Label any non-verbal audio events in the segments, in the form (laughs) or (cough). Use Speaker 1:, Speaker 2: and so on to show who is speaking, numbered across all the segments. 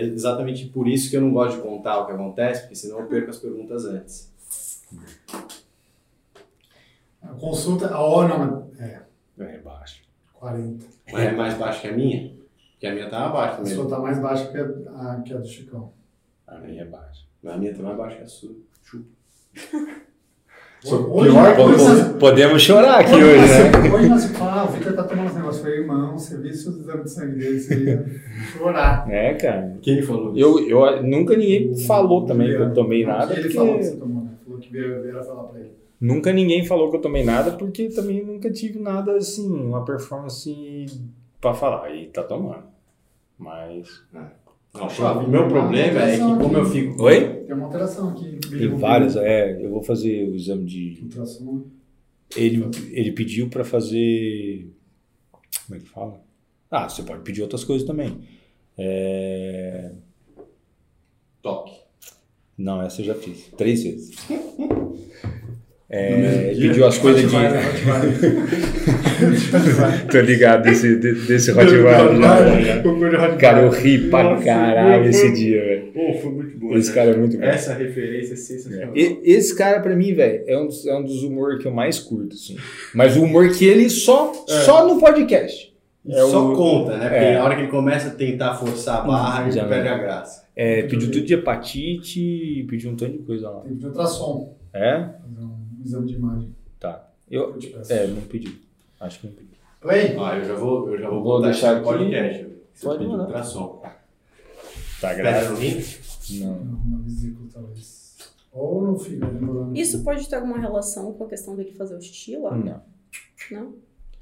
Speaker 1: é, é exatamente por isso que eu não gosto de contar o que acontece, porque senão eu perco as perguntas antes.
Speaker 2: A consulta, a hora não é.
Speaker 3: É baixo.
Speaker 2: 40.
Speaker 1: Mas é mais baixo que a minha? Porque a minha tá abaixo
Speaker 2: A
Speaker 1: também.
Speaker 2: sua tá mais baixa que a, a- que a do Chicão.
Speaker 3: A minha é baixa.
Speaker 1: Mas a minha tá mais baixa que a sua. Chupa. (laughs)
Speaker 2: Hoje,
Speaker 3: Pior,
Speaker 2: hoje, nós-
Speaker 3: po- podemos chorar aqui
Speaker 2: hoje,
Speaker 3: hoje,
Speaker 2: nós-
Speaker 3: né?
Speaker 2: hoje nós ah, o Victor tá tomando esse negócio. Eu falei, irmão, você viu os exames de sangue dele, você ia chorar.
Speaker 3: É, cara.
Speaker 1: Quem falou isso?
Speaker 3: Eu, eu nunca ninguém falou também que eu tomei nada.
Speaker 2: Ele
Speaker 3: porque-
Speaker 2: falou que você tomou, né? Falou que veio, veio falar pra ele.
Speaker 3: Nunca ninguém falou que eu tomei nada, porque também nunca tive nada assim, uma performance pra falar. E tá tomando. Mas.
Speaker 1: Não, o meu problema é que como eu fico...
Speaker 3: Oi?
Speaker 2: Tem uma alteração aqui.
Speaker 3: Tem várias, é. Eu vou fazer o exame de.
Speaker 2: Ultrassom.
Speaker 3: Ele, ele pediu pra fazer. Como é que fala? Ah, você pode pedir outras coisas também. É...
Speaker 1: Toque.
Speaker 3: Não, essa eu já fiz. Três vezes. (laughs) É, ele pediu as coisas de. (laughs) Tô ligado desse, de- desse Rottweiler. já. Cara, eu ri pra caralho esse dia, velho.
Speaker 1: Pô, foi muito bom.
Speaker 3: Esse
Speaker 1: né?
Speaker 3: cara é muito bom.
Speaker 1: Essa referência é sensacional.
Speaker 3: E- Esse cara, pra mim, velho, é um dos, é um dos humor que eu mais curto, assim. Mas o humor que ele só, só no podcast. É
Speaker 1: Só
Speaker 3: o-
Speaker 1: conta, né? Porque
Speaker 3: é.
Speaker 1: na hora que ele começa a tentar forçar a barra, ele
Speaker 3: Já
Speaker 1: perde
Speaker 3: não.
Speaker 1: a graça.
Speaker 3: É, pediu tudo de hepatite, pediu um tanto de coisa lá.
Speaker 2: Pedir ultrassom.
Speaker 3: É?
Speaker 2: Fazer um exame de imagem.
Speaker 3: Tá. Eu,
Speaker 2: Eu
Speaker 3: é, não pedi. Acho que não pedi.
Speaker 2: Play?
Speaker 1: Ah, eu já vou, eu já vou,
Speaker 3: Vou
Speaker 1: botar
Speaker 3: deixar aqui.
Speaker 1: podcast. Você
Speaker 3: Pode
Speaker 1: pediu
Speaker 3: mandar.
Speaker 1: ultrassom.
Speaker 3: Tá grave?
Speaker 1: no rim?
Speaker 3: Não.
Speaker 2: Não, na vesícula, talvez. Ou no fígado. lembrando.
Speaker 4: Isso pode ter alguma relação com a questão dele fazer o xixi lá?
Speaker 3: Não.
Speaker 4: Não?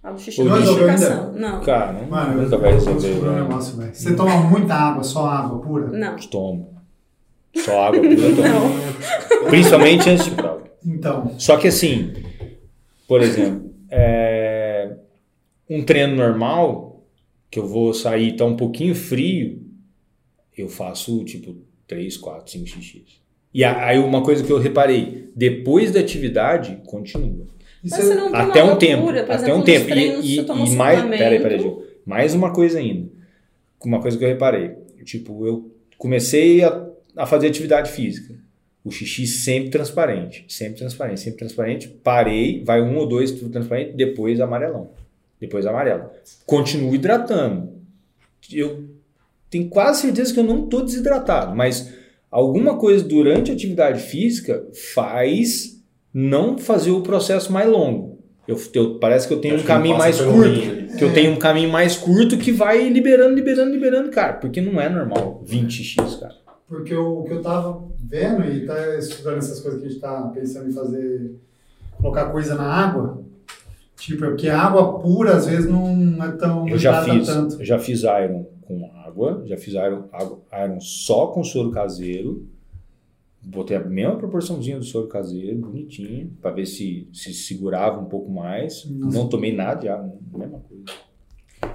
Speaker 4: Ah, o xixi
Speaker 3: Não
Speaker 4: não é.
Speaker 3: Cara, não,
Speaker 2: Mano, eu
Speaker 3: nunca vai resolver.
Speaker 2: um
Speaker 3: velho.
Speaker 2: Você toma muita água, só água pura?
Speaker 4: Não.
Speaker 3: Tomo. Só água pura eu tomo.
Speaker 4: Não.
Speaker 3: Principalmente antes de prova.
Speaker 2: Então,
Speaker 3: Só que assim, por exemplo, é, um treino normal, que eu vou sair e tá um pouquinho frio, eu faço tipo 3, 4, 5 xixis. E aí uma coisa que eu reparei, depois da atividade, continua.
Speaker 4: Mas
Speaker 2: você-
Speaker 4: você não
Speaker 3: Até um tempo.
Speaker 4: pura, por
Speaker 3: até
Speaker 4: exemplo,
Speaker 3: um tempo.
Speaker 4: treinos,
Speaker 3: E, e,
Speaker 4: toma
Speaker 3: e mais. Peraí, peraí, Gil. Mais uma coisa ainda. Uma coisa que eu reparei. Tipo, eu comecei a, a fazer atividade física. O xixi sempre transparente. Sempre transparente, sempre transparente. Parei, vai um ou dois, tudo transparente, depois amarelão. Depois amarelo. Continuo hidratando. Eu tenho quase certeza que eu não estou desidratado, mas alguma coisa durante a atividade física faz não fazer o processo mais longo. Eu, eu- parece que eu tenho
Speaker 1: Acho
Speaker 3: um caminho mais curto. Que eu tenho um caminho mais curto que vai liberando, liberando, liberando, cara. Porque não é normal 20x, cara.
Speaker 2: Porque o que eu tava vendo e tá estudando essas coisas que a gente tá pensando em fazer, colocar coisa na água, tipo, é porque a água pura às vezes não é tão.
Speaker 3: Eu já fiz,
Speaker 2: tanto.
Speaker 3: eu já fiz iron com água, já fiz iron, água- iron só com soro caseiro. Botei a mesma proporçãozinha do soro caseiro, bonitinho, pra ver se se segurava um pouco mais.
Speaker 2: Nossa.
Speaker 3: Não tomei nada de água, mesma coisa.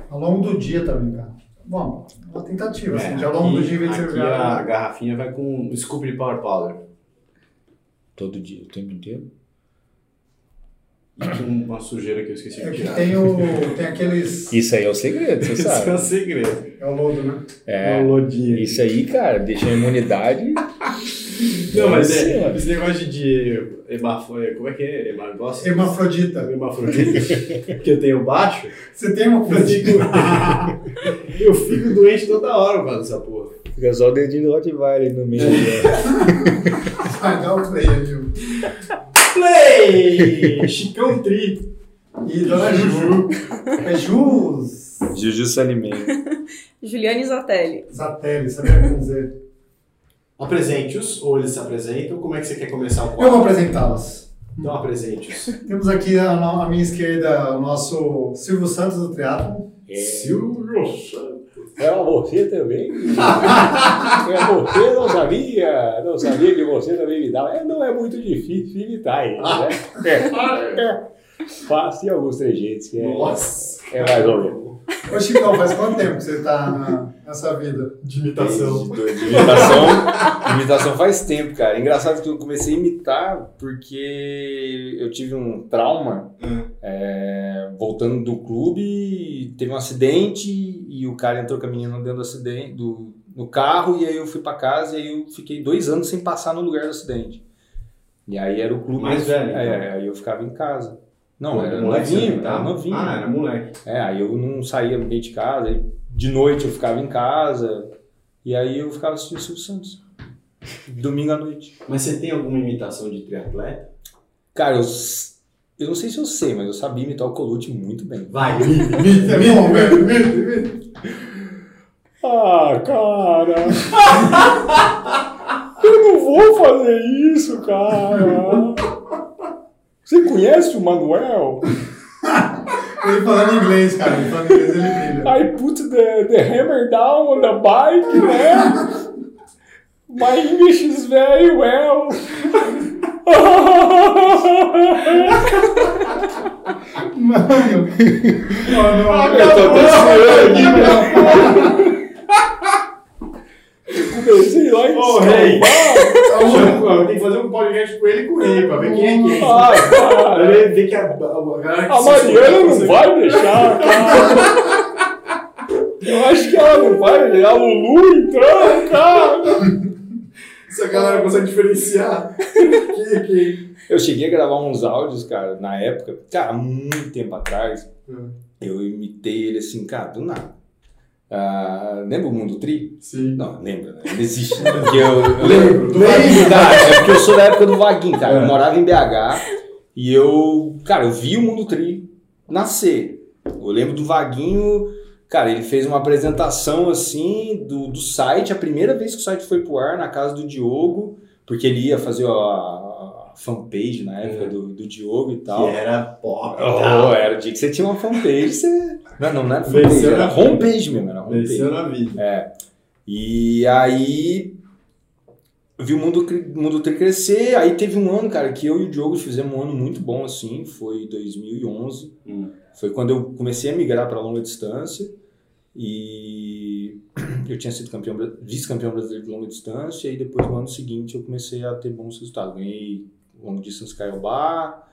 Speaker 2: Ao longo do dia também, cara. Bom, é uma tentativa, assim,
Speaker 1: É,
Speaker 2: de ao longo do dia,
Speaker 1: aqui
Speaker 2: você
Speaker 1: a garrafinha vai com um scoop de Power Powder.
Speaker 3: Todo dia, o tempo inteiro.
Speaker 1: E com uma sujeira que eu esqueci
Speaker 2: É
Speaker 1: de
Speaker 2: que
Speaker 1: tirar.
Speaker 2: tem, o, (laughs) tem aqueles.
Speaker 3: Isso aí é o segredo, você
Speaker 1: Esse é o
Speaker 3: sabe.
Speaker 1: segredo.
Speaker 2: É o lodo, né?
Speaker 3: É,
Speaker 1: Uma lodinha.
Speaker 3: isso aí, cara, deixa a imunidade.
Speaker 1: Não, mas é, esse negócio de hemafo, como é que é? Hemagócio?
Speaker 2: Hermafrodita.
Speaker 1: Hemafrodita, (laughs) que eu tenho baixo,
Speaker 2: Você tem uma
Speaker 1: fico, (laughs) eu fico doente toda hora por causa dessa porra.
Speaker 3: Fica só o dedinho do Rottweiler no meio. (laughs)
Speaker 2: Vai dar o play ali. viu?
Speaker 1: Play! Chicão Tri.
Speaker 2: E Dona Juju. É Jus.
Speaker 3: Juju se alimenta.
Speaker 4: Juliane Zatelli.
Speaker 2: Zatelli, sabia com Z.
Speaker 1: Apresente-os, ou eles se apresentam. Como é que você quer começar o
Speaker 2: Eu
Speaker 1: quadro?
Speaker 2: vou apresentá-las.
Speaker 1: Então apresente-os.
Speaker 2: Temos aqui no- à minha esquerda o nosso Silvio Santos do Triathlon.
Speaker 1: Silvio Santos.
Speaker 3: É você também? (laughs) É você não sabia, não sabia que você também imitava. É, não é muito difícil imitar ele, né? É, é. Faça em alguns trejeitos, que é,
Speaker 1: Nossa.
Speaker 3: é mais ou menos.
Speaker 2: Ô Chicão, faz quanto tempo que você tá na- nessa vida?
Speaker 1: De imitação.
Speaker 3: De imitação, imitação faz tempo, cara. Engraçado que eu comecei a imitar porque eu tive um trauma é, voltando do clube, teve um acidente e o cara entrou com a menina dentro do acidente, do, no carro e aí eu fui pra casa e aí eu fiquei dois anos sem passar no lugar do acidente. E aí era o clube.
Speaker 1: Mais velho, então.
Speaker 3: É, aí eu ficava em casa. Não, era
Speaker 1: moleque
Speaker 3: novinho,
Speaker 1: você
Speaker 3: era
Speaker 1: tava?
Speaker 3: novinho.
Speaker 1: Ah, era moleque.
Speaker 3: É, aí eu não saía bem de casa, de noite eu ficava em casa, e aí eu ficava assistindo o Silvio Santos. Domingo à noite.
Speaker 1: Mas você tem alguma imitação de triatleta?
Speaker 3: Cara, eu, eu não sei se eu sei, mas eu sabia imitar o Colucci muito bem.
Speaker 1: Vai, (laughs) imita, imita,
Speaker 2: imita, imita.
Speaker 3: Ah, cara! (laughs) eu não vou fazer isso, cara! Você conhece o Manuel? (laughs)
Speaker 2: Ele falando inglês, cara. Ele falando inglês, ele brilha.
Speaker 3: I put the, the hammer down on the bike, né? My English is very well.
Speaker 2: Mano. (laughs) Mano,
Speaker 3: Eu tô (laughs) Comecei lá em
Speaker 1: Ô, rei. Tenho que fazer um podcast com ele e com o Rei, pra ver quem é quem.
Speaker 3: Ah, cara.
Speaker 1: ver ver que a, a, a galera que
Speaker 3: A
Speaker 1: se
Speaker 3: Mariana
Speaker 1: escuta
Speaker 3: não vai deixar, cara. Eu acho que ela não vai deixar a Lulu então, cara.
Speaker 1: Essa galera consegue diferenciar. Quem é quem?
Speaker 3: Eu cheguei a gravar uns áudios, cara, na época, cara, há muito tempo atrás.
Speaker 1: Hum.
Speaker 3: Eu imitei ele assim, cara, do nada. Ah, lembra o Mundo Tri?
Speaker 1: Sim.
Speaker 3: Não, lembra, né? Não existe. né? Porque eu, eu lembro.
Speaker 1: Do Vaguinho.
Speaker 3: Cara, é porque eu sou da época do Vaguinho, cara.
Speaker 1: É.
Speaker 3: Eu morava em BH e eu, cara, eu vi o Mundo Tri nascer. Eu lembro do Vaguinho, cara, ele fez uma apresentação assim do, do site, a primeira vez que o site foi pro ar, na casa do Diogo, porque ele ia fazer a, a fanpage na época
Speaker 1: É.
Speaker 3: do, do Diogo e tal.
Speaker 1: Que era pop.
Speaker 3: Oh,
Speaker 1: tal.
Speaker 3: era o dia que você tinha uma fanpage, você. Não, não, não era fanpage, era
Speaker 1: na
Speaker 3: homepage mesmo, era homepage.
Speaker 1: Venceu na vida.
Speaker 3: E aí vi o mundo, mundo Tri crescer, aí teve um ano, cara, que eu e o Diogo fizemos um ano muito bom assim, foi 2011.
Speaker 1: Hum.
Speaker 3: Foi quando eu comecei a migrar para longa distância e (clears throat) eu tinha sido campeão, vice-campeão brasileiro de longa distância e depois no ano seguinte eu comecei a ter bons resultados. Ganhei long distance Caiobá,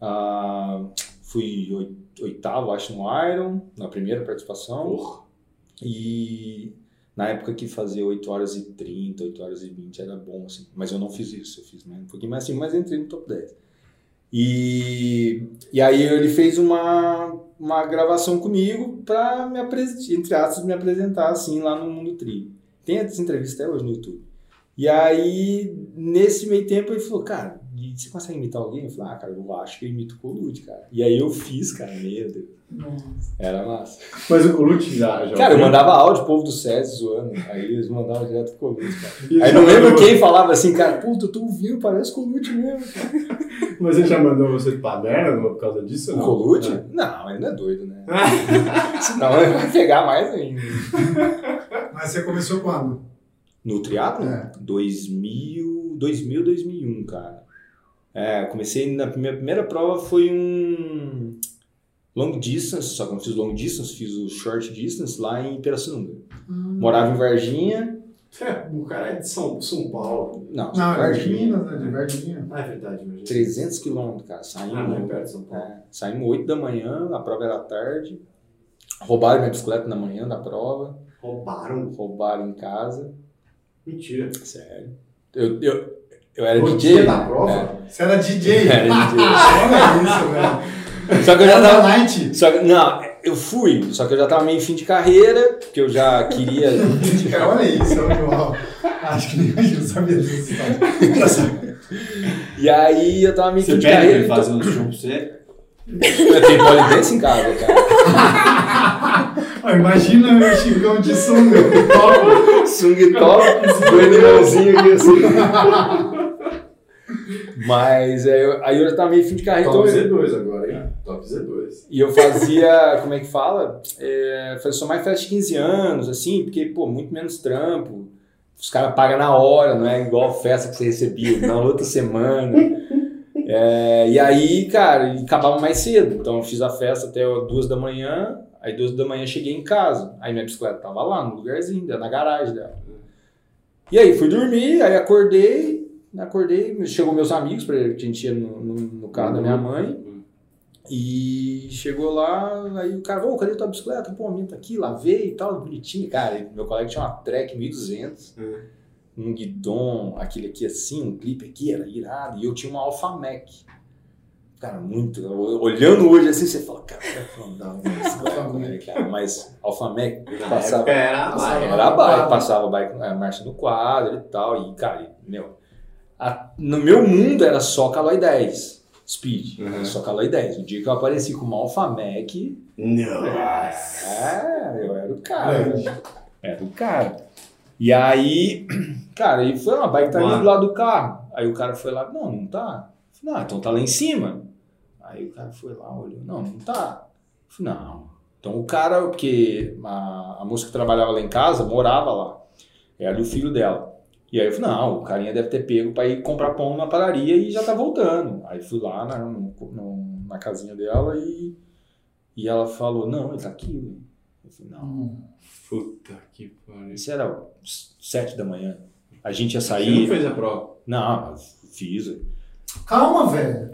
Speaker 3: ah, fui oi- oitavo, acho, no Iron, na primeira participação.
Speaker 1: Porra.
Speaker 3: E na época que fazia 8 horas e 30, 8 horas e 20 era bom, assim. Mas eu não fiz isso, eu fiz mais, um pouquinho mais assim, mas entrei no top 10. E, e aí ele fez uma, uma gravação comigo pra, me apres- entre aspas, me apresentar, assim, lá no Mundo Tri. Tem essa entrevista até hoje no YouTube. E aí, nesse meio tempo, ele falou, cara, e você consegue imitar alguém? Eu falei, ah, cara, eu acho que eu imito o Colucci, cara. E aí eu fiz, cara, meu Deus. Era massa.
Speaker 1: Mas o Colucci já. já
Speaker 3: Cara, eu mandava áudio, o povo do SESI zoando. Aí eles mandavam direto pro Colucci, cara. Aí não lembro quem falava assim, cara, puta, eu tô ouvindo, parece Colucci mesmo. Cara.
Speaker 1: Mas ele já mandou você pra merda por causa disso?
Speaker 3: O
Speaker 1: não?
Speaker 3: Colucci?
Speaker 1: É.
Speaker 3: Não, ele não é doido, né? (laughs) Senão ele vai pegar mais ainda.
Speaker 2: Mas você começou quando?
Speaker 3: No triatlo?
Speaker 2: É.
Speaker 3: 2000, 2000, 2001, cara. É, comecei na minha primeira prova foi um long distance, só que eu não fiz long distance, fiz o short distance lá em Pirassununga. Morava em Varginha.
Speaker 1: É, O cara é de São, São Paulo.
Speaker 3: Não,
Speaker 2: Não, é de
Speaker 3: Varginha.
Speaker 2: Minas, né? De Verdinha.
Speaker 1: Ah, é verdade, mas.
Speaker 3: 300 quilômetros, cara. Saímos,
Speaker 1: Ah, não é perto de São Paulo.
Speaker 3: é, saímos 8 da manhã, a prova era tarde. Roubaram minha bicicleta na manhã da prova.
Speaker 1: Roubaram.
Speaker 3: Roubaram em casa.
Speaker 1: Mentira.
Speaker 3: Sério. Eu, eu, eu era
Speaker 1: No
Speaker 3: DJ.
Speaker 1: da prova?
Speaker 2: Você era DJ?
Speaker 3: Era DJ. (laughs)
Speaker 2: Olha isso, velho.
Speaker 3: Só que eu já tava.
Speaker 2: night.
Speaker 3: Só que, não, eu fui, só que eu já tava meio fim de carreira, porque eu já queria. (laughs)
Speaker 2: Olha isso, uau. Acho que nem gente sabia. Engraçado. (laughs)
Speaker 3: E aí eu tava meio
Speaker 1: Você
Speaker 3: fim de carreira.
Speaker 1: ele
Speaker 3: então-
Speaker 1: fazer um show pra você?
Speaker 3: Eu tenho polidense em casa, cara.
Speaker 2: Imagina o Chicão de sunga. Top.
Speaker 3: Sung top, com ele mãozinho aqui assim. Mas é, aí eu já tava meio fim de carreira, então.
Speaker 1: Top
Speaker 3: eu-
Speaker 1: Z2 agora, hein? Top Z2.
Speaker 3: E eu fazia, (laughs) como é que fala? É, fazia só mais festa de 15 anos, assim, porque, pô, muito menos trampo. Os caras pagam na hora, não é igual a festa que você recebia na outra semana. É, e aí, cara, e acabava mais cedo. Então eu fiz a festa até duas da manhã, aí duas da manhã cheguei em casa. Aí minha bicicleta tava lá, no lugarzinho, na garagem dela. E aí fui dormir, aí acordei, acordei, chegou meus amigos, pra, a gente ia no, no- no carro da minha mãe. E chegou lá, aí o cara, ô, cadê tua bicicleta? Pô, a minha tá aqui, lavei e tal, bonitinho. Cara, meu colega tinha uma Trek 1200,
Speaker 1: Hum.
Speaker 3: um guidon, aquele aqui assim, um clipe aqui, era irado. E eu tinha uma Alpha Mac. Cara, muito. Olhando hoje assim, você fala, cara, não bicicleta, (laughs) né, cara? Mas Alpha Mac passava.
Speaker 1: era a baia.
Speaker 3: Era a
Speaker 2: no
Speaker 3: bike, passava a bike, a marcha no quadro e tal. E, cara, meu, a- no meu mundo era só Caloi 10, Speed,
Speaker 1: Uhum.
Speaker 3: era só Caloi 10. O dia que eu apareci com uma Alpha Mac,
Speaker 1: Nossa.
Speaker 3: é, eu era o cara. Era o cara. E aí, (clears throat) cara, aí foi uma bike tá ali do lado do carro. Aí o cara foi lá, não, não tá. Falei, não, então tá lá em cima. Aí o cara foi lá, olhou, não, não tá. Falei, não. Então o cara, porque a, a moça que trabalhava lá em casa morava lá. Ela e o filho dela. E aí eu falei, não, o carinha deve ter pego pra ir comprar pão na padaria e já tá voltando. Aí fui lá na, no- na casinha dela e, e ela falou, não, ele tá aqui. Eu falei, não.
Speaker 2: Hum.
Speaker 1: Puta que pariu.
Speaker 3: Isso era sete da manhã. A gente ia
Speaker 1: Você não
Speaker 3: sair.
Speaker 1: fez a prova?
Speaker 3: Não, fiz.
Speaker 2: Calma, velho.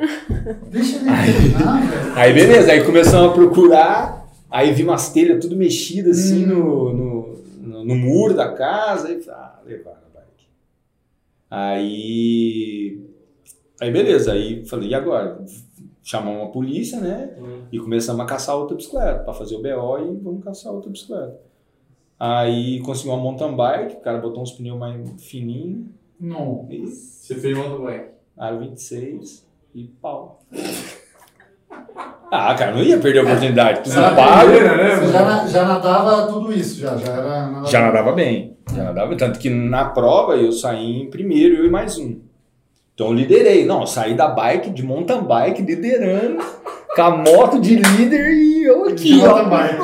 Speaker 2: Deixa ele terminar, velho.
Speaker 3: Aí beleza, aí começamos a procurar. Aí vi umas telhas tudo mexidas assim no, no, no, no muro da casa. Aí falei, ah, levar. Aí. Aí beleza, aí falei, e agora? Chamamos a polícia, né? E começamos a caçar outra bicicleta, pra fazer o BO e vamos caçar outra bicicleta. Aí conseguimos uma mountain bike, o cara botou uns pneus mais fininhos.
Speaker 2: Não.
Speaker 3: E
Speaker 1: Você fez mountain bike.
Speaker 3: Aro 26 e pau. Ah, cara, não ia perder a oportunidade. Tudo
Speaker 2: Sabe,
Speaker 3: pago.
Speaker 1: né,
Speaker 2: Você já, já nadava tudo isso, já. Já era. nadava-
Speaker 3: Já nadava bem. Já nadava, tanto que na prova eu saí em primeiro, eu e mais um. Então eu liderei. Não, eu saí da bike, de mountain bike, liderando, (laughs) com a moto de líder e eu aqui,
Speaker 2: De
Speaker 3: ó.
Speaker 2: mountain bike.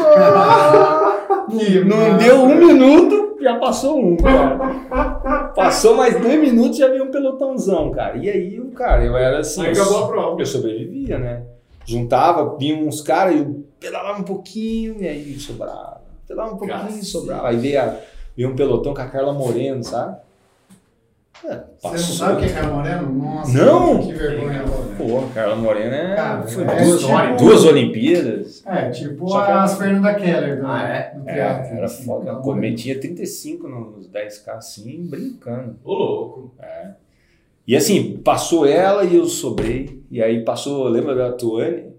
Speaker 2: Que
Speaker 3: Não deu um minuto, já passou um, cara. Passou mais dois minutos, já veio um pelotãozão, cara. E aí, cara, eu era assim.
Speaker 1: Aí acabou a prova.
Speaker 3: Eu sobrevivia, né? Juntava, vinham uns caras e eu pedalava um pouquinho e aí sobrava. Pedalava um pouquinho e sobrava. Aí veio, a- veio um pelotão com a Carla Moreno, sabe? É,
Speaker 2: Você não sabe quem é Carla Moreno? Nossa,
Speaker 3: Não!
Speaker 2: que vergonha.
Speaker 3: Pô, a Carla Moreno é,
Speaker 2: Cara,
Speaker 3: foi
Speaker 2: é
Speaker 3: duas,
Speaker 2: história.
Speaker 3: duas Olimpíadas.
Speaker 2: É, tipo
Speaker 1: Só que
Speaker 2: as
Speaker 1: ela-
Speaker 2: Fernanda Keller do,
Speaker 1: Ah, é?
Speaker 2: do
Speaker 3: É, era
Speaker 2: assim,
Speaker 3: foda.
Speaker 2: Carla
Speaker 3: Pô,
Speaker 2: Moreno.
Speaker 3: metia 35 nos 10K assim, brincando.
Speaker 1: Ô, louco.
Speaker 3: É. E assim, passou ela e eu sobrei. E aí passou, lembra da Tuane?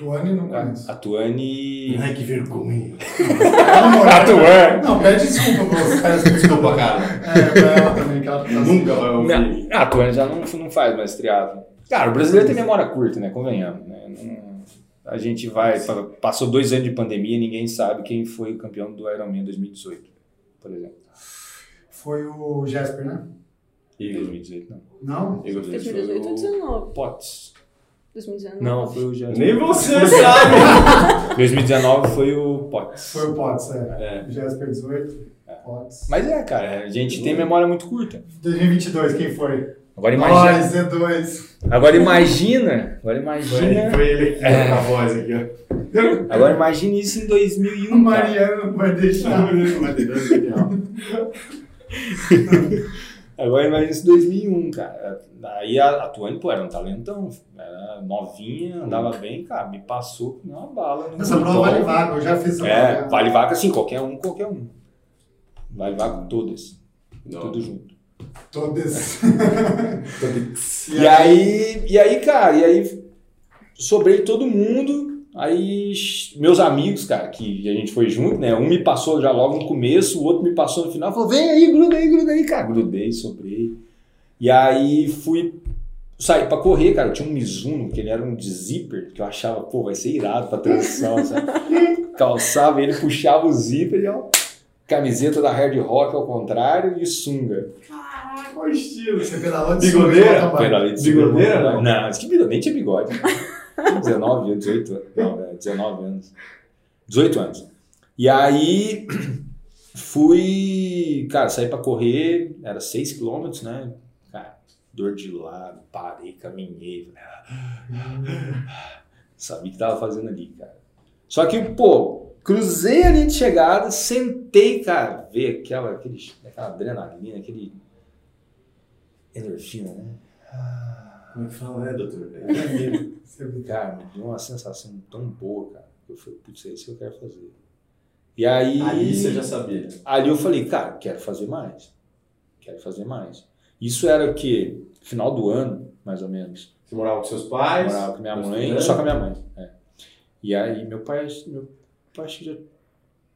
Speaker 2: Tuane não conheço.
Speaker 3: A Tuane.
Speaker 1: Ai, que vergonha.
Speaker 3: A. Tuane!
Speaker 2: Não, pede desculpa pra você.
Speaker 1: Desculpa, cara.
Speaker 2: É, pra ela também, que ela tá
Speaker 1: Nunca vai ouvir.
Speaker 3: Não, a Tuane já não, não faz mais triatlo. Cara, o brasileiro tem memória curta, né? Convenhamos. Né? Não- a gente vai. pa- Passou dois anos de pandemia e ninguém sabe quem foi o campeão do Ironman 2018, por exemplo.
Speaker 2: Foi o Jesper, né?
Speaker 3: Em 2018, não.
Speaker 2: Não?
Speaker 1: Eu
Speaker 4: 2018 ou
Speaker 1: foi o-
Speaker 4: 19?
Speaker 3: Potts.
Speaker 4: 2019.
Speaker 3: Não, foi o Jasper.
Speaker 1: Nem você (laughs) sabe.
Speaker 3: 2019 foi o Potts.
Speaker 2: Foi o Potts, é.
Speaker 1: É.
Speaker 2: Jesper 18. Potts.
Speaker 3: Mas é, cara, a gente tem memória muito curta.
Speaker 2: 2022, quem foi?
Speaker 3: Agora imagina.
Speaker 2: Nós, Z2.
Speaker 3: Agora imagina. Agora
Speaker 1: Foi,
Speaker 3: imagina.
Speaker 1: foi ele aqui,
Speaker 3: É.
Speaker 1: a voz aqui, ó.
Speaker 3: Agora imagina isso em 2001.
Speaker 2: O. Mariano vai deixar.
Speaker 1: Vai (laughs) ó.
Speaker 3: Agora imagina isso em 2001, cara. Aí a, a Tuane, pô, era um talentão. Era novinha, andava bem, cara. Me passou uma bala. no
Speaker 2: Essa prova vale vaga, eu já fiz essa
Speaker 3: É,
Speaker 2: prova.
Speaker 3: vale vaga sim, qualquer um, qualquer um. Vale vaga todas.
Speaker 1: Não.
Speaker 3: Tudo junto.
Speaker 2: Todas. (laughs)
Speaker 3: E aí, e aí, cara, e aí sobrei todo mundo. Aí meus amigos, cara, que a gente foi junto, né? Um me passou já logo no começo, o outro me passou no final, falou: vem aí, gruda aí, gruda aí, cara. Grudei, sobrei. E aí fui sair pra correr, cara. Eu tinha um Mizuno, que ele era um de zíper, que eu achava, pô, vai ser irado pra transição, sabe? (laughs) Calçava ele, puxava o zíper e ó. Camiseta da Hard Rock ao contrário e sunga.
Speaker 1: Caraca, o estilo.
Speaker 2: Você pedalou de
Speaker 1: Bigodeira? Bigodeira, não?
Speaker 3: Acho que bigode, nem tinha bigode. 19, 18 anos. Não, é 19 anos. 18 anos. E aí fui, cara, saí pra correr, era 6 km, né? Cara, dor de lado, parei, caminhei. Sabia o que tava fazendo ali, cara. Só que, pô, cruzei a linha de chegada, sentei, cara, ver aquela, aquele, aquela adrenalina, aquele endorfina, né?
Speaker 1: Como é que fala, né, doutor? É (laughs)
Speaker 2: viu?
Speaker 3: Cara, me deu uma sensação tão boa, cara. Eu falei, putz, é isso que eu quero fazer. E aí.
Speaker 1: Aí você já sabia.
Speaker 3: Ali eu falei, cara, quero fazer mais. Quero fazer mais. Isso era o quê? Final do ano, mais ou menos.
Speaker 1: Você morava com seus pais?
Speaker 3: Morava com minha mãe, só com a minha mãe. é. E aí meu pai, meu pai acho que já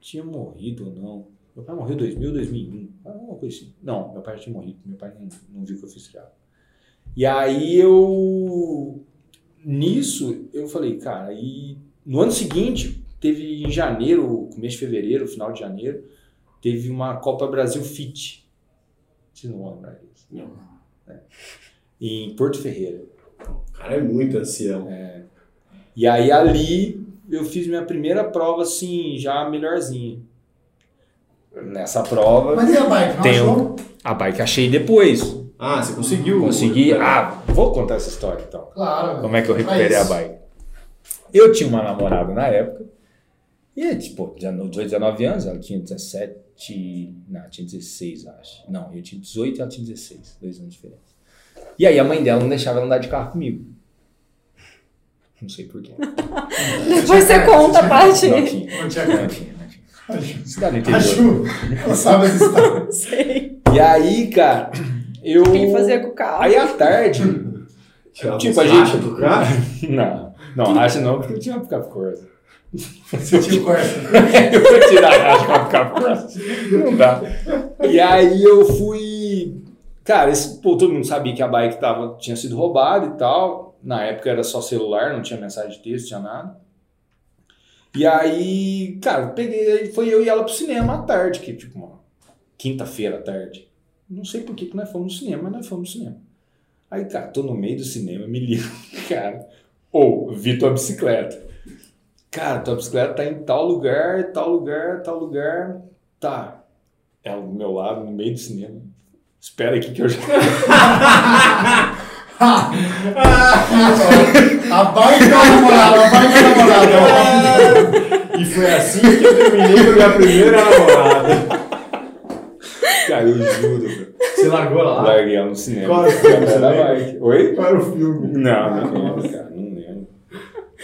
Speaker 3: tinha morrido ou não. Meu pai morreu em 2000, 2001, alguma coisa assim. Não, meu pai já tinha morrido, meu pai não, não viu que eu fiz triatlo. E aí eu, nisso, eu falei, cara, e no ano seguinte, teve em janeiro, começo de fevereiro, final de janeiro, teve uma Copa Brasil Fit. Vocês não vão lembrar disso.
Speaker 1: Não.
Speaker 3: É. Em Porto Ferreira.
Speaker 1: O cara é muito ancião.
Speaker 3: E aí ali eu fiz minha primeira prova assim, já melhorzinha. Nessa prova,
Speaker 2: Mas e a bike? Não
Speaker 3: Tem um-
Speaker 2: achou?
Speaker 3: a bike achei depois.
Speaker 1: Ah, você conseguiu.
Speaker 3: Consegui. Ah, vou contar essa história então.
Speaker 2: Claro.
Speaker 3: Como é que eu
Speaker 2: Pra
Speaker 3: recuperei a
Speaker 2: isso.
Speaker 3: bike? Eu tinha uma namorada na época. E, tipo, 18, 19 anos, ela tinha 17. Não, tinha 16, acho. Não, eu tinha 18 e ela tinha 16. Dois anos de diferença. E aí a mãe dela não deixava ela andar de carro comigo. Não sei porquê.
Speaker 4: Depois (laughs) você conta a parte.
Speaker 3: Não tinha.
Speaker 2: Não tinha
Speaker 3: Não tinha. Cidade interior.
Speaker 2: Acho. Ela sabe as (laughs) histórias.
Speaker 4: Sei.
Speaker 3: E aí, cara, eu.
Speaker 4: O que ele fazia com o carro?
Speaker 3: Aí à tarde. (laughs)
Speaker 1: Tirava
Speaker 3: Tipo, a gente-
Speaker 1: do carro. (laughs)
Speaker 3: Não, não, acha não, porque eu tinha uma picape Corsa.
Speaker 2: Você tinha o Corsa. (laughs)
Speaker 3: eu vou tirar a racha com a picape Corsa. Não dá. E aí eu fui. Cara, esse, pô, todo mundo sabia que a bike tava, tinha sido roubada e tal. Na época era só celular, não tinha mensagem de texto, tinha nada. E aí, cara, peguei, foi eu e ela pro cinema à tarde, que tipo uma quinta-feira à tarde. Não sei por que, que nós fomos no cinema, mas nós fomos no cinema. Aí, cara, tô no meio do cinema, me liga, (laughs) cara. Ou, vi tua bicicleta. Cara, tua bicicleta tá em tal lugar, tal lugar, tal lugar. Tá. Ela do meu lado, no meio do cinema. Espera aqui que eu já. (laughs)
Speaker 2: A da namorada, a da namorada. (laughs)
Speaker 1: E foi assim que eu terminei com a minha primeira namorada.
Speaker 3: Cara, eu juro.
Speaker 1: Você largou ela lá?
Speaker 3: Larguei ela no cinema.
Speaker 1: Qual era o filme, você
Speaker 3: bike. Oi?
Speaker 1: Qual era o filme?
Speaker 3: Não, não lembro, cara, não lembro.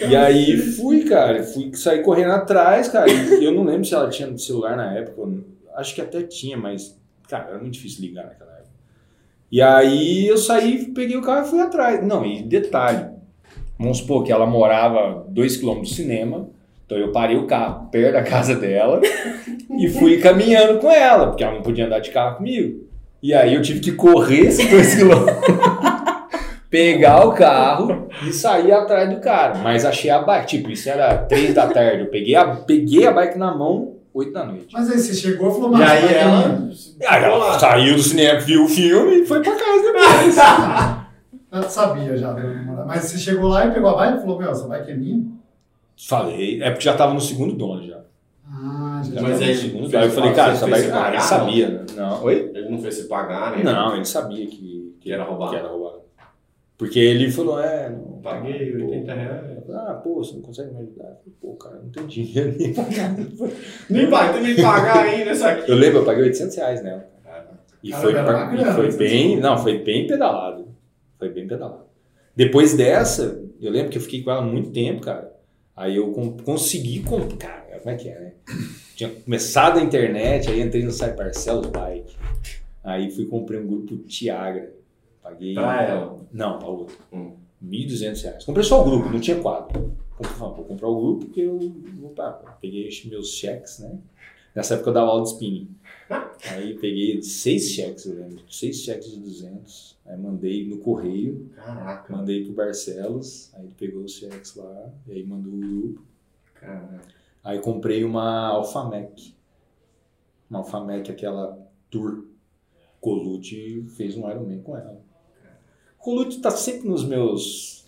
Speaker 3: E aí fui, cara, fui sair correndo atrás, cara. E eu não lembro se ela tinha celular na época. Acho que até tinha, mas, cara, era muito difícil ligar naquela época. E aí eu saí, peguei o carro e fui atrás. Não, e detalhe. Vamos supor que ela morava 2km do cinema. Então eu parei o carro perto da casa dela e fui caminhando com ela, porque ela não podia andar de carro comigo. E aí eu tive que correr esses 2km (laughs) pegar o carro e sair atrás do cara. Mas achei a bike, tipo, isso era três da tarde. Eu peguei a, peguei a bike na mão, 8 da noite.
Speaker 2: Mas aí você chegou e falou,
Speaker 1: E
Speaker 2: mas
Speaker 1: aí
Speaker 2: vai
Speaker 1: ela.
Speaker 3: Aí ela saiu do cinema, viu o filme e foi pra casa depois. (laughs)
Speaker 2: Eu sabia já. Mas você chegou lá e pegou a bike e falou, meu, essa bike é minha?
Speaker 3: Falei, é porque já tava no segundo dono já.
Speaker 2: Ah, já
Speaker 1: Mas
Speaker 3: tava
Speaker 1: aí
Speaker 3: no segundo. Aí eu falei, cara, ele
Speaker 1: pagar,
Speaker 3: sabia, né? Não. Oi?
Speaker 1: Ele não fez você pagar, né?
Speaker 3: Não, ele sabia que,
Speaker 1: Que era roubado.
Speaker 3: Que era roubado. Porque ele falou, é, não.
Speaker 1: Paguei
Speaker 3: pô,
Speaker 1: 80 reais.
Speaker 3: Ah, pô, você não consegue me ajudar? Eu falei, Pô, cara, não tem dinheiro nem pra nada. (laughs)
Speaker 1: Nem vai, tem que pagar ainda isso aqui.
Speaker 3: Eu lembro, eu paguei 800 reais nela. E
Speaker 2: Cara,
Speaker 3: foi,
Speaker 2: uma
Speaker 3: e foi
Speaker 2: 800
Speaker 3: bem, não, foi bem pedalado. Foi bem pedalado. Depois dessa, eu lembro que eu fiquei com ela muito tempo, cara. Aí eu consegui comprar, cara, como é que é, né? Tinha começado a internet, aí entrei no site Parcelos Bike. Aí fui comprei um grupo Tiagra. Paguei.
Speaker 1: Pra ela?
Speaker 3: Não, pra outra.
Speaker 1: Hum.
Speaker 3: 1.200 reais. Comprei só o grupo, não tinha quadro. Comprei, falei, vou comprar o grupo porque eu vou Peguei meus cheques, né? Nessa época eu dava aula de spinning. Aí peguei seis cheques, eu lembro. Seis cheques de 200. Aí mandei no correio,
Speaker 1: Caraca.
Speaker 3: mandei pro Barcelos. Aí ele pegou os cheques lá, e aí mandou o grupo.
Speaker 1: Caraca.
Speaker 3: Aí comprei uma Alphamec. Uma Alphamec, aquela Tour. Colute fez um Ironman com ela. Colute tá sempre nos meus.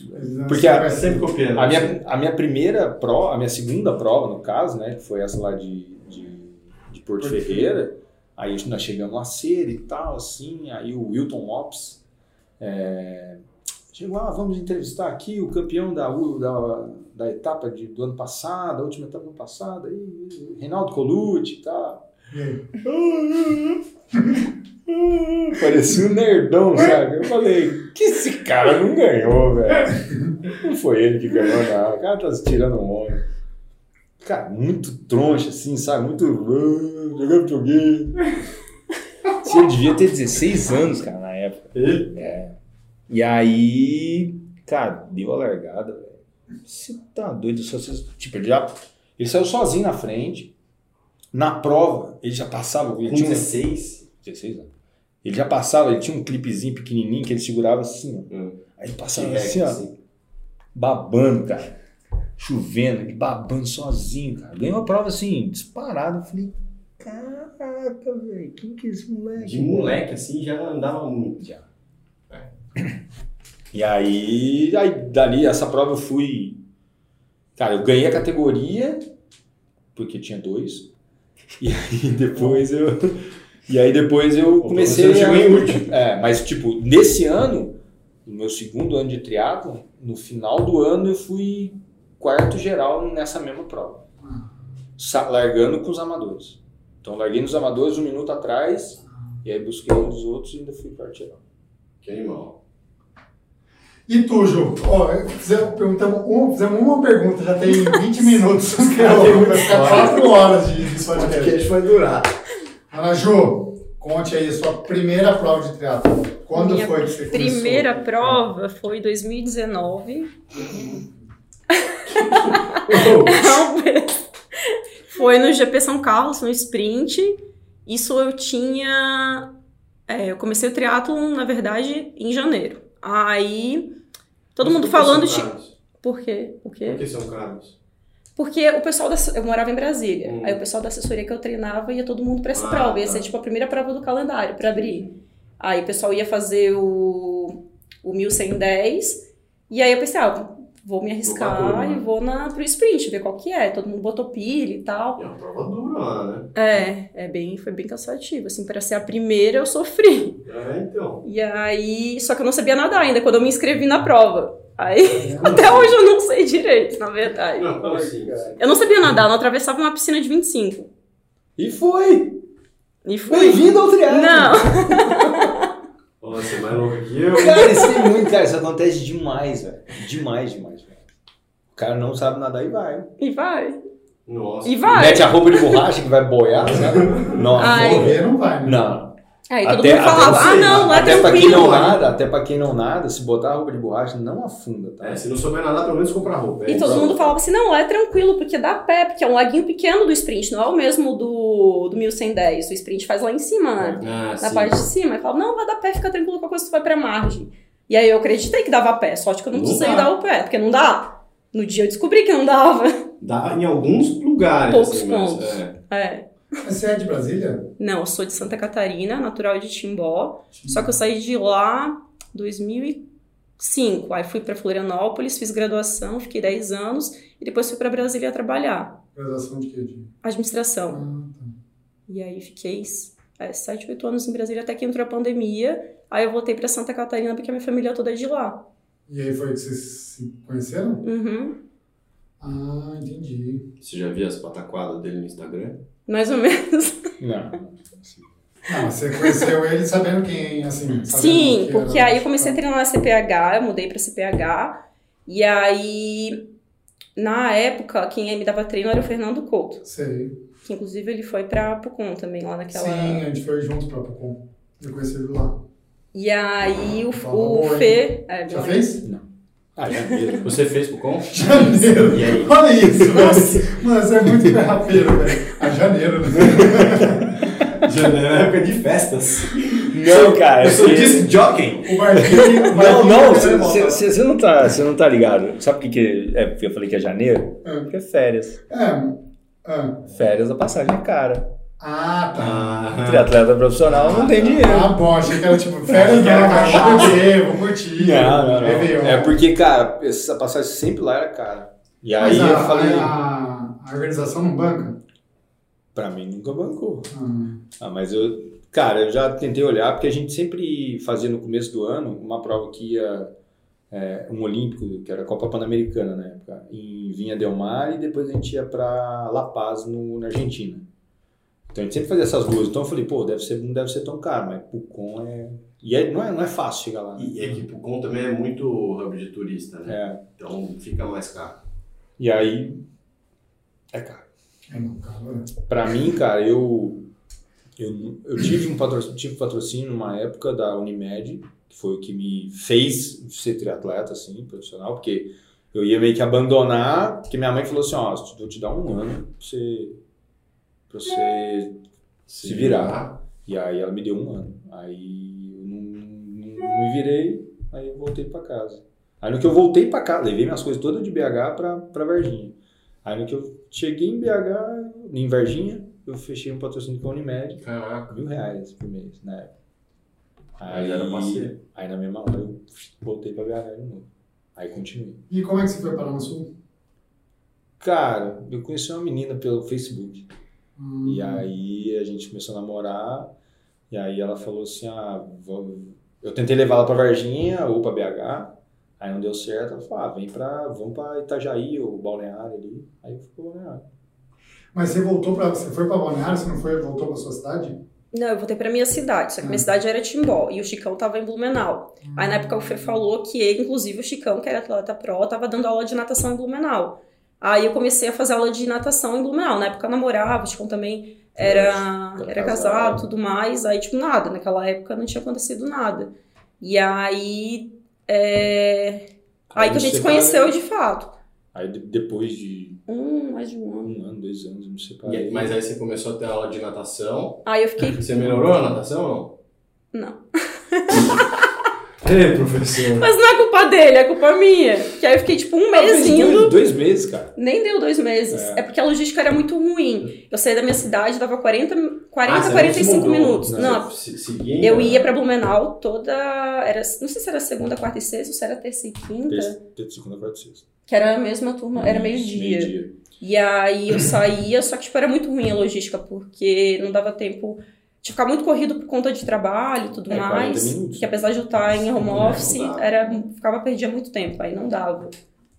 Speaker 3: Porque a-
Speaker 1: Vai sempre copiando.
Speaker 3: A minha, a minha primeira prova, a minha segunda prova, no caso, né? Que foi essa lá de, de, de Porto
Speaker 2: Porto
Speaker 3: Ferreira. Aí nós chegamos lá cedo e tal, assim. Aí o Wilton Lopes é, chegou, ah, vamos entrevistar aqui o campeão da, da, da etapa de, do ano passado, a última etapa do ano passado, aí, Reinaldo Colucci e tal. (laughs) Parecia um nerdão, sabe? Eu falei, que esse cara não ganhou, velho. Não foi ele que ganhou, não. O cara tá se tirando um. Cara, muito troncha, assim, sabe? Muito. "Ah, Jogando videogame. (laughs) Eu devia ter 16 anos, cara, na época. É. E aí, cara, deu a largada, velho. Você tá doido? Só, você- tipo, ele já. Ele saiu sozinho na frente. Na prova, ele já passava. Ele
Speaker 1: Com
Speaker 3: tinha um-
Speaker 1: 16.
Speaker 3: 16 anos. Ele já passava, ele tinha um clipezinho pequenininho que ele segurava assim, ó.
Speaker 1: Hum.
Speaker 3: Aí ele passava assim, ó,
Speaker 1: assim.
Speaker 3: babando, cara. Chovendo, ele babando sozinho, cara. Ganhou a prova assim, disparado. Eu falei, caraca, velho, quem que é esse moleque?
Speaker 1: De moleque, assim, já andava muito.
Speaker 3: Já. E aí, aí, dali, essa prova eu fui. Cara, eu ganhei a categoria, porque tinha dois. E aí (laughs) depois eu. E aí depois eu comecei.
Speaker 1: chegou em (laughs) último.
Speaker 3: É, mas tipo, nesse ano, no meu segundo ano de triatlo, no final do ano eu fui quarto geral nessa mesma prova. Sa- largando com os amadores. Então larguei nos amadores um minuto atrás, e aí busquei os outros e ainda fui quarto geral.
Speaker 1: Que animal.
Speaker 2: E tu, Ju? Ó, fizemos, perguntamos um, fizemos uma pergunta, já tem 20 (laughs) minutos. Vai ficar 4 horas de, de podcast.
Speaker 1: podcast vai durar.
Speaker 2: Ana Ju, conte aí a sua primeira prova de triatlo. Quando
Speaker 4: Minha
Speaker 2: foi que você começou?
Speaker 4: Primeira prova foi em 2019. Foi no GP São Carlos, no sprint. Isso eu tinha. é, eu comecei o triatlon, na verdade, em janeiro. Aí. Todo mundo
Speaker 1: Por que
Speaker 4: falando
Speaker 1: São
Speaker 4: de.
Speaker 1: Carlos?
Speaker 4: Por quê? Por quê?
Speaker 1: Por que São Carlos?
Speaker 4: Porque o pessoal da. Eu morava em Brasília.
Speaker 1: Hum.
Speaker 4: Aí o pessoal da assessoria que eu treinava ia todo mundo pra essa
Speaker 1: Ah,
Speaker 4: prova. Ia
Speaker 1: tá.
Speaker 4: ser tipo a primeira prova do calendário pra abrir. Aí o pessoal ia fazer o, o 1110. E aí eu pensei, ah, vou me arriscar e vou na, pro sprint, ver qual que é. Todo mundo botou pilha e tal.
Speaker 1: É uma prova dura lá, né?
Speaker 4: É, é bem, foi bem cansativo. Assim, para ser a primeira eu sofri.
Speaker 1: É, então.
Speaker 4: E aí. Só que eu não sabia nadar ainda quando eu me inscrevi na prova. Aí. (laughs) Até hoje eu não sei direito, na verdade.
Speaker 1: Não, como assim?
Speaker 4: Eu não sabia nadar, eu não atravessava uma piscina de 25.
Speaker 3: E foi!
Speaker 4: E fui.
Speaker 3: Bem-vindo ao triatlo!
Speaker 4: Não, (laughs)
Speaker 1: Ó, Você é mais louco que eu.
Speaker 3: Cara, isso tem muito, cara, isso acontece demais, velho. Demais, demais, velho. O cara não sabe nadar e vai.
Speaker 4: e vai.
Speaker 1: Nossa.
Speaker 4: E vai.
Speaker 3: Mete a roupa de borracha que vai boiar, sabe? (laughs) Não,
Speaker 4: Ai.
Speaker 2: Correr não vai, né?
Speaker 3: não.
Speaker 4: Aí todo
Speaker 3: Até,
Speaker 4: mundo falava, ah não, lá é
Speaker 3: até pra quem
Speaker 4: tranquilo.
Speaker 3: não nada, até pra quem não nada, se botar a roupa de borracha, não afunda, tá?
Speaker 1: É, se não souber nadar, pelo menos comprar roupa. É
Speaker 4: E todo mundo falava assim, não, lá é tranquilo, porque dá pé, porque é um laguinho pequeno do sprint, não é o mesmo do, do 1110. O sprint faz lá em cima, né?
Speaker 1: Ah,
Speaker 4: na
Speaker 1: sim.
Speaker 4: parte de cima. Aí falava, não, vai dar pé, fica tranquilo, qualquer coisa tu vai pra margem. E aí eu acreditei que dava pé, sorte que eu não
Speaker 1: Não
Speaker 4: precisei
Speaker 1: dá.
Speaker 4: dar o pé, porque não dá. No dia eu descobri que não dava.
Speaker 1: Dá em alguns lugares.
Speaker 4: Poucos
Speaker 1: assim, mas,
Speaker 4: pontos.
Speaker 1: é.
Speaker 4: É.
Speaker 2: Mas Você é de Brasília?
Speaker 4: Não, eu sou de Santa Catarina, natural de Timbó. Só que eu saí de lá em 2005. Aí fui pra Florianópolis, fiz graduação, fiquei 10 anos e depois fui pra Brasília trabalhar.
Speaker 2: Graduação de quê? De...
Speaker 4: Administração.
Speaker 2: Ah, tá.
Speaker 4: E aí fiquei é, 7, 8 anos em Brasília até que entrou a pandemia. Aí eu voltei pra Santa Catarina porque a minha família toda é de lá.
Speaker 2: E aí foi que vocês se conheceram?
Speaker 4: Uhum.
Speaker 2: Ah, entendi.
Speaker 1: Você já viu as pataquadas dele no Instagram?
Speaker 4: Mais ou menos.
Speaker 3: Não.
Speaker 2: Ah, mas você conheceu ele sabendo quem, assim... sabendo
Speaker 4: Sim,
Speaker 2: que
Speaker 4: porque aí eu comecei a treinar na CPH, eu mudei pra CPH. E aí, na época, quem me dava treino era o Fernando Couto.
Speaker 2: Sei.
Speaker 4: Que inclusive ele foi pra Pucon também, lá naquela.
Speaker 2: Sim, a gente foi juntos pra Pucon. Eu conheci ele lá.
Speaker 4: E aí o,
Speaker 2: Prova
Speaker 4: o
Speaker 2: boa,
Speaker 4: Fê. É,
Speaker 2: Já
Speaker 4: bom,
Speaker 2: fez?
Speaker 3: Ah, janeiro.
Speaker 1: Você fez pro com? (laughs)
Speaker 2: Janeiro.
Speaker 1: E aí?
Speaker 2: Olha isso, velho. Mano, você é muito ferrapeiro, velho. A janeiro, né? (laughs)
Speaker 1: Janeiro é época de festas.
Speaker 3: Não, cara.
Speaker 1: Eu sou
Speaker 3: você-
Speaker 1: disc jockey.
Speaker 2: O Marquinhos...
Speaker 3: Não, não, você não, tá, você não tá ligado. Sabe por que, que é, porque eu falei que é janeiro?
Speaker 2: É.
Speaker 3: Porque é férias.
Speaker 2: É. Ah,
Speaker 3: Férias a passagem é cara.
Speaker 2: Ah tá.
Speaker 1: Ah,
Speaker 3: Triatleta profissional não tem dinheiro.
Speaker 2: Ah, bom, achei que era tipo, férias não, cara, vou beber, vou curtir.
Speaker 3: Não, não, não.
Speaker 2: Réveillon.
Speaker 3: É porque, cara, essa passagem sempre lá era cara. E aí
Speaker 2: Mas a,
Speaker 3: eu falei,
Speaker 2: a, a organização não banca?
Speaker 3: pra mim nunca bancou.
Speaker 2: Ah,
Speaker 3: Ah, mas eu, cara, eu já tentei olhar, porque a gente sempre fazia no começo do ano uma prova que ia, é, um olímpico, que era a Copa Pan-Americana na época, em Vinha Del Mar, e depois a gente ia pra La Paz, no, na Argentina. Então a gente sempre fazia essas duas. Então eu falei, pô, deve ser, não deve ser tão caro, mas Pucon é. E é, não, é, não é fácil chegar lá. Né?
Speaker 1: E é que Pucon também é muito hub de turista, né?
Speaker 3: É.
Speaker 1: Então fica mais caro.
Speaker 3: E aí. É caro.
Speaker 2: É, não, cara.
Speaker 3: Pra mim, cara, eu. Eu, eu tive um patrocínio, tive patrocínio numa época da Unimed, que foi o que me fez ser triatleta, assim, profissional, porque eu ia meio que abandonar, porque minha mãe falou assim, ó, vou te dar um ano pra você, pra você se virar. E aí ela me deu um ano. Aí eu não, não- me virei, aí eu voltei pra casa. Aí no que eu voltei pra casa, levei minhas coisas todas de BH pra, pra Varginha. Aí no que eu cheguei em BH, em Varginha, eu fechei um patrocínio com a Unimed,
Speaker 1: Caraca.
Speaker 3: mil reais por mês, na época.
Speaker 1: Aí era parceiro.
Speaker 3: aí na mesma hora eu voltei pra BH de novo. Aí continuei.
Speaker 2: E como é que você foi parar no sul?
Speaker 3: Cara, eu conheci uma menina pelo Facebook.
Speaker 2: Hum,
Speaker 3: E aí a gente começou a namorar. E aí ela falou assim: ah, vou... eu tentei levar ela pra Varginha ou pra BH. Aí não deu certo. Ela falou: ah, vem pra. Vamos pra Itajaí, ou Balneário ali. Aí eu fui pro Balneário.
Speaker 2: Mas você voltou para você foi para Balneário, você não foi, voltou para sua cidade?
Speaker 4: Não, eu voltei pra minha cidade, só que minha cidade era Timbó e o Chicão tava em Blumenau. Aí na época o Fê falou que ele, inclusive o Chicão, que era atleta pro, tava dando aula de natação em Blumenau. Aí eu comecei a fazer aula de natação em Blumenau. Na época eu namorava, o Chicão também era,
Speaker 3: Era
Speaker 4: era
Speaker 3: casado.
Speaker 4: casado tudo mais. Aí, tipo, nada. Naquela época não tinha acontecido nada. E aí. É... Aí que a gente se conheceu de fato.
Speaker 3: Aí de- depois de
Speaker 4: Um, mais de um ano.
Speaker 3: um ano, dois anos, me
Speaker 1: E
Speaker 3: separei.
Speaker 1: aí- mas aí você começou a ter aula de natação.
Speaker 4: Aí eu fiquei.
Speaker 1: Você melhorou a natação ou
Speaker 4: Não.
Speaker 1: não? (laughs) Ei, professor.
Speaker 4: Mas não é dele, é culpa minha. Que aí eu fiquei, tipo, um mês indo.
Speaker 3: dois, dois meses, cara.
Speaker 4: Nem deu dois meses.
Speaker 3: É.
Speaker 4: É. porque a logística era muito ruim. Eu saía da minha cidade, dava 40, 40
Speaker 1: Ah, você não
Speaker 4: 45
Speaker 1: se mudou,
Speaker 4: minutos.
Speaker 3: né?
Speaker 4: Não,
Speaker 1: Se-
Speaker 4: eu ia pra Blumenau toda. Era, não sei se era segunda, quarta e sexta, ou se era terça e quinta.
Speaker 3: Terça, terça, segunda, quarta e sexta.
Speaker 4: Que era a mesma turma, era meio-dia.
Speaker 3: Meio-dia.
Speaker 4: E aí eu saía, só que tipo, era muito ruim a logística, porque não dava tempo. Tinha que ficar muito corrido por conta de trabalho e tudo
Speaker 3: É, 40
Speaker 4: mais. Que apesar de eu estar em home
Speaker 1: Não
Speaker 4: office, era, ficava perdia muito tempo, aí não dava.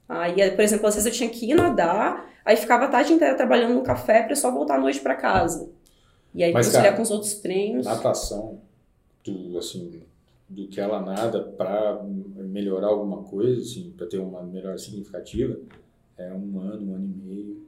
Speaker 4: Aí, por exemplo, às vezes eu tinha que ir nadar, aí ficava a tarde inteira trabalhando no café pra só voltar à noite pra casa. E aí
Speaker 3: Mas,
Speaker 4: conciliar com os outros treinos.
Speaker 3: Natação, do, assim, do que ela nada pra melhorar alguma coisa, assim, pra ter uma melhora significativa, é um ano, um ano e meio,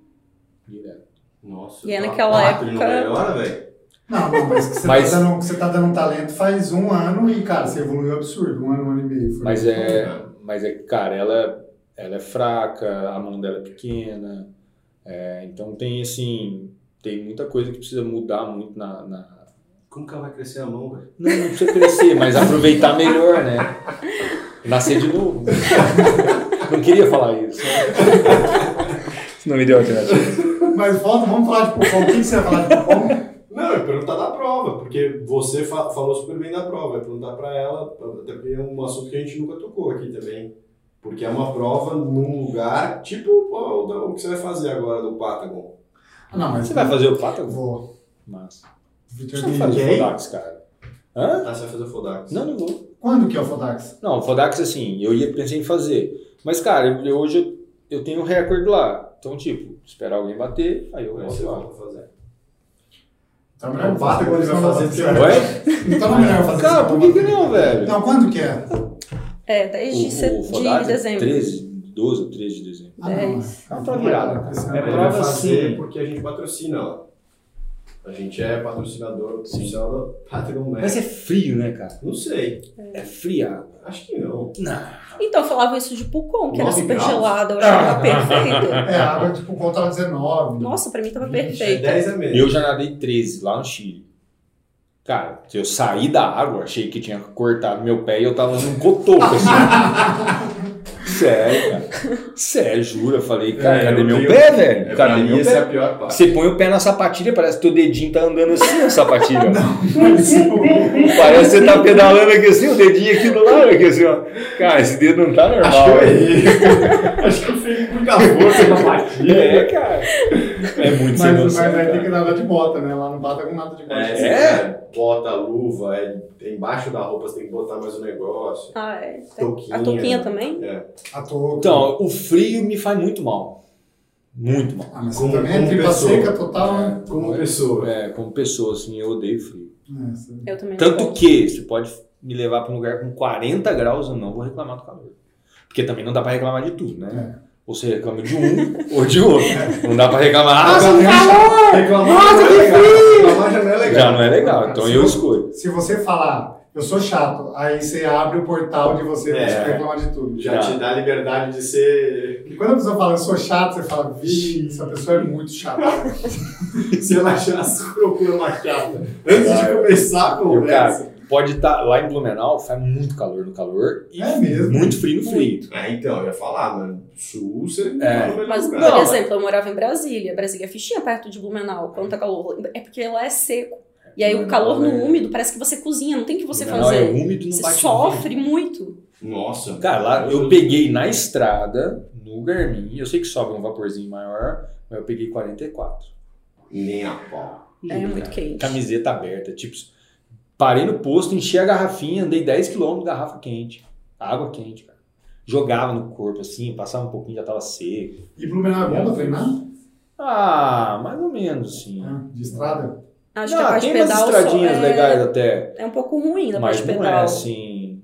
Speaker 3: direto.
Speaker 1: Nossa,
Speaker 4: E é naquela época-
Speaker 1: Não melhora, velho?
Speaker 2: Não, não, mas que você,
Speaker 3: Mas-
Speaker 2: Tá dando, que você tá dando talento faz um ano e, cara, você evoluiu absurdo. Um ano, um ano e meio. Foi
Speaker 3: Mas é,
Speaker 2: bom.
Speaker 3: mas é, cara, ela, ela é fraca, a mão dela é pequena, é, então tem, assim, tem muita coisa que precisa mudar muito na, na...
Speaker 1: Como que ela vai crescer a mão, velho?
Speaker 3: Não, não precisa crescer, mas aproveitar melhor, né? Nascer de novo. (laughs) Não queria falar isso. Não me deu alternativa.
Speaker 2: Mas volta, vamos falar de Pucon. O que você vai falar de Pucon?
Speaker 1: Não, eu ia perguntar da prova, porque você fa- falou super bem da prova. Ia perguntar pra ela, até porque é um assunto que a gente nunca tocou aqui também. Porque é uma prova num lugar, tipo o, o- o que você vai fazer agora do Patagon.
Speaker 2: Ah, Não, mas
Speaker 3: Você vai fazer o pato?
Speaker 2: Vou. Vitor
Speaker 3: Você vai fazer o. Fodax, cara. Hã?
Speaker 1: Ah, você vai fazer o Fodax.
Speaker 3: Não, não vou.
Speaker 2: Quando que é o Fodax?
Speaker 3: Não, o Fodax, assim, eu ia, pensei em fazer. Mas, cara, eu, eu- hoje eu, eu tenho um recorde lá. Então, tipo, esperar alguém bater, aí eu vou lá.
Speaker 1: vai fazer.
Speaker 2: Então,
Speaker 1: Não, o Patagon ele vai fazer
Speaker 3: Oi?
Speaker 2: Então não é melhor fazer
Speaker 3: Cara, por que, que não, velho?
Speaker 2: Não, quando que é?
Speaker 4: É, 10 de, se- de dezembro.
Speaker 3: 13, 12 ou 13 de dezembro.
Speaker 2: Ah, não. É
Speaker 3: É prova virada, É prova sim.
Speaker 1: porque a gente patrocina lá. A gente é patrocinador oficial da Patagon
Speaker 3: Mas
Speaker 1: Mag.
Speaker 3: é frio, né, cara?
Speaker 1: Não sei.
Speaker 3: É friado.
Speaker 1: Acho que não.
Speaker 3: Não.
Speaker 4: Então eu falava isso de Pucon, que era super
Speaker 1: graus?
Speaker 4: gelada, eu achava (laughs) perfeito.
Speaker 2: É, a água de Pucon tava 19.
Speaker 4: Nossa, pra mim tava
Speaker 1: É
Speaker 4: perfeito.
Speaker 1: 10 a menos.
Speaker 3: Eu já nadei 13 lá no Chile. Cara, se eu saí da água, achei que tinha cortado meu pé e eu tava num cotoco, assim. (laughs) Sério, cara. Sério, juro. Eu falei, cara,
Speaker 1: É,
Speaker 3: cadê
Speaker 1: eu
Speaker 3: meu
Speaker 1: tenho-
Speaker 3: pé, velho?
Speaker 1: É,
Speaker 3: Cadê meu
Speaker 1: é
Speaker 3: pé?
Speaker 1: pior parte.
Speaker 3: Você põe o pé na sapatilha, parece que teu dedinho tá andando assim na sapatilha.
Speaker 2: Mas (laughs) o-
Speaker 3: Parece que você tá pedalando aqui assim, o dedinho aqui do lado, aqui assim, ó. Cara, esse dedo não tá
Speaker 1: Acho
Speaker 3: normal.
Speaker 1: que eu errei. (laughs) Acho que muita força na batida.
Speaker 3: É, cara. É muito sem
Speaker 2: Mas,
Speaker 3: noção,
Speaker 2: mas vai ter
Speaker 3: cara.
Speaker 2: que nadar de bota, né? Lá no Pata com nada de bota.
Speaker 1: É,
Speaker 3: É?
Speaker 1: você é, bota a luva, é, embaixo da roupa você tem que botar mais um negócio.
Speaker 4: Ah, é.
Speaker 1: Touquinha.
Speaker 4: A touquinha também?
Speaker 1: É.
Speaker 2: A touca.
Speaker 3: Então, o frio me faz muito mal. Muito mal.
Speaker 2: Ah, mas
Speaker 1: Como-
Speaker 2: você também é
Speaker 1: como
Speaker 2: tripa
Speaker 1: pessoa.
Speaker 2: seca total, né?
Speaker 1: Como pessoa.
Speaker 3: É, como pessoa, assim, eu odeio frio.
Speaker 2: É,
Speaker 4: Eu também não
Speaker 3: Tanto que você pode me levar para um lugar com 40 graus, eu não vou reclamar do calor. Porque também não dá para reclamar de tudo, né?
Speaker 2: É.
Speaker 3: Ou você reclama de um ou de outro. Não dá para reclamar.
Speaker 2: Nossa,
Speaker 3: Ah,
Speaker 2: calor!
Speaker 1: Reclamar
Speaker 2: Nossa,
Speaker 1: já não
Speaker 2: que
Speaker 1: é legal. Reclamar já não é legal.
Speaker 3: já não é legal, então
Speaker 2: Se
Speaker 3: eu escolho.
Speaker 2: Se você falar, eu sou chato, aí você abre o portal de você pra
Speaker 1: É.
Speaker 2: você reclamar de tudo.
Speaker 1: Já te dá a liberdade de ser.
Speaker 2: E quando a pessoa fala, eu sou chato, você fala, vixe, essa pessoa é muito chata.
Speaker 1: Se ela achasse, procura uma chata. Antes de começar a conversa.
Speaker 3: Pode estar lá em Blumenau, faz muito calor no calor e
Speaker 2: É mesmo?
Speaker 3: muito frio no frio.
Speaker 1: É, então, eu ia falar, mano. Sul, você não
Speaker 3: É.
Speaker 1: tá melhor
Speaker 4: Mas,
Speaker 1: lugar.
Speaker 4: por
Speaker 3: Não,
Speaker 4: exemplo, eu morava em Brasília. Brasília é fichinha perto de Blumenau. Quanto tá calor? É porque lá é seco. E aí o
Speaker 3: Blumenau
Speaker 4: calor no
Speaker 3: é-
Speaker 4: úmido parece que você cozinha, não tem o que você
Speaker 3: Blumenau é
Speaker 4: fazer.
Speaker 3: úmido, não
Speaker 4: Você
Speaker 3: bate
Speaker 4: sofre muito.
Speaker 1: Nossa.
Speaker 3: Cara, lá eu peguei na estrada, no Garmin, eu sei que sobe um vaporzinho maior, mas eu peguei 44.
Speaker 1: Nem a pau.
Speaker 4: É muito quente.
Speaker 3: Camiseta aberta, tipo, parei no posto, enchi a garrafinha, andei 10km de garrafa quente. Água quente, cara. Jogava no corpo assim, passava um pouquinho, já tava seco.
Speaker 2: E Blumenau é bom pra treinar?
Speaker 3: Ah, mais ou menos, assim.
Speaker 2: Ah, de estrada?
Speaker 4: Acho
Speaker 3: Não,
Speaker 4: que a parte
Speaker 3: tem umas
Speaker 4: pedal
Speaker 3: estradinhas
Speaker 4: é,
Speaker 3: legais até,
Speaker 4: é um pouco ruim da
Speaker 3: mas
Speaker 4: parte de
Speaker 3: não
Speaker 4: pedal.
Speaker 3: é assim...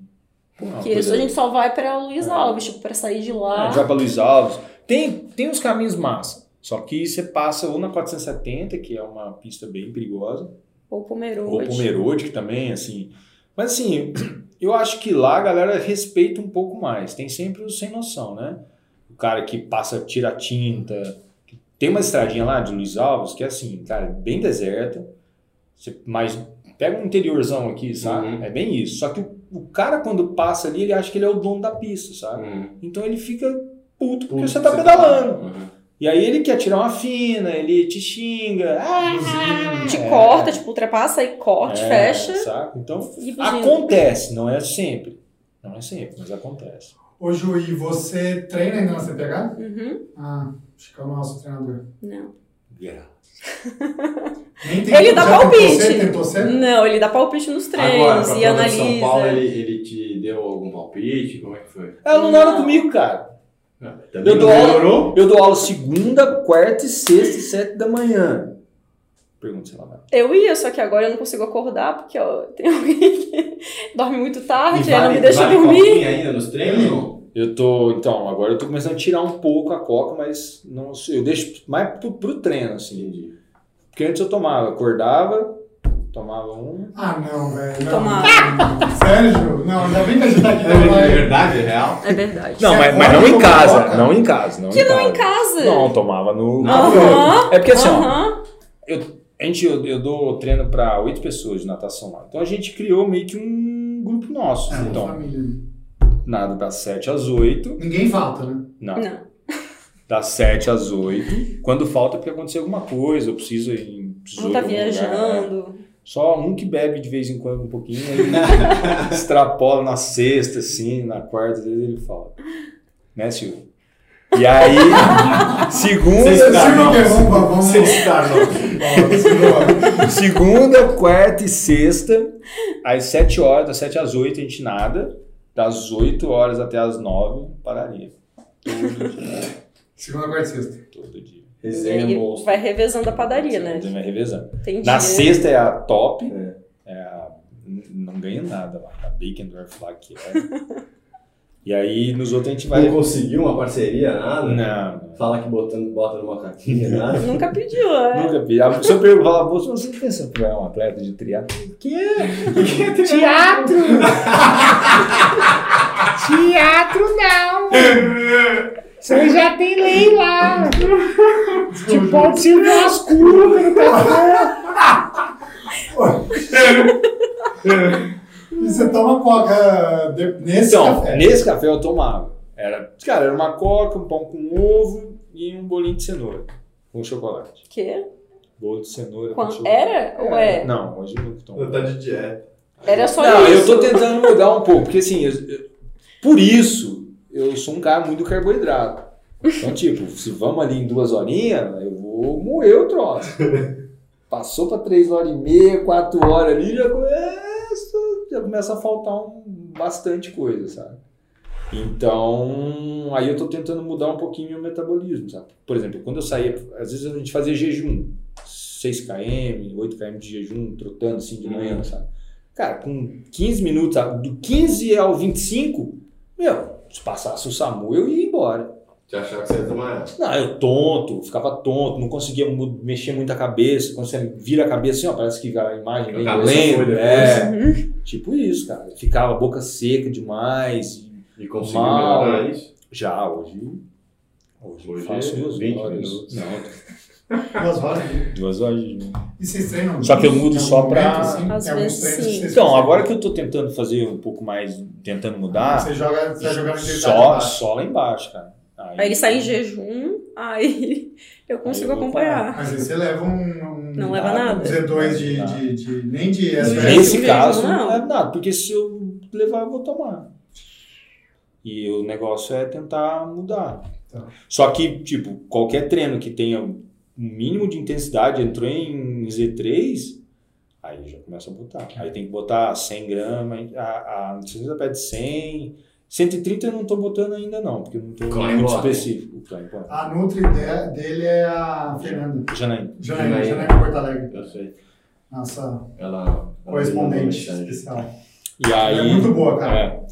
Speaker 4: Porque
Speaker 3: coisa-
Speaker 4: isso a gente só vai pra Luiz
Speaker 3: É.
Speaker 4: Alves, tipo, pra sair de
Speaker 3: É,
Speaker 4: lá.
Speaker 3: já pra Luiz Alves. Tem, tem uns caminhos massa. Só que você passa ou na 470, que é uma pista bem perigosa,
Speaker 4: Ou
Speaker 3: ou
Speaker 4: Pomerode.
Speaker 3: Pomerode, que também, assim. Mas assim, (clears throat) eu acho que lá a galera respeita um pouco mais. Tem sempre os sem noção, né? O cara que passa, tira tinta. Tem uma estradinha lá de Luiz Alves que é assim, cara, bem deserta. Você, mas pega um interiorzão aqui, sabe?
Speaker 1: Uhum.
Speaker 3: É bem isso. Só que o, o cara, quando passa ali, ele acha que ele é o dono da pista, sabe?
Speaker 1: Hum.
Speaker 3: Então ele fica puto porque
Speaker 1: Putz,
Speaker 3: você tá pedalando.
Speaker 1: Uhum.
Speaker 3: E aí ele quer tirar uma fina, ele te xinga. Ah,
Speaker 4: Te
Speaker 3: é.
Speaker 4: corta, tipo, ultrapassa e corte,
Speaker 3: É,
Speaker 4: fecha.
Speaker 3: Saca? Então acontece, não é sempre. Não é sempre, mas acontece.
Speaker 2: Ô Ju, e você treina ainda na CPH?
Speaker 4: Uhum.
Speaker 2: Ah, acho que é o nosso treinador.
Speaker 4: Não. (laughs)
Speaker 2: Nem tem-
Speaker 4: Ele dá palpite.
Speaker 2: Tentou ser, tentou ser?
Speaker 4: Não, ele dá palpite nos treinos
Speaker 1: Agora, pra
Speaker 4: e analisa.
Speaker 1: São Paulo, ele, ele te deu algum palpite? Como é que foi?
Speaker 3: Ela não nada
Speaker 4: Não.
Speaker 3: comigo, cara.
Speaker 1: Também
Speaker 3: Eu dou aula-? Eu dou aula segunda, quarta e sexta e sete da manhã. Pergunta se ela vai.
Speaker 4: Eu ia, só que agora eu não consigo acordar, porque ó, (laughs) tem alguém que dorme muito tarde,
Speaker 1: E
Speaker 4: aí não
Speaker 1: vale-
Speaker 4: me deixa
Speaker 1: vale
Speaker 4: dormir.
Speaker 1: ainda nos treinos?
Speaker 3: Eu tô, então, agora eu tô começando a tirar um pouco a coca, mas não, eu deixo mais pro, pro treino, assim. Porque antes eu tomava, acordava, tomava um.
Speaker 2: Ah, não, velho. Não. (laughs) Sério, Ju? Não, ainda bem que a gente tá aqui.
Speaker 1: É
Speaker 2: não vai-
Speaker 1: verdade? É real?
Speaker 4: É verdade.
Speaker 3: Não, mas, mas não em casa. Não em casa. Não
Speaker 4: Que
Speaker 3: em
Speaker 4: não
Speaker 3: casa.
Speaker 4: em casa.
Speaker 3: Não, tomava no.
Speaker 4: Aham.
Speaker 3: É porque assim, ó,
Speaker 4: Aham.
Speaker 3: a gente, eu, eu dou treino para oito pessoas de natação lá. Então a gente criou meio que um grupo nosso.
Speaker 2: É,
Speaker 3: então,
Speaker 2: família.
Speaker 3: nada das 7 às 8.
Speaker 2: Ninguém falta, né?
Speaker 3: Não,
Speaker 4: Não.
Speaker 3: das 7 às 8. Quando falta é porque aconteceu alguma coisa, eu preciso ir.
Speaker 4: Não tá
Speaker 3: algum lugar, né? Só um que bebe de vez em quando um pouquinho, aí (laughs) extrapola na sexta, assim, na quarta, às vezes ele fala. Né, Silvio? E aí, (laughs) segunda,
Speaker 2: Silvio,
Speaker 3: Segunda, quarta e sexta, às 7 horas, das 7 às 8 a gente nada, das 8 horas até as 9, pararia. Todo dia.
Speaker 2: Segunda, quarta e sexta.
Speaker 3: Todo dia.
Speaker 1: Resenha monstro.
Speaker 4: vai revezando a padaria, né?
Speaker 3: Vai revezando.
Speaker 4: Tem
Speaker 3: Na sexta é a top,
Speaker 1: É.
Speaker 3: é a- não ganha nada lá, a Bakendorf lá que é. E aí nos outros a gente vai.
Speaker 1: Não conseguiu uma parceria, nada?
Speaker 3: Não, não.
Speaker 1: Fala que botando, bota no macaquinho, nada? (laughs)
Speaker 4: Nunca pediu, é.
Speaker 3: Nunca vi. A pessoa pergunta, fala, "Pô, você pensa que é um atleta de triatlo? Que Teatro! (laughs) Teatro não! (laughs) Você já tem lei lá! Te pode servir umas curvas no café!
Speaker 2: E você toma coca nesse
Speaker 3: Então,
Speaker 2: café?
Speaker 3: nesse café eu tomava. Era, cara, era uma coca, um pão com ovo e um bolinho de cenoura com chocolate.
Speaker 4: Que?
Speaker 3: Bolo de cenoura com
Speaker 4: Quando-
Speaker 3: chocolate.
Speaker 4: Era ou é?
Speaker 3: Não, hoje eu nunca tomo.
Speaker 1: Tá de dieta.
Speaker 4: Era só
Speaker 3: Não, eu
Speaker 4: isso.
Speaker 3: tô tentando mudar um pouco, porque assim, eu- eu- por isso, eu sou um cara muito carboidrato. Então, tipo, se vamos ali em duas horinhas, eu vou moer o troço. Passou pra três horas e meia, quatro horas ali, já começa, já começa a faltar um, bastante coisa, sabe? Então, aí eu tô tentando mudar um pouquinho meu metabolismo, sabe? Por exemplo, quando eu saía, às vezes a gente fazia jejum, 6 km, 8 km de jejum, trotando assim de manhã, sabe? Cara, com 15 minutos, sabe? do 15 ao 25, meu, passasse o SAMU, eu ia embora.
Speaker 1: Você achava que você ia tomar ela?
Speaker 3: Não, eu tonto, ficava tonto, não conseguia mexer muito a cabeça. Quando você vira a cabeça assim, ó, parece que a imagem vem
Speaker 1: cabeça
Speaker 3: lendo.
Speaker 1: foi depois.
Speaker 3: É, tipo isso, cara. Ficava a boca seca demais.
Speaker 1: E conseguiu
Speaker 3: Mal.
Speaker 1: melhorar isso?
Speaker 3: Já, hoje. Hoje, eu
Speaker 1: Hoje
Speaker 3: faço
Speaker 1: é
Speaker 3: duas
Speaker 1: 20
Speaker 3: horas.
Speaker 1: minutos.
Speaker 3: Não,
Speaker 2: Duas horas.
Speaker 3: duas horas.
Speaker 2: E vocês treinam?
Speaker 3: Só que eu mudo só
Speaker 2: momento, assim?
Speaker 4: Às vezes, sim.
Speaker 3: Então, agora que eu tô tentando fazer um pouco mais, tentando mudar,
Speaker 2: Você joga, você na intensidade
Speaker 3: só, só lá embaixo, cara.
Speaker 4: Aí ele sai em jejum, aí (laughs) eu consigo
Speaker 3: Aí eu
Speaker 4: acompanhar.
Speaker 2: Mas aí você leva um. um
Speaker 4: Não leva nada.
Speaker 2: Um Z2 de,
Speaker 3: Tá.
Speaker 2: de, de- Nem de.
Speaker 3: Nesse caso,
Speaker 4: não.
Speaker 3: não é nada, porque se eu levar, eu vou tomar. E o negócio é tentar mudar.
Speaker 2: Tá.
Speaker 3: Só que, tipo, qualquer treino que tenha mínimo de intensidade, entrou em Z3, aí já começa a botar. Aí tem que botar 100 gramas, a, a nutricionista pede 100, 130 eu não tô botando ainda não, porque eu não
Speaker 1: Climb
Speaker 3: muito
Speaker 1: bottom.
Speaker 3: específico.
Speaker 2: A Nutri de- dele é a Fernanda.
Speaker 3: Janaína.
Speaker 2: Janaína,
Speaker 1: Janaína.
Speaker 2: Janaína Porto Alegre.
Speaker 1: Eu sei.
Speaker 2: Nossa
Speaker 1: Ela. ela
Speaker 2: correspondente
Speaker 1: mandou mensagem.
Speaker 2: especial.
Speaker 3: E aí...
Speaker 2: Ela é muito boa, cara.
Speaker 3: É,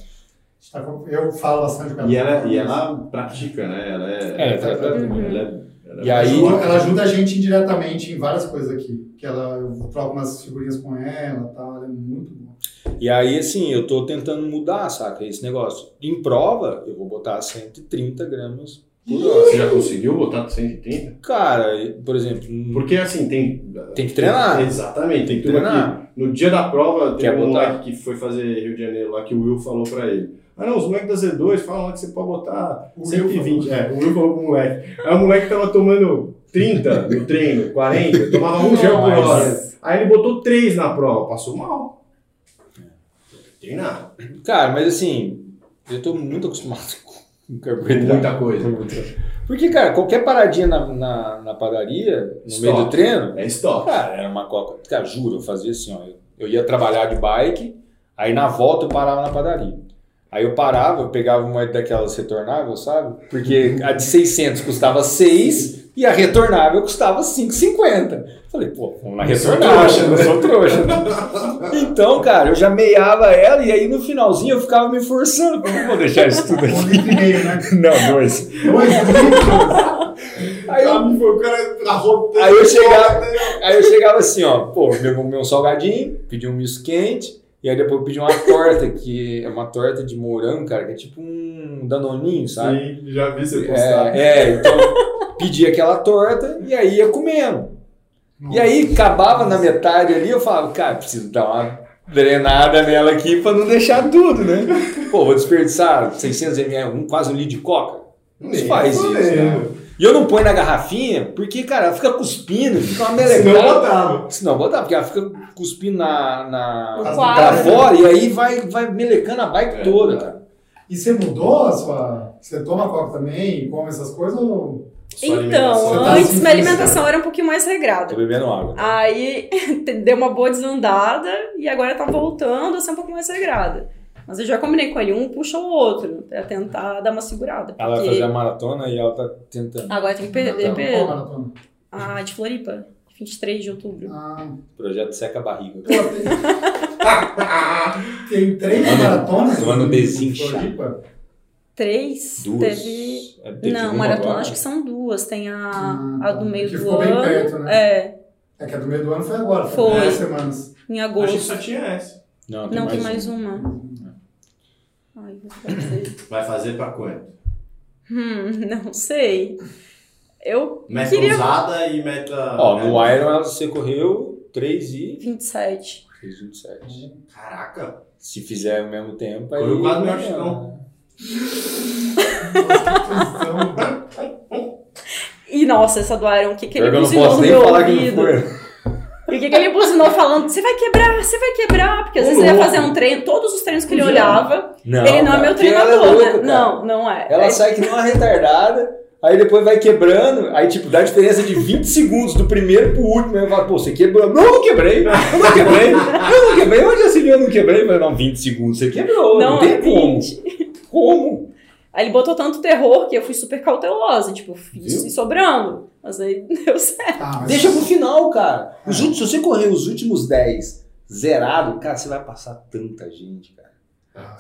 Speaker 2: Tá com- Eu falo bastante com ela.
Speaker 1: E ela, e ela pratica, né? Ela é.
Speaker 3: É, ela
Speaker 1: ela,
Speaker 4: Uhum.
Speaker 1: ela é- ela
Speaker 3: E aí-
Speaker 2: Ajuda- ela ajuda a gente indiretamente em várias coisas aqui. Que ela, eu troco umas figurinhas com ela e tal. Ela é muito boa.
Speaker 3: E aí, assim, eu tô tentando mudar, saca? Esse negócio. Em prova, eu vou botar 130 gramas por hora.
Speaker 1: Você já conseguiu botar 130?
Speaker 3: Cara, por exemplo,
Speaker 1: Porque assim, tem.
Speaker 3: Tem que treinar.
Speaker 1: Exatamente, tem que
Speaker 3: Treinar.
Speaker 1: No dia da prova,
Speaker 3: Quer
Speaker 1: teve um
Speaker 3: botar?
Speaker 1: moleque que foi fazer Rio de Janeiro lá que o Will falou pra ele. Ah não, os moleques da Z2 falam lá que você pode botar
Speaker 2: O Will
Speaker 1: 120.
Speaker 2: falou.
Speaker 1: É, o Will falou pro moleque. Aí o moleque tava tomando 30 no treino, 40, tomava um gel por hora. Aí ele botou 3 na prova, passou mal. Treinar.
Speaker 3: cara, mas assim, eu tô muito acostumado (laughs) com carboidrato.
Speaker 1: Muita coisa.
Speaker 3: Porque, cara, qualquer paradinha na, na, na padaria, no
Speaker 1: Stop.
Speaker 3: meio do treino,
Speaker 1: É stop.
Speaker 3: cara, era uma coca. Cara, juro, eu fazia assim, ó. Eu, eu ia trabalhar de bike, aí na volta eu parava na padaria. Aí eu parava, eu pegava uma daquelas retornáveis, sabe? Porque a de 600 custava 6 e a retornável custava 5,50. Falei, pô, vamos na
Speaker 1: Não sou
Speaker 3: retornável,
Speaker 1: trouxa,
Speaker 3: não
Speaker 1: né?
Speaker 3: sou trouxa. né? Então, cara, eu já meiava ela e aí no finalzinho eu ficava me forçando. Como eu vou deixar isso tudo
Speaker 2: Um
Speaker 3: aqui?
Speaker 2: litro e meio, né? (laughs)
Speaker 3: Não, dois.
Speaker 2: Dois litros.
Speaker 3: Aí eu
Speaker 1: o cara arrotando.
Speaker 3: Aí eu chegava- Aí eu chegava assim, ó, pô, meu, meu salgadinho, pedi um misto quente, e aí depois eu pedi uma torta, que é uma torta de morango, cara, que é tipo um danoninho, sabe?
Speaker 1: Sim, já vi você postar.
Speaker 3: É, é, então pedi aquela torta e aí ia comendo. E aí acabava na metade ali, eu falava, cara, preciso dar uma drenada nela aqui pra não deixar tudo, né? Pô, vou desperdiçar 600 ml, um, quase um litro de coca. Não se faz isso, né? E eu não ponho na garrafinha, porque, cara, ela fica cuspindo, fica uma
Speaker 1: Senão
Speaker 3: melecada.
Speaker 1: botava.
Speaker 3: Se não botar, porque ela fica cuspindo na, na, pra
Speaker 4: quadro.
Speaker 3: fora e aí vai, vai melecando a bike
Speaker 1: É,
Speaker 3: toda,
Speaker 1: é.
Speaker 3: cara.
Speaker 2: E você mudou a sua. Você toma coca também? Come essas coisas? Ou...
Speaker 4: Então,
Speaker 1: alimentação.
Speaker 2: tá
Speaker 4: antes
Speaker 2: assim,
Speaker 4: minha alimentação era um pouquinho mais
Speaker 3: Tô
Speaker 4: regrada.
Speaker 3: bebendo água.
Speaker 4: Aí (laughs) deu uma boa desandada e agora tá voltando a ser um pouco mais regrada. Mas eu já combinei com ele, um puxa o outro, pra tentar dar uma segurada.
Speaker 3: Ela vai
Speaker 4: porque
Speaker 3: fazer a maratona e ela tá tentando.
Speaker 4: Agora tem que perder
Speaker 3: Então,
Speaker 2: Qual
Speaker 4: peso.
Speaker 2: maratona?
Speaker 4: A de Floripa, 23 de outubro.
Speaker 2: Ah,
Speaker 3: Projeto seca a barriga. (laughs)
Speaker 2: tem... três maratonas? Em
Speaker 3: desinchado.
Speaker 2: Floripa?
Speaker 4: Três?
Speaker 3: Duas.
Speaker 4: Teve.
Speaker 3: É, teve
Speaker 4: Não,
Speaker 3: uma
Speaker 4: maratona
Speaker 3: agora.
Speaker 4: acho que são duas. Tem a,
Speaker 2: Ah,
Speaker 4: a
Speaker 2: tá.
Speaker 4: do meio
Speaker 2: Que
Speaker 4: do
Speaker 2: ficou bem
Speaker 4: ano.
Speaker 2: perto, né?
Speaker 4: É,
Speaker 2: É que a do meio do ano foi agora.
Speaker 4: Foi.
Speaker 2: duas semanas.
Speaker 4: em
Speaker 1: Achei que
Speaker 4: agosto.
Speaker 1: só tinha essa.
Speaker 3: Não, tem
Speaker 4: Não,
Speaker 3: mais,
Speaker 4: tem mais
Speaker 3: um.
Speaker 4: uma.
Speaker 1: Vai fazer pra quanto?
Speaker 4: Hum, não sei. Eu
Speaker 1: Meta
Speaker 4: queria
Speaker 1: usada e meta.
Speaker 3: Ó,
Speaker 1: é,
Speaker 3: no Iron você correu 3 e
Speaker 4: 27.
Speaker 3: fez 27.
Speaker 1: Caraca.
Speaker 3: Se fizer ao mesmo tempo, aí.
Speaker 1: Correu quase.
Speaker 2: Nossa, que tesão. (laughs)
Speaker 4: E nossa, essa do Iron, o que, que ele
Speaker 3: eu não
Speaker 4: buzinou
Speaker 3: posso
Speaker 4: no
Speaker 3: nem
Speaker 4: meu ouvido? E o que, que ele buzinou falando? Você vai quebrar, você vai quebrar. Porque às vezes ele ia fazer um treino, todos os treinos que ele olhava,
Speaker 3: Não,
Speaker 4: ele não é meu
Speaker 3: ela
Speaker 4: treinador,
Speaker 3: louca,
Speaker 4: né?
Speaker 3: cara.
Speaker 4: Não, não é.
Speaker 3: Ela
Speaker 4: Aí-
Speaker 3: sai que nem uma retardada, aí depois vai quebrando, aí tipo, dá diferença de 20 segundos do primeiro pro último. Aí eu falo, pô, você quebrou. Não, eu não quebrei. Eu não quebrei. Eu não quebrei. Onde viu, eu não quebrei? Falei, não, 20 segundos você quebrou. Não,
Speaker 4: Não,
Speaker 3: tem
Speaker 4: é
Speaker 3: como.
Speaker 4: 20.
Speaker 3: Como?
Speaker 4: Aí ele botou tanto terror que eu fui super cautelosa, tipo, fiz
Speaker 5: Viu?
Speaker 4: sobrando. Mas aí (laughs) deu certo.
Speaker 2: Ah, mas-
Speaker 5: Deixa pro final, cara. Os
Speaker 2: É.
Speaker 5: últimos, se você correr os últimos 10 zerado, cara, você vai passar tanta gente, cara.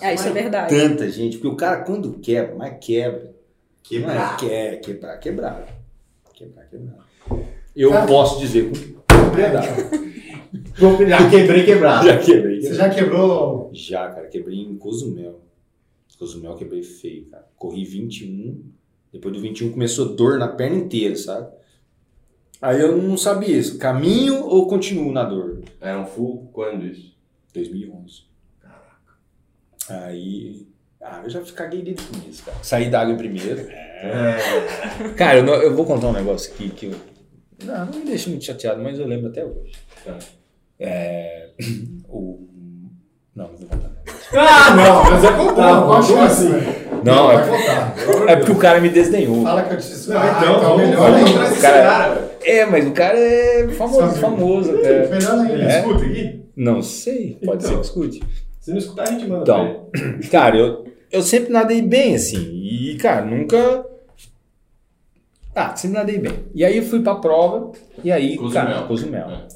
Speaker 4: É, isso é verdade.
Speaker 5: Tanta gente. Porque o cara, quando quebra, mas quebra.
Speaker 1: Quebrar.
Speaker 5: É quer, quebrar, quebrar. Quebrar, quebrar. Eu
Speaker 2: Cara.
Speaker 5: posso dizer com propriedade.
Speaker 1: Já quebrei quebrado.
Speaker 5: Já quebrei.
Speaker 2: Você já quebrou.
Speaker 5: Já, cara, quebrei em Cozumel. Cozumel quebrei feio, cara. Corri 21. Depois do 21 começou dor na perna inteira, sabe? Aí eu não sabia se caminho ou continuo na dor.
Speaker 1: Era um full quando isso?
Speaker 5: 2011. Aí. Ah, eu já caguei desde o começo, cara. Saí da água primeiro.
Speaker 1: É.
Speaker 3: Cara, eu, não- eu vou contar um negócio aqui que eu. Não, não me deixa muito chateado, mas eu lembro até hoje.
Speaker 1: Tá.
Speaker 3: É. (coughs) O. Não, não vou contar.
Speaker 1: Ah, não, mas é contar.
Speaker 2: Não, pode
Speaker 1: como
Speaker 2: assim.
Speaker 3: Não, é, é porque o cara me desdenhou.
Speaker 2: Fala que eu te
Speaker 1: Não,
Speaker 2: Ah,
Speaker 1: então, vamos,
Speaker 2: melhor ainda.
Speaker 1: desse
Speaker 3: Cara-
Speaker 1: cara.
Speaker 3: É, mas o cara é famoso, famoso até.
Speaker 2: Melhor ainda.
Speaker 1: Ele
Speaker 3: É?
Speaker 1: escuta aqui?
Speaker 3: Não sei, pode
Speaker 1: Então.
Speaker 3: ser que escute.
Speaker 1: Se não escutar, a gente manda.
Speaker 3: Então, (clears throat) cara, eu, eu sempre nadei bem, assim. E, cara, nunca. Ah, sempre nadei bem. E aí eu fui pra prova, e aí,
Speaker 1: Cozumel.
Speaker 3: cara, Cozumel.
Speaker 1: É.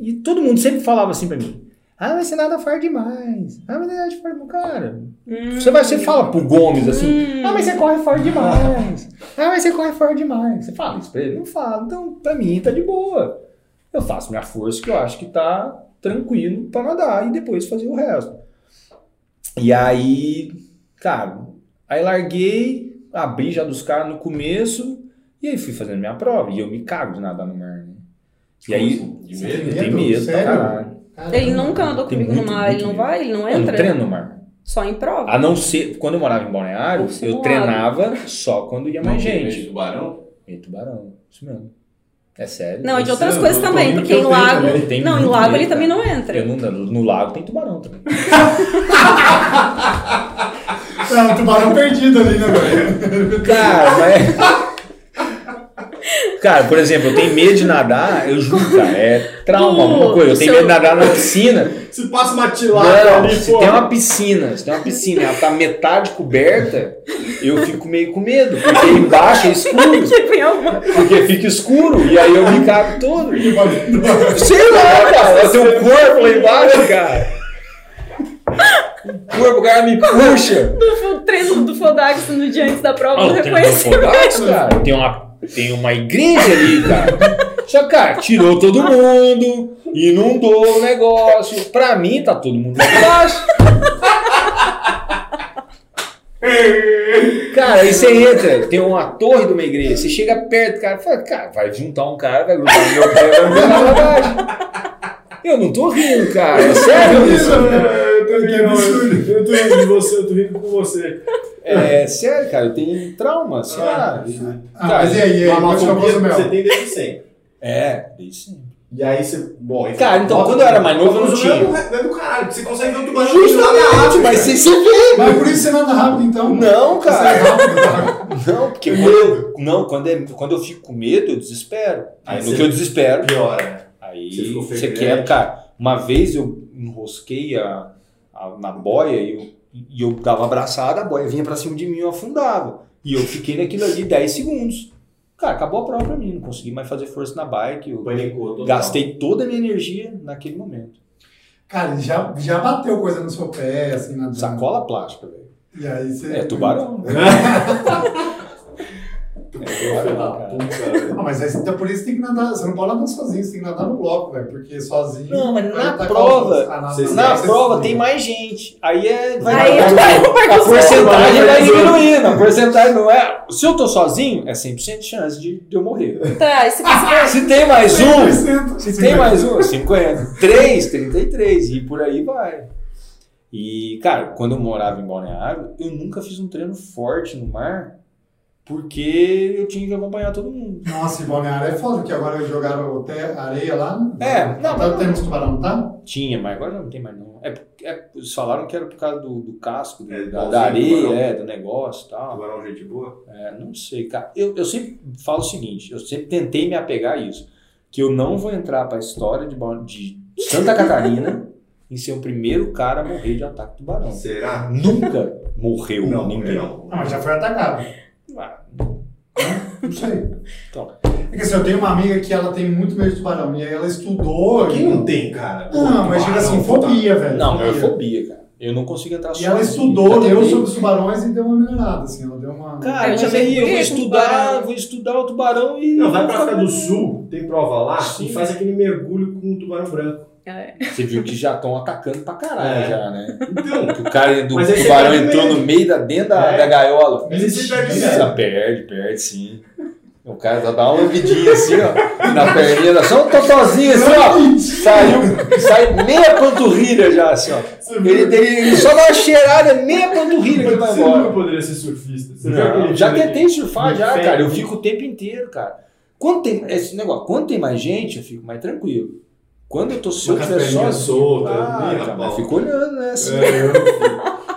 Speaker 3: E todo mundo sempre falava assim pra mim: Ah, mas você nada forte demais. Ah, mas você nada forte demais. Cara,
Speaker 4: Hum.
Speaker 3: você, vai, você fala pro Gomes assim:
Speaker 4: Hum.
Speaker 3: Ah, mas você corre forte demais. Ah, mas você corre forte demais. Você fala isso pra ele? Não fala. Então, pra mim, tá de boa. Eu faço minha força que eu acho que tá tranquilo pra nadar e depois fazer o resto. E aí, cara, aí larguei, abri já dos caras no começo e aí fui fazendo minha prova. E eu me cago de nadar no mar, né? E aí,
Speaker 1: De
Speaker 2: Você
Speaker 1: medo?
Speaker 2: tem
Speaker 3: eu tenho medo pra
Speaker 2: Sério?
Speaker 3: caralho.
Speaker 2: Caramba.
Speaker 4: Ele nunca andou
Speaker 3: Tem
Speaker 4: comigo
Speaker 3: muito,
Speaker 4: no mar, ele não vai, ele não
Speaker 3: Eu não
Speaker 4: entra.
Speaker 3: treino no mar.
Speaker 4: Só em prova.
Speaker 3: A não ser, quando eu morava em Balneário, eu treinava só quando ia mais
Speaker 1: Não
Speaker 3: gente.
Speaker 1: de tubarão?
Speaker 3: E tubarão, isso mesmo. É sério.
Speaker 4: Não, e de outras
Speaker 1: sei,
Speaker 4: coisas também, porque
Speaker 1: que
Speaker 4: em lago.
Speaker 1: também.
Speaker 4: Não, em lago
Speaker 3: medo,
Speaker 4: ele também não entra.
Speaker 3: Eu não, no, no lago tem tubarão também. (laughs)
Speaker 2: É um tubarão perdido ali, né, velho?
Speaker 3: Cara, mas. (laughs) Cara, por exemplo, eu tenho medo de nadar, eu juro, cara, é trauma, alguma coisa. Eu tenho medo de nadar na piscina. (laughs)
Speaker 1: Se passa uma
Speaker 3: Não,
Speaker 1: ali,
Speaker 3: se
Speaker 1: pô.
Speaker 3: tem uma piscina, se tem uma piscina, ela tá metade coberta, eu fico meio com medo, porque embaixo é escuro, (laughs) porque fica escuro, e aí eu me cago todo. Sei lá, (laughs) cara, eu tenho um corpo lá embaixo, cara. O corpo, o cara me puxa.
Speaker 4: O treino do Fodax no dia antes da prova,
Speaker 3: Ah, tem um
Speaker 4: reconheceu.
Speaker 3: Afogados, cara. Tem uma, tem uma igreja ali, cara. Só que, cara, tirou todo mundo, inundou o negócio. Pra mim, tá todo mundo lá embaixo. Cara, aí você entra, tem uma torre de uma igreja, você chega perto, cara, fala, cara, vai juntar um cara, vai grudar no meu pé, vai lá embaixo. Eu não tô rindo, cara, é sério isso.
Speaker 1: É, eu tô rindo,
Speaker 2: absurdo.
Speaker 1: eu tô rindo de você, eu tô rindo com você.
Speaker 3: É sério, cara, eu tenho trauma, sei lá.
Speaker 2: Ah, mas e aí, e aí?
Speaker 1: Uma
Speaker 2: é Cozumel?
Speaker 1: você tem desde sempre.
Speaker 3: É, isso sim.
Speaker 1: E aí você. Bom, enfim,
Speaker 3: Cara, então, quando eu era mais novo, eu não tinha.
Speaker 1: É do, é caralho, você consegue ver o tubarão
Speaker 3: Justamente, mas você se vê.
Speaker 2: Mas por isso você nada rápido, então.
Speaker 3: Não,
Speaker 2: Você é
Speaker 3: cara.
Speaker 2: rápido, tá?
Speaker 3: Não, porque quando eu, não, quando, é, quando eu fico com medo, eu desespero. Aí no que eu desespero,
Speaker 1: Piora.
Speaker 3: Aí
Speaker 1: Você ficou
Speaker 3: você
Speaker 1: ofegante.
Speaker 3: quer, cara. Uma vez eu enrosquei a, a- na boia e eu, e eu dava abraçada, a boia vinha pra cima de mim e eu afundava. E eu fiquei naquilo ali 10 segundos. Cara, acabou a prova pra mim, não consegui mais fazer força na bike. Eu
Speaker 1: Panicou total.
Speaker 3: gastei toda a minha energia naquele momento.
Speaker 2: Cara, já, já bateu coisa no seu pé, assim, na
Speaker 3: Sacola plástica, velho.
Speaker 2: E aí você.
Speaker 3: É tubarão. (laughs)
Speaker 2: Ah, mas aí, então por isso tem que nadar. Você não pode nadar sozinho, você tem que nadar no bloco, velho. Porque sozinho.
Speaker 3: Não, mas na prova,
Speaker 2: ah,
Speaker 1: vocês-
Speaker 3: Na
Speaker 2: vocês-
Speaker 3: prova tem mais gente. Aí é. Vai
Speaker 4: Aí
Speaker 3: a,
Speaker 4: vai
Speaker 3: a porcentagem vai diminuindo. A porcentagem não é. Se eu tô sozinho, é 100% de chance de, de eu morrer.
Speaker 4: Tá, se você (laughs)
Speaker 3: Se tem mais um,
Speaker 2: 100%,
Speaker 3: se tem mais um, 50. 3, 33. E por aí vai. E, cara, quando eu morava em Balneário, eu nunca fiz um treino forte no mar. Porque eu tinha que acompanhar todo mundo.
Speaker 2: Nossa, e Balneário é foda, porque agora jogaram até areia lá.
Speaker 3: É, não,
Speaker 2: tá,
Speaker 3: mas-
Speaker 2: temos tubarão, tá?
Speaker 3: Tinha, mas agora não tem mais não. É, é, eles falaram que era por causa do, do casco, do-
Speaker 1: É,
Speaker 3: da, da
Speaker 1: do
Speaker 3: areia,
Speaker 1: tubarão.
Speaker 3: é, do negócio e tal.
Speaker 1: Tubarão, gente boa.
Speaker 3: É, não sei, cara. Eu, eu sempre falo o seguinte, eu sempre tentei me apegar a isso. Que eu não vou entrar pra história de, de Santa Catarina (laughs)
Speaker 5: em ser o primeiro cara a morrer de ataque de tubarão.
Speaker 1: Será?
Speaker 5: Nunca morreu
Speaker 1: Não,
Speaker 5: ninguém.
Speaker 1: não.
Speaker 2: Ah, mas já foi atacado. Não sei.
Speaker 5: Então.
Speaker 2: É que assim, eu tenho uma amiga que ela tem muito medo de tubarão. E aí ela estudou.
Speaker 1: Quem
Speaker 2: e-
Speaker 1: não tem, cara?
Speaker 2: Não, mas diga assim, fobia, velho.
Speaker 5: Não, é fobia, cara. Eu não consigo entrar
Speaker 2: E ela estudou, leu sobre os tubarões e deu uma melhorada, assim. Ela deu uma.
Speaker 5: Cara,
Speaker 4: Eu
Speaker 5: aí eu vou estudar, vou estudar o tubarão e.
Speaker 1: Não, vai pra África do Sul, tem prova lá,
Speaker 5: Sim.
Speaker 1: e faz aquele mergulho com o tubarão branco.
Speaker 4: É.
Speaker 5: Você viu que já estão atacando pra caralho
Speaker 1: É.
Speaker 5: já, né?
Speaker 1: Então,
Speaker 5: Que o cara do tubarão entrou no meio da dentro da,
Speaker 1: É.
Speaker 5: da gaiola.
Speaker 1: Mas perde
Speaker 5: perde, perde sim. O cara só dá uma lambidinha assim, ó, na perninha, só um totozinho assim, ó. Saiu, sai meia panturrilha já, assim, ó. Ele, ele, ele só dá uma cheirada, meia panturrilha que vai
Speaker 1: Você nunca
Speaker 5: embora.
Speaker 1: poderia ser surfista. Você
Speaker 5: Não, já tentei surfar já, cara. Eu fico o tempo inteiro, cara. Quando tem esse negócio, quando tem mais gente, eu fico mais tranquilo. Quando eu tô se eu tiver sozinho,
Speaker 1: soltas,
Speaker 5: ah, cara, fico olhando, né? assim.
Speaker 1: É, eu,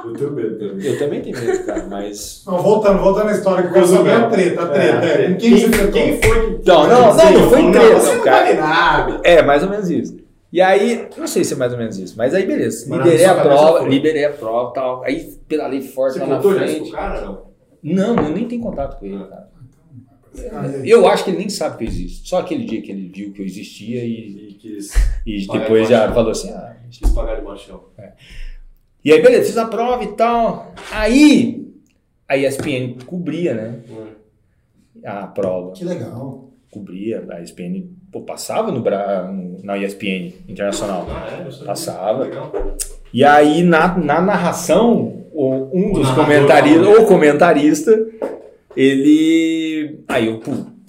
Speaker 1: eu tenho medo também.
Speaker 5: Eu também tenho medo, cara, mas.
Speaker 2: Não, voltando, voltando à história, que eu quero saber a treta, a treta. É, com quem, você tretou?
Speaker 1: quem foi que.
Speaker 5: Não, não, não, não foi treta,
Speaker 1: Você não vale nada.
Speaker 3: É, mais ou menos isso. E aí, não sei se é mais ou menos isso, mas aí beleza.
Speaker 1: Mas na
Speaker 3: Liberei a prova, liberei a prova e tal. Aí pedalei forte
Speaker 1: Você
Speaker 3: lá na
Speaker 1: contou já isso
Speaker 3: frente.
Speaker 1: pro cara, não?
Speaker 3: Não, eu nem tenho contato com ele, cara. Eu acho que ele nem sabe que eu existo. Só aquele dia que ele viu que eu existia e,
Speaker 1: E quis,
Speaker 3: e depois
Speaker 1: de
Speaker 3: já falou assim: ah,
Speaker 1: quis pagar de machão.
Speaker 3: E aí, beleza, fiz a prova e tal. Aí, a ESPN cobria, né? A prova.
Speaker 2: Que legal.
Speaker 3: Cobria. A ESPN, pô, passava no, na ESPN Internacional.
Speaker 1: Ah, é?
Speaker 3: Passava. E aí, na, na narração, um
Speaker 1: O
Speaker 3: dos comentaristas, ou comentarista, ele. Aí eu,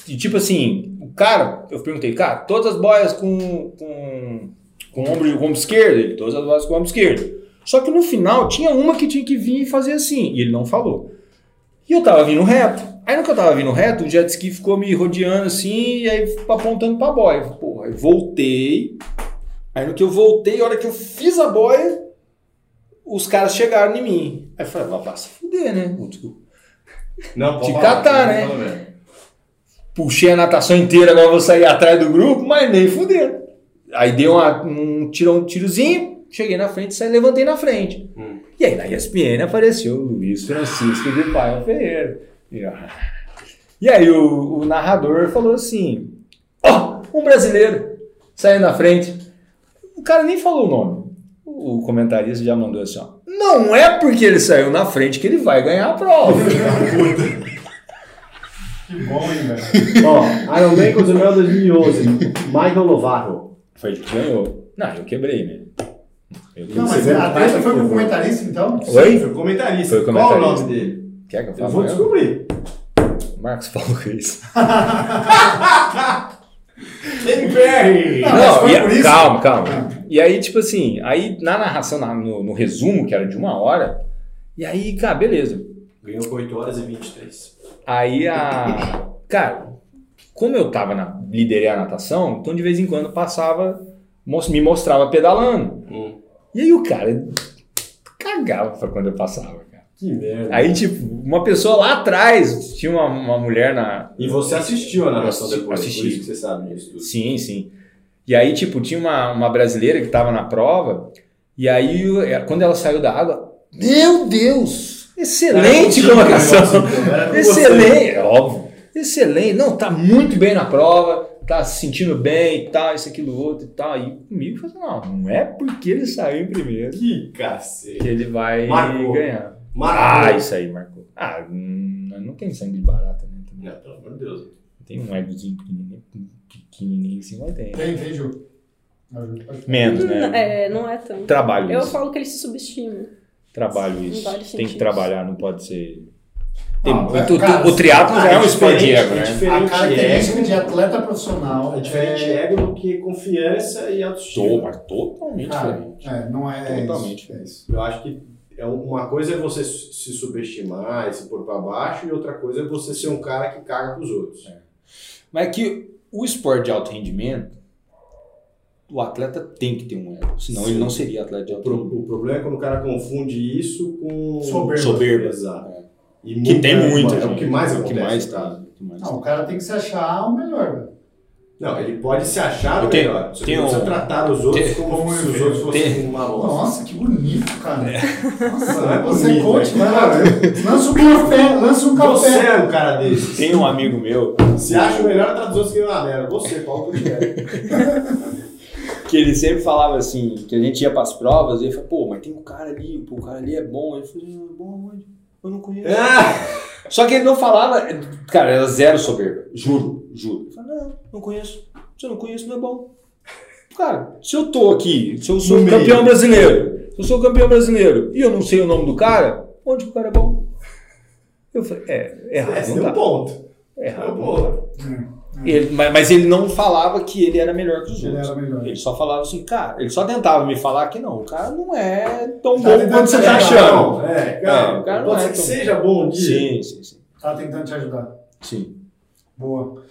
Speaker 3: e tipo assim, o cara, eu perguntei, cara, todas as boias com, com, com o ombro, com ombro esquerdo, ele, todas as boias com o ombro esquerdo. Só que no final tinha uma que tinha que vir e fazer assim, e ele não falou. E eu tava vindo reto. Aí no que eu tava vindo reto, o jet ski ficou me rodeando assim, e aí apontando pra boia. Porra, eu voltei. Aí no que eu voltei, a hora que eu fiz a boia, os caras chegaram em mim. Aí eu falei, vai se fuder, né?
Speaker 1: Não,
Speaker 3: Te
Speaker 1: pode
Speaker 3: catar,
Speaker 1: falar,
Speaker 3: né?
Speaker 1: fala mesmo.
Speaker 3: Puxei a natação inteira, agora vou sair atrás do grupo, mas nem fuder. Aí dei uma, um, tirou um tirozinho, cheguei na frente, saí, levantei na frente.
Speaker 1: Hum.
Speaker 3: E aí na ESPN apareceu o Luiz Francisco de Paia Ferreira. E, ó, e aí o, o narrador falou assim: Ó, um brasileiro saiu na frente. O cara nem falou o nome. O comentarista já mandou assim: ó, Não é porque ele saiu na frente que ele vai ganhar a prova. (laughs)
Speaker 2: Que bom, hein, velho.
Speaker 1: Ó, Iron Man Cozumel 2011. Michael Lovato.
Speaker 3: Foi ele que ganhou. Não, eu quebrei, né? Eu
Speaker 2: Não, mas a treta foi com o comentarista, então?
Speaker 3: Oi?
Speaker 1: Foi o comentarista.
Speaker 3: Foi o
Speaker 1: Qual o
Speaker 3: comentarista.
Speaker 1: nome dele?
Speaker 3: Quer que eu
Speaker 1: Eu
Speaker 3: fale?
Speaker 1: vou
Speaker 3: mesmo?
Speaker 1: descobrir.
Speaker 3: Marcos Paulo Reis.
Speaker 1: Tem Perry!
Speaker 2: Não,
Speaker 3: Não,
Speaker 2: foi
Speaker 3: e-
Speaker 2: por isso?
Speaker 3: calma, calma. E aí, tipo assim, aí na narração, na- no, no resumo, que era de uma hora, e aí, cara, beleza.
Speaker 1: Ganhou com 8 horas e 23.
Speaker 3: Aí a. Cara, como eu tava na. liderei a natação, então de vez em quando passava, me mostrava pedalando.
Speaker 1: Hum.
Speaker 3: E aí o cara cagava pra quando eu passava, cara.
Speaker 1: Que merda.
Speaker 3: Aí, tipo, uma pessoa lá atrás, tinha uma, uma mulher na.
Speaker 1: E você assistiu a narração depois,
Speaker 3: assisti.
Speaker 1: por isso que você sabe disso tudo.
Speaker 3: Sim, sim. E aí, tipo, tinha uma, uma brasileira que tava na prova, e aí, é, quando ela saiu da água, meu Deus! Excelente
Speaker 1: o
Speaker 3: colocação!
Speaker 1: então, com
Speaker 3: Excelente! É óbvio. Excelente! Não, tá muito bem na prova, tá se sentindo bem e tal, isso, aquilo, outro e tal. E comigo, falei, não, não é porque ele saiu em primeiro.
Speaker 1: Que cacete.
Speaker 3: que ele vai
Speaker 1: Marcou.
Speaker 3: ganhar.
Speaker 1: Marcou.
Speaker 3: Ah, isso aí, marcou. Ah, hum, não tem sangue de barata, né?
Speaker 1: Não, pelo amor de Deus.
Speaker 3: Tem um egozinho pequenininho, pequenininho assim, mas tem.
Speaker 2: Tem, tem.
Speaker 3: Menos, né?
Speaker 4: É, não é tanto.
Speaker 3: Trabalho
Speaker 4: Eu
Speaker 3: isso.
Speaker 4: falo que ele se subestima.
Speaker 3: Trabalho isso.
Speaker 4: vários
Speaker 3: Tem que
Speaker 4: sentidos.
Speaker 3: trabalhar, não pode ser. Tem,
Speaker 2: Ah,
Speaker 3: o, o,
Speaker 2: cara,
Speaker 3: o triatlo já é um esporte de ego,
Speaker 1: é
Speaker 3: né?
Speaker 2: A
Speaker 1: diferente
Speaker 2: característica
Speaker 1: ego,
Speaker 2: de atleta profissional
Speaker 1: é diferente ego do que confiança e
Speaker 5: Tô,
Speaker 1: autoestima.
Speaker 5: mas totalmente
Speaker 2: Cara,
Speaker 5: diferente.
Speaker 2: é, não é, é
Speaker 5: Totalmente
Speaker 2: isso, é isso.
Speaker 1: Eu acho que é uma coisa é você se subestimar e se pôr pra baixo, e outra coisa é você ser um cara que caga pros outros.
Speaker 5: Mas é que o esporte de alto rendimento, o atleta tem que ter um ego. Senão
Speaker 1: Sim.
Speaker 5: ele não seria atleta de alto
Speaker 1: pro-
Speaker 5: rendimento.
Speaker 1: o problema é quando o cara confunde isso com
Speaker 2: Soberba.
Speaker 5: Soberba.
Speaker 1: Exato.
Speaker 5: É.
Speaker 1: E
Speaker 5: Que tem muito,
Speaker 1: É o que mais
Speaker 5: É o que mais
Speaker 1: cara.
Speaker 5: tá. o que mais
Speaker 2: Não,
Speaker 5: tá.
Speaker 2: o cara tem que se achar o melhor, velho.
Speaker 1: Não, ele pode se achar o
Speaker 5: Tem-
Speaker 1: melhor. Que
Speaker 5: tem
Speaker 1: precisa
Speaker 5: um-
Speaker 1: tratar os outros
Speaker 5: tem-
Speaker 1: como se os outros fossem
Speaker 5: tem-
Speaker 1: uma bosta.
Speaker 2: Nossa, que bonito, cara. Nossa,
Speaker 1: Não é
Speaker 2: você
Speaker 1: bonito,
Speaker 2: é coach,
Speaker 1: é
Speaker 2: vai lá. Lança um café, lança um
Speaker 1: Você
Speaker 2: café.
Speaker 1: é um cara desse.
Speaker 5: Tem um amigo meu
Speaker 1: Se acha o melhor, trata os outros que é uma merda. Você, Paulo (laughs) Gutierrez.
Speaker 5: que ele sempre falava assim, que a gente ia pras provas e ele falava, pô, mas tem um cara ali, pô, o cara ali é bom. Ele falou, "Ah, bom onde? Eu não conheço.
Speaker 1: Ah, (laughs)
Speaker 5: Só que ele não falava, cara, era zero soberba, juro, juro. Ele falava, não, não conheço. Se eu não conheço, não é bom. Cara, se eu tô aqui, se eu sou
Speaker 1: No meio.
Speaker 5: campeão brasileiro, se eu sou campeão brasileiro e eu não sei o nome do cara, onde que o cara é bom? Eu falei, é, é errado,
Speaker 1: esse
Speaker 5: não
Speaker 1: um
Speaker 5: tá.
Speaker 1: ponto.
Speaker 5: É
Speaker 1: É
Speaker 5: Ele- mas, mas ele não falava que ele era melhor que os
Speaker 2: Ele
Speaker 5: outros.
Speaker 2: era melhor.
Speaker 5: Ele só falava assim, cara, ele só tentava me falar que não, o cara não é tão
Speaker 2: Tá
Speaker 5: bom quanto você tá achando.
Speaker 1: É,
Speaker 5: É,
Speaker 1: cara.
Speaker 5: o cara não
Speaker 1: pode
Speaker 5: é
Speaker 1: ser que
Speaker 5: tão-
Speaker 1: seja bom um dia.
Speaker 5: Sim, sim, sim.
Speaker 2: Tá tentando te ajudar.
Speaker 5: sim.
Speaker 2: Boa.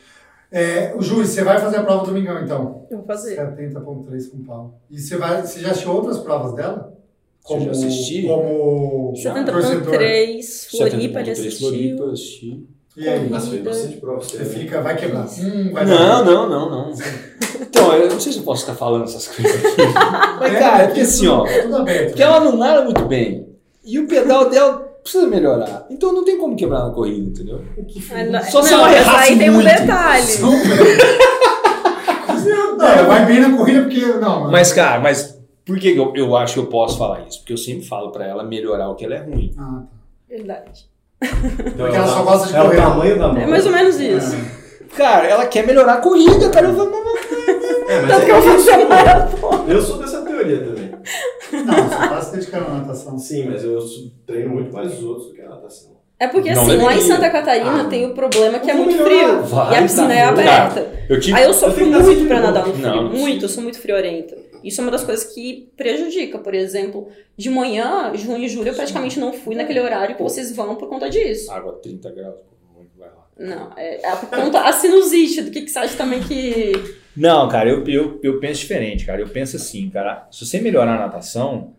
Speaker 2: É, o Júlio, você vai fazer a prova domingão, então?
Speaker 4: Eu vou fazer.
Speaker 2: 70.3 com Paulo. E você, vai, você já assistiu outras provas dela?
Speaker 5: eu já assisti.
Speaker 2: Como torcedor.
Speaker 4: 70.3, Floripa, ele
Speaker 5: 70.3
Speaker 4: assistiu.
Speaker 5: Floripa, assisti.
Speaker 2: E aí?
Speaker 1: Mas fez bastante prova.
Speaker 2: Você fica, vai quebrar. Hum, vai
Speaker 5: Não, não, não, não. Então, eu não sei se eu posso ficar falando essas coisas aqui. (laughs) Mas,
Speaker 2: É,
Speaker 5: cara, é porque assim, ó.
Speaker 2: É tudo aberto.
Speaker 5: Porque ela não nada muito bem. E o pedal dela precisa melhorar. Então não tem como quebrar na corrida, entendeu?
Speaker 4: Não,
Speaker 5: Só se
Speaker 4: não,
Speaker 5: ela errasse
Speaker 4: aí tem um
Speaker 5: muito.
Speaker 4: detalhe.
Speaker 2: Não, ela vai bem na corrida porque. Não,
Speaker 5: Mas, cara, mas por que eu, eu acho que eu posso falar isso? Porque eu sempre falo pra ela melhorar o que ela é ruim.
Speaker 2: Ah, tá.
Speaker 4: Verdade.
Speaker 1: Então,
Speaker 2: Porque ela só gosta de
Speaker 1: é o
Speaker 2: correr.
Speaker 1: tamanho da mão.
Speaker 4: É mais ou menos isso.
Speaker 5: Cara, ela quer melhorar a corrida, cara. Eu.
Speaker 1: É, mas
Speaker 4: Tanto
Speaker 1: é
Speaker 4: que eu
Speaker 1: que
Speaker 4: faço a maratona.
Speaker 1: eu sou dessa teoria também.
Speaker 2: Não, você tá se dedicando à natação.
Speaker 1: Sim, mas eu treino muito mais os outros do que a natação.
Speaker 4: É porque
Speaker 5: Não
Speaker 4: assim, lá em
Speaker 5: deveria.
Speaker 4: Santa Catarina
Speaker 1: Ah,
Speaker 4: tem o problema que é
Speaker 1: eu vou
Speaker 4: muito frio.
Speaker 5: Vai,
Speaker 4: e a piscina
Speaker 5: tá
Speaker 4: é aberta.
Speaker 5: Eu tive.
Speaker 4: Aí eu
Speaker 1: Eu
Speaker 4: sofro
Speaker 1: dar
Speaker 4: muito pra nadar no frio.
Speaker 5: Não,
Speaker 4: muito, eu sou muito friorenta. Isso é uma das coisas que prejudica. Por exemplo, de manhã, junho e julho, eu praticamente não fui naquele horário que vocês vão por conta disso.
Speaker 5: Água 30 graus, vai lá?
Speaker 4: Não, é, é por conta a sinusite. Do que, que você acha também que.
Speaker 3: Não, cara, eu, eu, eu penso diferente, cara. Eu penso assim, cara, se você melhorar a natação,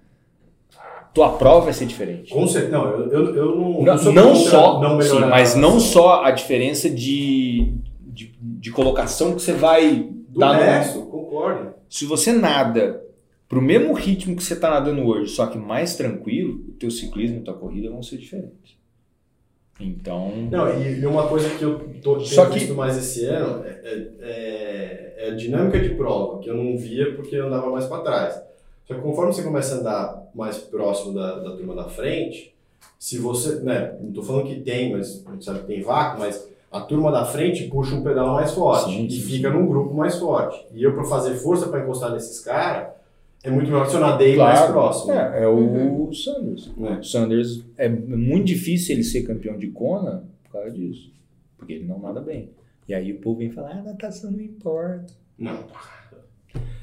Speaker 3: tua prova vai ser diferente.
Speaker 1: Com certeza. Não, eu, eu, eu não.
Speaker 3: Não, não só,
Speaker 1: Não
Speaker 3: sim, mas não só a diferença de, de, de colocação que você vai
Speaker 1: Do
Speaker 3: dar no,
Speaker 1: resto, concordo.
Speaker 3: Se você nada pro mesmo ritmo que você está nadando hoje, só que mais tranquilo, o teu ciclismo e tua corrida vão ser diferentes. Então,
Speaker 1: Não, e, uma coisa que eu tô tenho
Speaker 3: Só que-
Speaker 1: visto mais esse ano é, é- é- é a dinâmica de prova, que eu não via porque eu andava mais para trás. Só que conforme você começa a andar mais próximo da, da turma da frente, se você, né, não tô falando que tem, mas a gente sabe que tem vácuo, mas a turma da frente puxa um pedal mais forte
Speaker 3: Sim,
Speaker 1: e
Speaker 3: sim,
Speaker 1: fica
Speaker 3: sim.
Speaker 1: num grupo mais forte. E eu para fazer força para encostar nesses caras, é muito melhor se eu nadei mais próximo.
Speaker 3: É, é o
Speaker 4: Uhum.
Speaker 3: Sanders.
Speaker 1: É.
Speaker 3: O Sanders é muito difícil ele ser campeão de Kona por causa disso. Porque ele não nada bem. E aí o povo vem falar, ah, natação não importa.
Speaker 1: Não.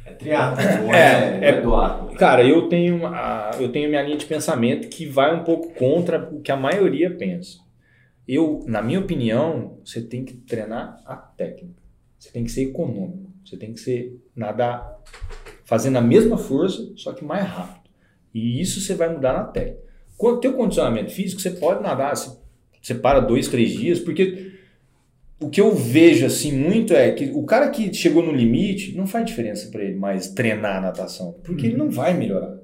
Speaker 1: É triatlo,
Speaker 3: É,
Speaker 1: é,
Speaker 3: é-
Speaker 1: é do ar.
Speaker 3: Cara, eu tenho, a, eu tenho minha linha de pensamento que vai um pouco contra o que a maioria pensa. Eu, na minha opinião, você tem que treinar a técnica. Você tem que ser econômico. Você tem que ser nadar fazendo a mesma força, só que mais rápido. E isso você vai mudar na técnica. Quando teu condicionamento físico, você pode nadar, você, você para dois, três dias, porque o que eu vejo assim muito é que o cara que chegou no limite não faz diferença para ele mais treinar a natação, porque ele não vai melhorar.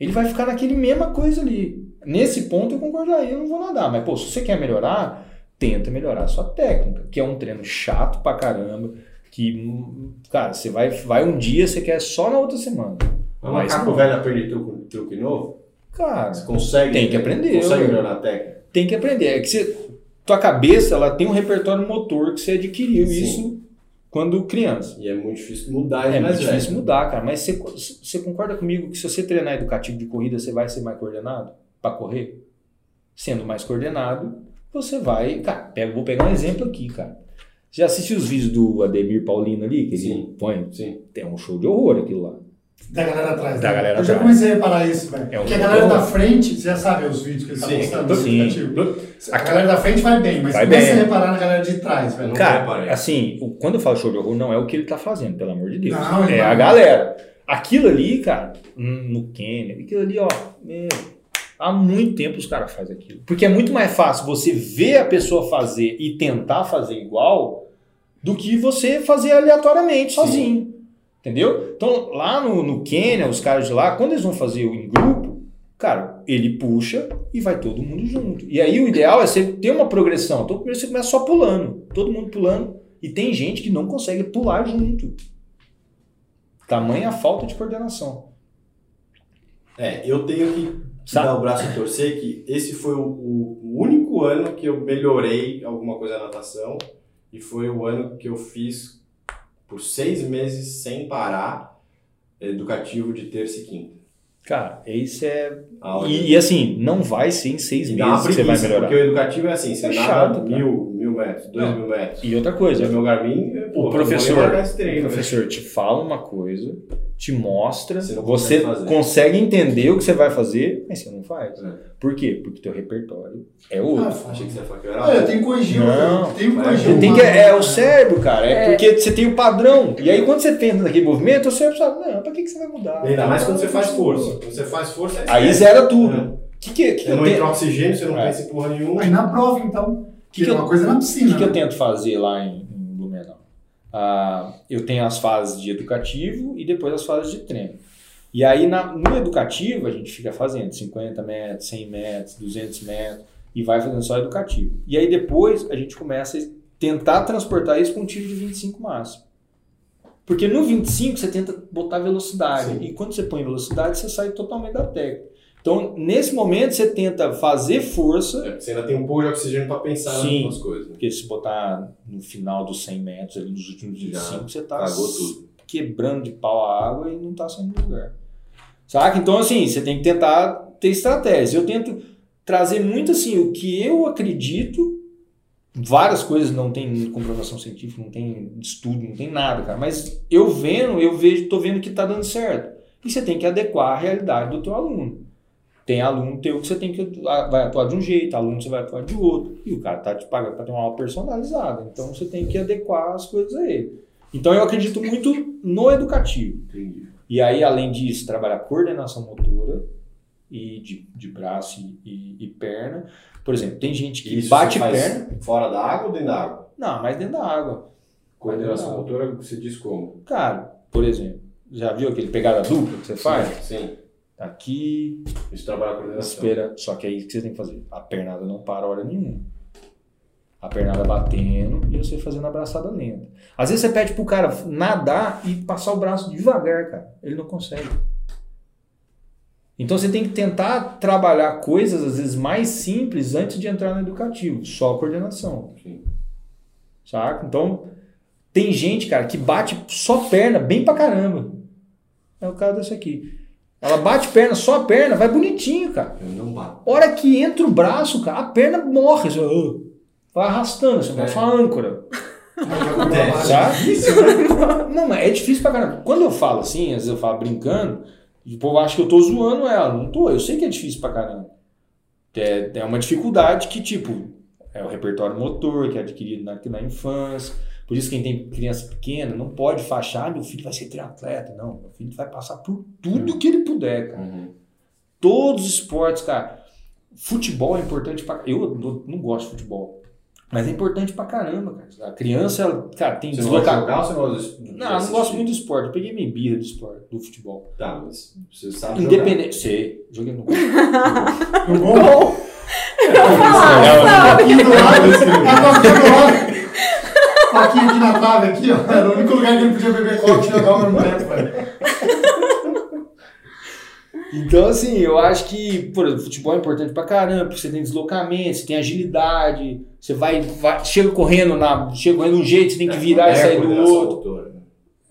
Speaker 3: Ele vai ficar naquele mesma coisa ali. Nesse ponto eu concordaria, eu não vou nadar, mas pô, se você quer melhorar, tenta melhorar a sua técnica, que é um treino chato pra caramba, que cara, você vai vai um dia, você quer só na outra semana.
Speaker 1: Mas
Speaker 3: Mas
Speaker 1: macaco
Speaker 3: não.
Speaker 1: velho aprende truque, truque novo?
Speaker 3: Cara,
Speaker 1: Você consegue?
Speaker 3: Tem que aprender,
Speaker 1: Consegue melhorar a técnica?
Speaker 3: tem que aprender. É que você, tua cabeça, ela tem um repertório motor que você adquiriu
Speaker 1: Sim.
Speaker 3: isso quando criança.
Speaker 1: E é muito difícil mudar
Speaker 3: É
Speaker 1: mais
Speaker 3: muito
Speaker 1: velho.
Speaker 3: difícil mudar, cara. Mas você, você concorda comigo que se você treinar educativo de corrida, você vai ser mais coordenado para correr? Sendo mais coordenado, você vai. Cara, pega, vou pegar um exemplo aqui, cara. Já assistiu os vídeos do Ademir Paulino ali, que ele
Speaker 1: Sim.
Speaker 3: põe?
Speaker 1: Sim.
Speaker 3: Tem um show de horror aquilo lá.
Speaker 2: Da galera atrás.
Speaker 3: Da
Speaker 2: né?
Speaker 3: galera
Speaker 2: Eu já
Speaker 3: atrás.
Speaker 2: comecei a reparar isso, velho.
Speaker 3: É um
Speaker 2: Porque a galera da frente, você já sabe os vídeos que ele tá
Speaker 1: Sim.
Speaker 2: postando no
Speaker 3: Sim.
Speaker 2: aplicativo. A galera da frente vai bem, mas
Speaker 3: Vai
Speaker 2: começa
Speaker 3: bem.
Speaker 2: a reparar na galera de trás, velho.
Speaker 1: Não
Speaker 3: Cara,
Speaker 1: reparei.
Speaker 3: assim, quando eu falo show de horror, não é o que ele tá fazendo, pelo amor de Deus.
Speaker 2: Não,
Speaker 3: é
Speaker 2: vai-
Speaker 3: a galera. Aquilo ali, cara, hum, no Quênia, aquilo ali, ó, meu, há muito tempo os caras fazem aquilo. Porque é muito mais fácil você ver a pessoa fazer e tentar fazer igual do que você fazer aleatoriamente, sozinho. Entendeu? Então, lá no, no Quênia, os caras de lá, quando eles vão fazer em grupo, cara, ele puxa e vai todo mundo junto. E aí o ideal é você ter uma progressão. Então, primeiro você começa só pulando, todo mundo pulando. E tem gente que não consegue pular junto. Tamanha a falta de coordenação.
Speaker 1: É, eu tenho que
Speaker 3: Sabe?
Speaker 1: dar o braço a torcer que esse foi o, o- único ano que eu melhorei alguma coisa na natação e foi o ano que eu fiz por seis meses sem parar educativo de terça e quinta.
Speaker 3: Cara, isso é. E, e assim, não vai ser em seis
Speaker 1: E
Speaker 3: meses que você vai
Speaker 1: preguiça,
Speaker 3: melhorar.
Speaker 1: Porque o educativo é assim, você
Speaker 3: É
Speaker 1: nada mil, mil metros, dois
Speaker 3: Não.
Speaker 1: mil metros.
Speaker 3: E outra coisa,
Speaker 1: meu Garmin, pô,
Speaker 3: o professor,
Speaker 1: eu
Speaker 3: o
Speaker 1: né?
Speaker 3: professor te fala uma coisa, te mostra,
Speaker 1: Você
Speaker 3: você
Speaker 1: consegue
Speaker 3: entender o que você vai fazer, mas você não faz.
Speaker 1: É.
Speaker 3: Por quê? Porque teu repertório é outro.
Speaker 2: Ah,
Speaker 1: Achei que você ia falar que eu era
Speaker 2: Olha,
Speaker 1: bom.
Speaker 2: tem que corrigir.
Speaker 3: Não.
Speaker 2: tem que corrigir.
Speaker 3: Tem que, é o cérebro, cara. É,
Speaker 4: É.
Speaker 3: porque você tem o padrão. E aí quando você pensa naquele movimento, o cérebro sabe, não, pra que, que você vai mudar?
Speaker 1: Ainda mais quando você faz força. Quando você faz força,
Speaker 3: Aí
Speaker 1: esquece.
Speaker 3: zera tudo.
Speaker 1: É.
Speaker 3: O que, que, que,
Speaker 1: Você
Speaker 3: eu
Speaker 1: não entra oxigênio, você não
Speaker 3: É.
Speaker 1: pensa em porra nenhuma.
Speaker 2: Aí na prova, então.
Speaker 3: Que
Speaker 2: Que,
Speaker 3: que
Speaker 2: é
Speaker 3: eu-
Speaker 2: uma coisa na
Speaker 3: o
Speaker 2: piscina.
Speaker 3: que, que eu
Speaker 2: né?
Speaker 3: tento fazer lá em, em Blumenau? Ah, eu tenho as fases de educativo e depois as fases de treino. E aí na- no educativo a gente fica fazendo 50 metros, 100 metros, 200 metros e vai fazendo só educativo. E aí depois a gente começa a tentar transportar isso para um tiro de 25 máximo. Porque no 25 você tenta botar velocidade.
Speaker 1: Sim.
Speaker 3: E quando você põe velocidade, você sai totalmente da técnica. Então, nesse momento, você tenta fazer força
Speaker 1: É, você ainda tem um pouco de oxigênio pra pensar
Speaker 3: Sim.
Speaker 1: nas coisas. né?
Speaker 3: porque se botar no final dos 100 metros, ali nos últimos
Speaker 1: Já
Speaker 3: 25, você tá
Speaker 1: tudo.
Speaker 3: quebrando de pau a água e não tá saindo do lugar. Saca? Então, assim, você tem que tentar ter estratégia. Eu tento trazer muito, assim, o que eu acredito. Várias coisas não tem comprovação científica, não tem estudo, não tem nada, cara. Mas eu vendo, eu vejo, tô vendo que tá dando certo. E você tem que adequar a realidade do teu aluno. Tem aluno teu que você tem que atu- vai atuar de um jeito, aluno você vai atuar de outro. E o cara tá te pagando para ter uma aula personalizada. Então você tem que adequar as coisas a ele. Então eu acredito muito no educativo.
Speaker 1: Entendi.
Speaker 3: E aí, além disso, trabalhar coordenação motora e de, de braço e, e- e perna. Por exemplo, tem gente que
Speaker 1: Isso
Speaker 3: bate perna.
Speaker 1: Fora da água ou dentro da água?
Speaker 3: Não, mas dentro da água.
Speaker 1: Coordenação motora, você diz como?
Speaker 3: Cara, por exemplo, já viu aquele pegada dupla que você faz?
Speaker 1: Sim.
Speaker 3: Aqui,
Speaker 1: Isso trabalha a coordenação.
Speaker 3: Espera, só que aí o que você tem que fazer? A pernada não para hora nenhuma. A pernada batendo e você fazendo a abraçada lenta. Às vezes você pede pro cara nadar e passar o braço devagar, cara. Ele não consegue. Então você tem que tentar trabalhar coisas às vezes mais simples antes de entrar no educativo, só a coordenação.
Speaker 1: Sim.
Speaker 3: Saca? Então, tem gente, cara, que bate só perna bem pra caramba. É o caso desse aqui. Ela bate perna, só a perna, vai bonitinho, cara.
Speaker 1: Eu não bato.
Speaker 3: Hora que entra o braço, cara, a perna morre. Assim, ó, vai arrastando, assim,
Speaker 1: É.
Speaker 3: uma âncora.
Speaker 1: É,
Speaker 3: Sabe? (laughs) Não, mas é difícil pra caramba. Quando eu falo assim, às vezes eu falo brincando, o povo acha que eu tô zoando ela. Não tô, eu sei que é difícil pra caramba. É, é uma dificuldade que, tipo, é o repertório motor que é adquirido na, na infância. Por isso, quem tem criança pequena não pode fachar, meu filho vai ser triatleta. Não, meu filho vai passar por tudo que ele puder, cara.
Speaker 1: Uhum.
Speaker 3: Todos os esportes, cara. Futebol é importante pra. Eu não, gosto de futebol. Mas é importante pra caramba, cara. A criança, ela, cara, tem
Speaker 1: Você gosta de
Speaker 3: deslocar.
Speaker 1: jogar ou você não gosta de
Speaker 3: Não, eu não gosto muito do esporte. Eu peguei minha birra do esporte, do futebol.
Speaker 1: Tá, mas você sabe
Speaker 3: Independente. Sei, joguei no gol.
Speaker 2: No gol.
Speaker 4: Gol.
Speaker 2: Tá aqui do lado. Tá aqui do lado. Tá aqui, aqui na trave, aqui, ó. Era o único lugar que ele podia beber coque e jogar ao mesmo tempo, velho.
Speaker 3: Então, assim, eu acho que, por exemplo, futebol é importante pra caramba, porque você tem deslocamento, você tem agilidade, você vai, vai chega correndo na, chega correndo de um jeito, você tem que virar e sair do outro.
Speaker 1: né?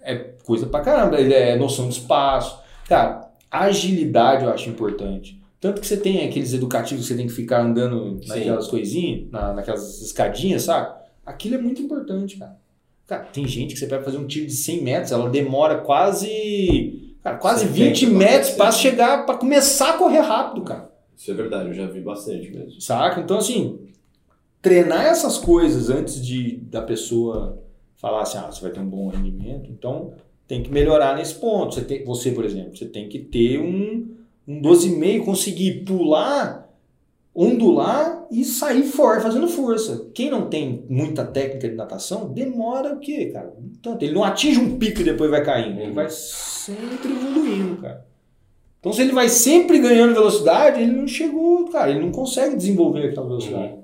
Speaker 3: É coisa pra caramba, ele é noção de espaço. Cara, agilidade eu acho importante. Tanto que você tem aqueles educativos que você tem que ficar andando
Speaker 1: Sim.
Speaker 3: naquelas coisinhas, na, naquelas escadinhas, sabe? Aquilo é muito importante, cara. Cara, tem gente que você pega fazer um tiro de 100 metros, ela demora quase, cara, quase
Speaker 1: 70,
Speaker 3: 20 metros
Speaker 1: 70.
Speaker 3: chegar, pra começar a correr rápido, cara.
Speaker 1: Isso é verdade, eu já vi bastante mesmo.
Speaker 3: Saca? Então, assim, treinar essas coisas antes de da pessoa falar assim, ah, você vai ter um bom rendimento, então tem que melhorar nesse ponto. Você, tem, você por exemplo, você tem que ter um, um 12,5, conseguir pular
Speaker 5: ondular e sair fora, fazendo força. Quem não tem muita técnica de natação, demora o quê, cara? Tanto, ele não atinge um pico e depois vai caindo. Ele vai sempre evoluindo, cara. Então, se ele vai sempre ganhando velocidade, ele não chegou, cara, ele não consegue desenvolver aquela velocidade.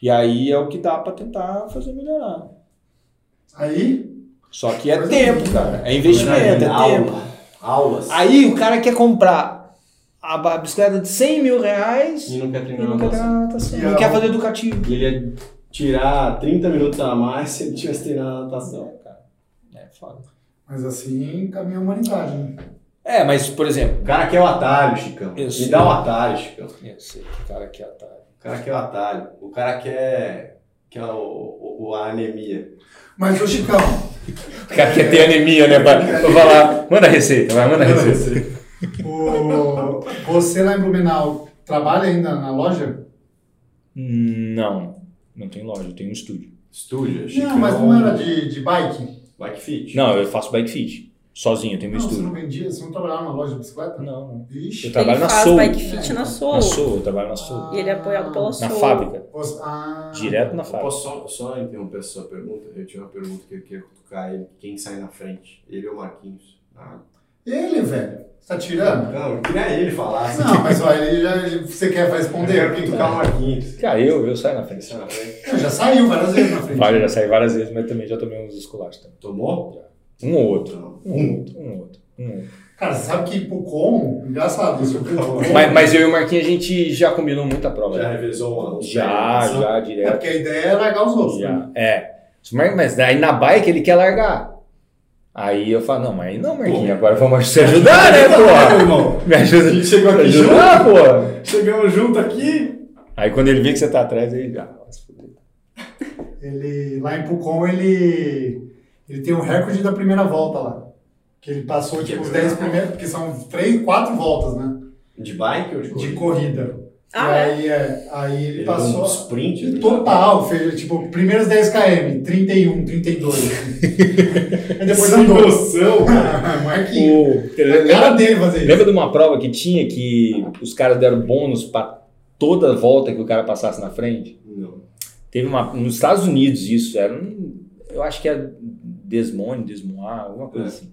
Speaker 5: E aí é o que dá pra tentar fazer melhorar.
Speaker 2: Aí,
Speaker 5: Só que é tempo, cara. É investimento, é tempo.
Speaker 1: Aulas.
Speaker 5: Aí o cara quer comprar a bicicleta de 100 mil reais
Speaker 1: E não quer
Speaker 5: e
Speaker 1: treinar
Speaker 5: não quer
Speaker 1: natação.
Speaker 5: treinar natação.
Speaker 2: E
Speaker 5: Não quer fazer educativo.
Speaker 1: Ele ia tirar 30 minutos a mais se ele tivesse treinado natação.
Speaker 5: cara. É foda.
Speaker 2: mas assim caminha a humanidade, né?
Speaker 5: É, mas, por exemplo,
Speaker 1: O cara quer o atalho, Chicão.
Speaker 5: Eu
Speaker 1: Me
Speaker 5: sei.
Speaker 1: dá o atalho, Chicão.
Speaker 5: eu sei que o cara quer atalho.
Speaker 1: O cara quer o atalho. O cara quer, quer o, o- o- a anemia.
Speaker 2: Mas, ô Chicão, (laughs)
Speaker 5: O cara quer ter anemia, né? Pra, pra (laughs) falar, manda a receita, vai, manda a receita.
Speaker 2: O... você lá em Blumenau trabalha ainda na loja?
Speaker 3: Não, não tem loja, eu tenho um estúdio.
Speaker 1: Estúdio, Chicão.
Speaker 2: Não, mas não era de, de bike?
Speaker 1: Bike fit.
Speaker 3: Não, eu faço bike fit. Sozinho, eu tenho meu
Speaker 2: Não, você não vendia, você não trabalhava na loja de bicicleta?
Speaker 3: Não, não.
Speaker 2: Ixi.
Speaker 3: Eu trabalho
Speaker 4: ele
Speaker 3: na
Speaker 4: faz
Speaker 3: Soul.
Speaker 4: bike fit
Speaker 2: É,
Speaker 4: na
Speaker 3: Na
Speaker 4: Soul.
Speaker 3: Soul, eu trabalho na Soul.
Speaker 4: E ele é apoiado pela
Speaker 3: Na
Speaker 4: Soul.
Speaker 3: fábrica.
Speaker 2: Você- Ah,
Speaker 3: Direto na
Speaker 1: Eu
Speaker 3: fábrica.
Speaker 1: posso só, só interromper a sua pergunta? Eu tinha uma pergunta que eu queria cutucar ele. Quem sai na frente? Ele ou o Marquinhos? Ah,
Speaker 2: Ele, velho. Você tá tirando?
Speaker 1: não, eu queria ele falar.
Speaker 2: Não, mas olha, ele já, você quer
Speaker 1: Eu
Speaker 2: responder?
Speaker 1: quero cutucar o Marquinhos.
Speaker 3: Cara, eu, eu saio na frente.
Speaker 1: Sai na frente.
Speaker 2: Ele já saiu várias vezes na frente.
Speaker 3: Vale, já saí várias vezes, mas também já tomei uns escolachos também.
Speaker 1: Tomou?
Speaker 3: Um ou outro. Um ou outro. Um ou outro. Um ou outro.
Speaker 2: Cara, você sabe que Pucon, engraçado isso,
Speaker 3: Mas, mas eu e o Marquinhos, a gente já combinou muita prova.
Speaker 1: Já
Speaker 3: né?
Speaker 1: revezou uma?
Speaker 3: Já, já,
Speaker 2: é
Speaker 3: direto.
Speaker 2: porque a ideia é largar os outros. né?
Speaker 3: Já. É. Mas daí na bike ele quer largar. Aí eu falo, não, mas aí não, Marquinhos,
Speaker 1: Pô.
Speaker 3: agora vamos se ajudar, né, porra?
Speaker 1: irmão?
Speaker 3: Me ajuda.
Speaker 1: A gente chegou aqui junto.
Speaker 3: ajudar, porra.
Speaker 1: Chegamos junto aqui.
Speaker 3: Aí quando ele vê que você tá atrás, ele já.
Speaker 2: Ele, lá em Pucon, ele, ele tem o recorde da primeira volta lá. Que ele passou,
Speaker 1: Que
Speaker 2: tipo, os
Speaker 1: é
Speaker 2: 10 primeiros, porque são três, quatro voltas, né?
Speaker 1: De bike ou de
Speaker 2: De
Speaker 1: corrida?
Speaker 4: Ah,
Speaker 2: e
Speaker 4: é?
Speaker 2: aí, é, aí ele,
Speaker 1: Ele
Speaker 2: passou.
Speaker 1: um sprint. né?
Speaker 2: Total, fez tipo, primeiros 10 km, 31, 32. assim. Aí depois
Speaker 1: Sem
Speaker 2: andou.
Speaker 1: noção, (laughs) cara.
Speaker 2: Marquinhos.
Speaker 3: O-
Speaker 2: A cara dele fazer isso.
Speaker 3: Lembra de uma prova que tinha que os caras deram bônus pra toda volta que o cara passasse na frente?
Speaker 1: Não.
Speaker 3: Teve uma. Nos Estados Unidos isso, era um. Eu acho que era Desmone, Desmois, alguma coisa
Speaker 1: É.
Speaker 3: assim.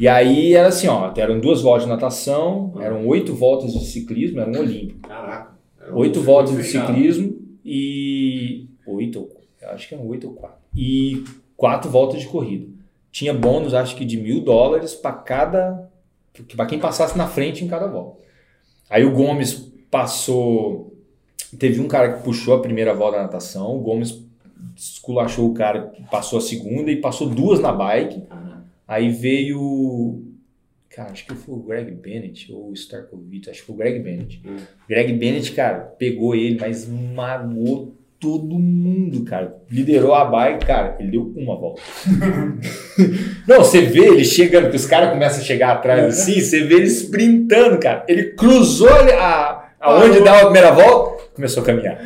Speaker 3: E aí era assim, ó, eram duas voltas de natação, eram oito voltas de ciclismo, era um olímpico.
Speaker 1: Caraca. Um
Speaker 3: Oito voltas de ciclismo e. Oito, acho que eram oito ou quatro. E quatro voltas de corrida. Tinha bônus, acho que de mil dólares para cada. para quem passasse na frente em cada volta. Aí o Gomes passou. Teve um cara que puxou a primeira volta da natação, o Gomes esculachou o cara, passou a segunda e passou duas na bike. Aí veio. Cara, acho que foi o Greg Bennett ou o Starkovic, acho que foi o Greg Bennett.
Speaker 1: Hum.
Speaker 3: Greg Bennett, cara, pegou ele, mas magoou todo mundo, cara. Liderou a bike, cara, ele deu uma volta. (laughs) Não, você vê ele chegando, que os caras começam a chegar atrás assim, você vê ele sprintando, cara. Ele cruzou a, aonde dava a primeira volta, começou a caminhar.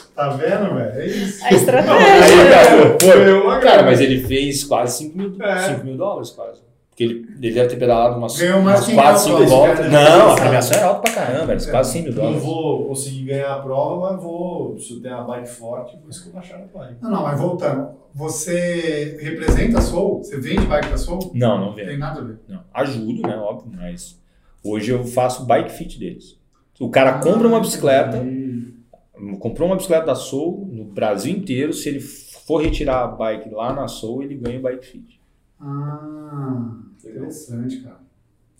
Speaker 3: (laughs)
Speaker 2: Tá vendo, velho? É isso.
Speaker 4: A estratégia.
Speaker 3: cara,
Speaker 1: Foi uma
Speaker 3: cara, mas ele fez quase 5 mil,
Speaker 1: É.
Speaker 3: 5 mil dólares, quase. Porque ele, ele deve ter pedalado umas,
Speaker 2: Ganhou
Speaker 3: umas
Speaker 2: que
Speaker 3: 4,
Speaker 2: ganhou
Speaker 3: 5
Speaker 2: a prova,
Speaker 3: voltas. Não, a premiação era alta pra caramba, era quase 100 mil
Speaker 1: Não
Speaker 3: dólares.
Speaker 1: vou conseguir ganhar a prova, mas vou, se eu tenho a bike forte, vou esculachar na bike.
Speaker 2: Não, não, mas voltando. Você representa a Soul? Você vende bike da Soul?
Speaker 3: Não, não
Speaker 2: Não
Speaker 3: vem.
Speaker 2: tem nada a ver.
Speaker 3: Não. Ajudo, né? Óbvio, mas hoje eu faço bike fit deles. O cara compra uma bicicleta, comprou uma bicicleta da Soul no Brasil inteiro. Se ele for retirar a bike lá na Soul, ele ganha o bike fit.
Speaker 2: Ah, interessante, cara.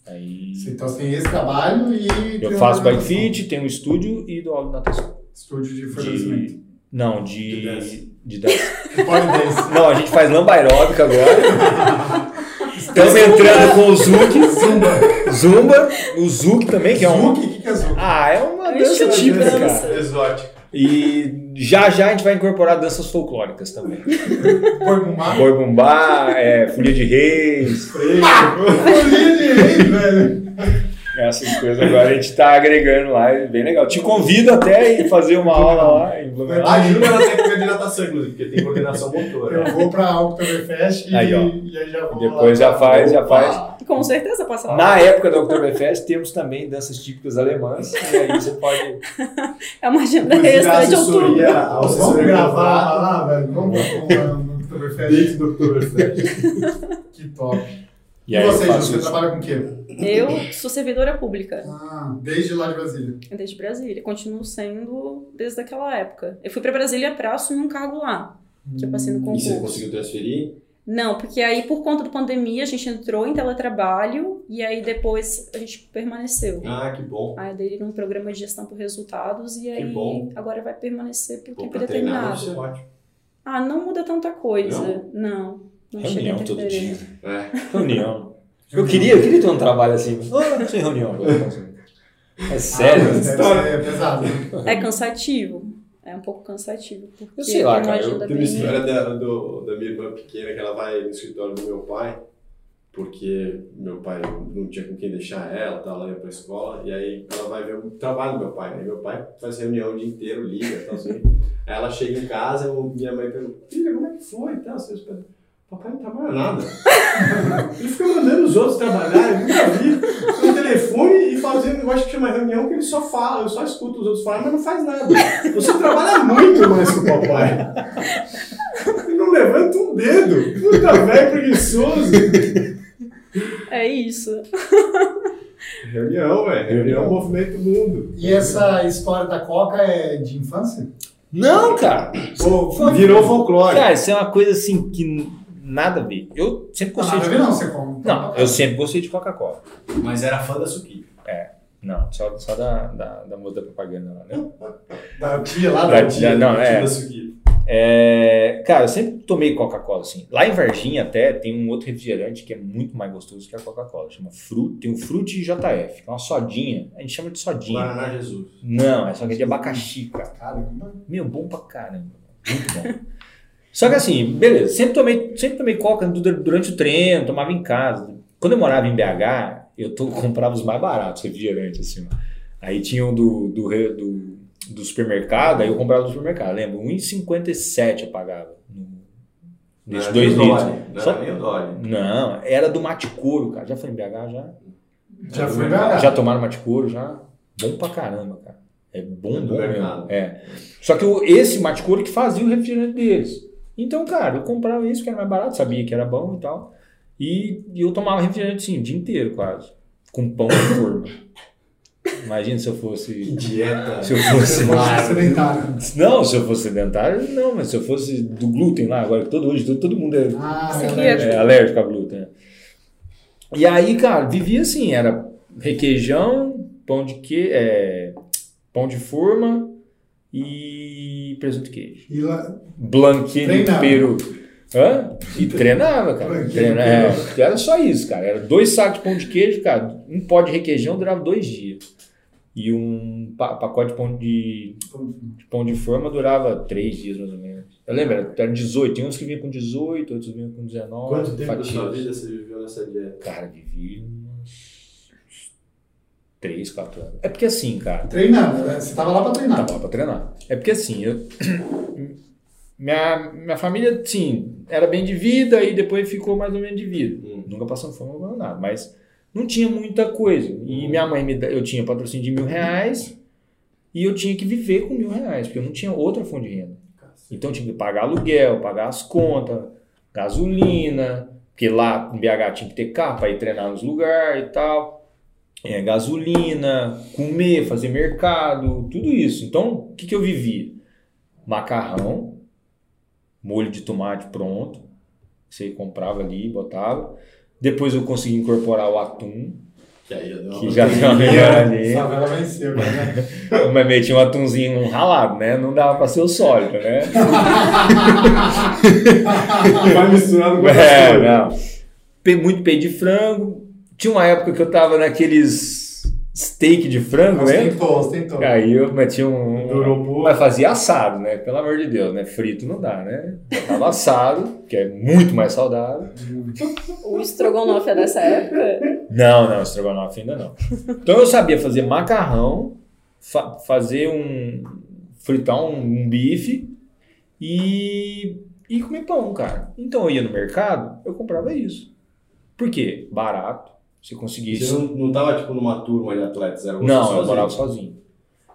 Speaker 3: Aí
Speaker 2: Você- Então você tem esse trabalho e.
Speaker 3: eu faço bike fit, tenho um estúdio e dou aula de natação.
Speaker 2: Estúdio de fortalecimento.
Speaker 3: De, não,
Speaker 1: De
Speaker 3: de,
Speaker 1: dança.
Speaker 3: de dança.
Speaker 2: Pode dance.
Speaker 3: Não, a gente faz lamba aeróbica agora. (laughs) Estamos entrando com o Zuki. Zumba. Zumba. O Zuki também, que é um.
Speaker 2: Zuki? O que é Zuki?
Speaker 3: Ah, é uma
Speaker 4: É
Speaker 3: dança
Speaker 4: estilo de
Speaker 3: típica,
Speaker 4: dança.
Speaker 3: cara.
Speaker 1: Exótico.
Speaker 3: E já já a gente vai incorporar danças folclóricas também.
Speaker 2: Boi bumbá?
Speaker 3: Boi bumbá, é, folia de reis, (laughs)
Speaker 2: Folia de rei, velho.
Speaker 3: Essas coisas agora a gente tá agregando lá, é bem legal. Te convido até a fazer uma aula lá em Blumenau.
Speaker 1: Ajuda na técnica de natação, inclusive, porque tem coordenação motora.
Speaker 2: Eu vou pra Oktoberfest e
Speaker 3: Aí,
Speaker 2: e aí já vou
Speaker 3: Depois
Speaker 2: lá.
Speaker 3: já faz, já faz.
Speaker 4: Com certeza passa lá.
Speaker 3: Na época da Oktoberfest temos também danças típicas alemãs. E aí você pode. (laughs)
Speaker 4: É uma agenda
Speaker 1: a
Speaker 4: extra de outubro.
Speaker 1: a
Speaker 2: Vamos gravar lá, velho. Vamos gravar no Oktoberfest.
Speaker 1: dentro do Oktoberfest.
Speaker 2: Que top.
Speaker 3: E
Speaker 2: E,
Speaker 3: aí eu
Speaker 2: você, trabalha com o quê?
Speaker 4: Eu sou servidora pública
Speaker 2: Ah, desde lá de Brasília.
Speaker 4: desde Brasília. Continuo sendo desde aquela época. Eu fui pra Brasília pra assumir um cargo lá. Que eu passei no
Speaker 1: E
Speaker 4: concurso.
Speaker 1: você conseguiu transferir?
Speaker 4: Não, porque aí por conta da pandemia a gente entrou em teletrabalho e aí depois a gente permaneceu.
Speaker 1: Ah, que bom.
Speaker 4: Aí aderiram um programa de gestão por resultados e aí
Speaker 1: bom.
Speaker 4: agora vai permanecer por tempo
Speaker 1: treinar
Speaker 4: determinado.
Speaker 1: ser ótimo.
Speaker 4: Ah, não muda tanta coisa. Não. Não, a
Speaker 3: Reunião todo dia. (laughs)
Speaker 1: É.
Speaker 3: Reunião. Eu queria, eu queria ter um trabalho assim. Oh, não sei reunião. agora. É sério?
Speaker 2: Ah, mas deve ser pesado. né?
Speaker 4: É cansativo. É um pouco cansativo. Porque
Speaker 3: Eu sei lá, cara, eu
Speaker 1: Tem uma história da, do, da minha irmã pequena que ela vai no escritório do meu pai, porque meu pai não tinha com quem deixar ela, tá, ela ia pra escola, e aí ela vai ver o trabalho do meu pai, né? Meu pai faz reunião o dia inteiro, liga, tal, assim. Aí ela chega em casa, eu- minha mãe pergunta, filha, como é que foi? e Tal, assim, Papai não trabalha nada. (laughs) Ele fica mandando os outros trabalhar, eu nunca vi. No telefone e fazendo um negócio que chama reunião que ele só fala, eu só escuto os outros falar, mas não faz nada. Você trabalha muito mais que o papai. Ele não levanta um dedo. Puta velho preguiçoso.
Speaker 4: É isso.
Speaker 1: Reunião, velho. Reunião movimento mundo.
Speaker 2: E essa história da Coca é de infância?
Speaker 3: Não, cara.
Speaker 1: Pô, virou folclore.
Speaker 3: Cara, isso é uma coisa assim que nada a ver. Eu sempre gostei
Speaker 2: nada a
Speaker 3: de
Speaker 2: ver não, você come.
Speaker 3: Não, eu sempre gostei de Coca-Cola.
Speaker 1: Mas era fã da Suquita.
Speaker 3: Não, só, só da, da, da moça da propaganda lá, né? (laughs)
Speaker 2: Da tia lá,
Speaker 3: Da
Speaker 2: da
Speaker 3: tia. não, é.
Speaker 1: Da Suquita.
Speaker 3: É, cara, eu sempre tomei Coca-Cola, assim. Lá em Varginha até tem um outro refrigerante que é muito mais gostoso que a Coca-Cola. Chama Fruit, tem o Fruit JF, que é uma sodinha. A gente chama de sodinha.
Speaker 1: Guaraná Jesus.
Speaker 3: Não, é só que é de abacaxi, cara.
Speaker 2: Caramba.
Speaker 3: Meu, bom pra caramba. Muito bom. (laughs) Só que assim, beleza, sempre tomei, sempre tomei coca du- durante o treino, tomava em casa. Quando eu morava em BH, eu to- (laughs) comprava os mais baratos, refrigerantes, assim. Aí tinha um do, do, do, do supermercado, aí eu comprava do supermercado, lembra? 1,57 eu pagava. Nesses dois litros.
Speaker 1: Não
Speaker 3: Só-
Speaker 1: era Dolly.
Speaker 3: Não, era do Mate Couro, cara. Já foi em BH, já?
Speaker 2: Já foi
Speaker 1: mercado.
Speaker 2: BH.
Speaker 3: Já tomaram Mate Couro, já? Bom pra caramba, cara. É bom,
Speaker 1: É
Speaker 3: bom mesmo. É. Só que o, esse Mate Couro que fazia o refrigerante deles. Então, cara, eu comprava isso que era mais barato, sabia que era bom e tal. E, e eu tomava refrigerante, sim, o dia inteiro quase. Com pão de forma. Imagina se eu
Speaker 1: Que
Speaker 3: fosse.
Speaker 1: dieta.
Speaker 3: Se eu fosse.
Speaker 2: Sedentário.
Speaker 3: Não, se eu fosse sedentário, não, mas se eu fosse do glúten lá, agora que todo hoje, todo, todo mundo é
Speaker 2: Ah, é
Speaker 4: queria-
Speaker 2: verdade.
Speaker 3: é, alérgico a glúten. né? E aí, cara, vivia assim, era requeijão, pão de que, é, pão de forma e presunto e queijo.
Speaker 2: E lá,
Speaker 3: Blanquinho de
Speaker 2: Treinava.
Speaker 3: peru. Hã? E treinava, cara.
Speaker 2: Blanquinho de
Speaker 3: Treina, é, era só isso, cara. Era dois sacos de pão de queijo, cara. Um pó de requeijão durava dois dias. E um pa- pacote de pão de, de pão de forma durava três dias, mais ou menos. Eu lembro, era- era 18. Tinha uns que vinham com 18, outros vinham com 19.
Speaker 1: Quanto tempo da
Speaker 3: fatias.
Speaker 1: sua vida você viveu nessa dieta?
Speaker 3: Cara, vivi 3, 4 anos. É porque assim, cara.
Speaker 2: treinando, né? Você tava lá pra treinar.
Speaker 3: Tava lá pra treinar. É porque assim, eu. Minha, minha família, sim, era bem de vida e depois ficou mais ou menos de vida.
Speaker 1: Hum.
Speaker 3: Nunca passando fome ou nada, mas não tinha muita coisa. E minha mãe, me, eu tinha patrocínio de mil reais e eu tinha que viver com mil reais, porque eu não tinha outra fonte de renda. Então eu tinha que pagar aluguel, pagar as contas, gasolina, porque lá em BH tinha que ter carro para ir treinar nos lugares e tal. É, gasolina, comer, fazer mercado, tudo isso. Então, o que, que eu vivia? Macarrão, molho de tomate pronto, você comprava ali, botava. Depois eu consegui incorporar o atum,
Speaker 1: Que aí eu
Speaker 3: que já deu uma melhoradinha.
Speaker 2: Favela venceu, né? (laughs)
Speaker 3: Mas metia um atumzinho ralado, né? Não dava pra ser o sólido, né? (laughs)
Speaker 1: Vai misturado com (laughs)
Speaker 3: É, não. Muito peito de frango. Tinha uma época que eu tava naqueles steak de frango, né?
Speaker 2: Ostentou, ostentou.
Speaker 3: Aí eu metia um.
Speaker 1: Durou pouco.
Speaker 3: Mas fazia assado, né? Pelo amor de Deus, né? Frito não dá, né? Eu tava (laughs) assado, que é muito mais saudável.
Speaker 4: O estrogonofe é dessa época?
Speaker 3: Não, não, estrogonofe ainda não. Então eu sabia fazer macarrão, fa- fazer um. fritar um, um bife e, e comer pão, cara. Então eu ia no mercado, eu comprava isso. Por quê? Barato, Você
Speaker 1: E
Speaker 3: conseguisse.
Speaker 1: Você não, não tava, tipo, numa turma de atletas, era você
Speaker 3: Não, eu
Speaker 1: sozinho.
Speaker 3: morava sozinho.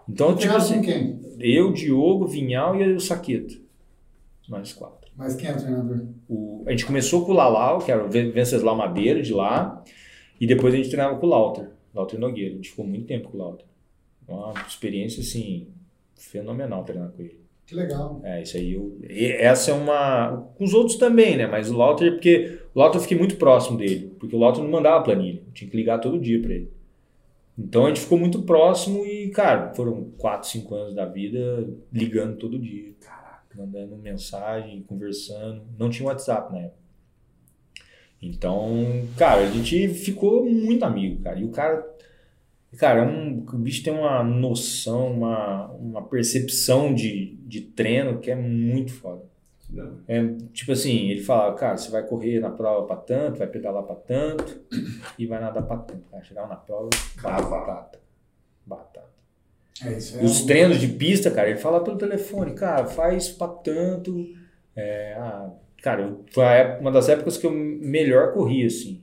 Speaker 3: Então, tipo assim,
Speaker 2: com quem?
Speaker 3: eu, Diogo, Vinhal e o Saqueto. Nós quatro.
Speaker 2: Mas quem é o treinador?
Speaker 3: O- a gente começou com o Lalau, que era o Ven- Venceslau Madeira de lá, e depois a gente treinava com o Lauter, Lauter Nogueira. A gente ficou muito tempo com o Lauter. Uma experiência, assim, fenomenal treinar com ele.
Speaker 2: Que legal.
Speaker 3: É, isso aí, eu, essa é uma... Com os outros também, né? Mas o Lauter, porque o Lauter eu fiquei muito próximo dele, porque o Lauter não mandava planilha, eu tinha que ligar todo dia pra ele. Então a gente ficou muito próximo e, cara, foram 4, 5 anos da vida ligando todo dia. Caraca, mandando mensagem, conversando. Não tinha WhatsApp na época. Então, cara, a gente ficou muito amigo, cara. E o cara, cara, é um, o bicho tem uma noção, uma, uma percepção de, de treino que é muito foda.
Speaker 1: Não.
Speaker 3: É, tipo assim, ele fala, cara, você vai correr na prova pra tanto, vai pedalar pra tanto e vai nadar pra tanto. Vai chegar na prova, batata. Batata.
Speaker 2: É isso. É
Speaker 3: os treinos de pista, cara, ele fala pelo telefone, cara, faz pra tanto. É, ah, cara, foi uma das épocas que eu melhor corri, assim.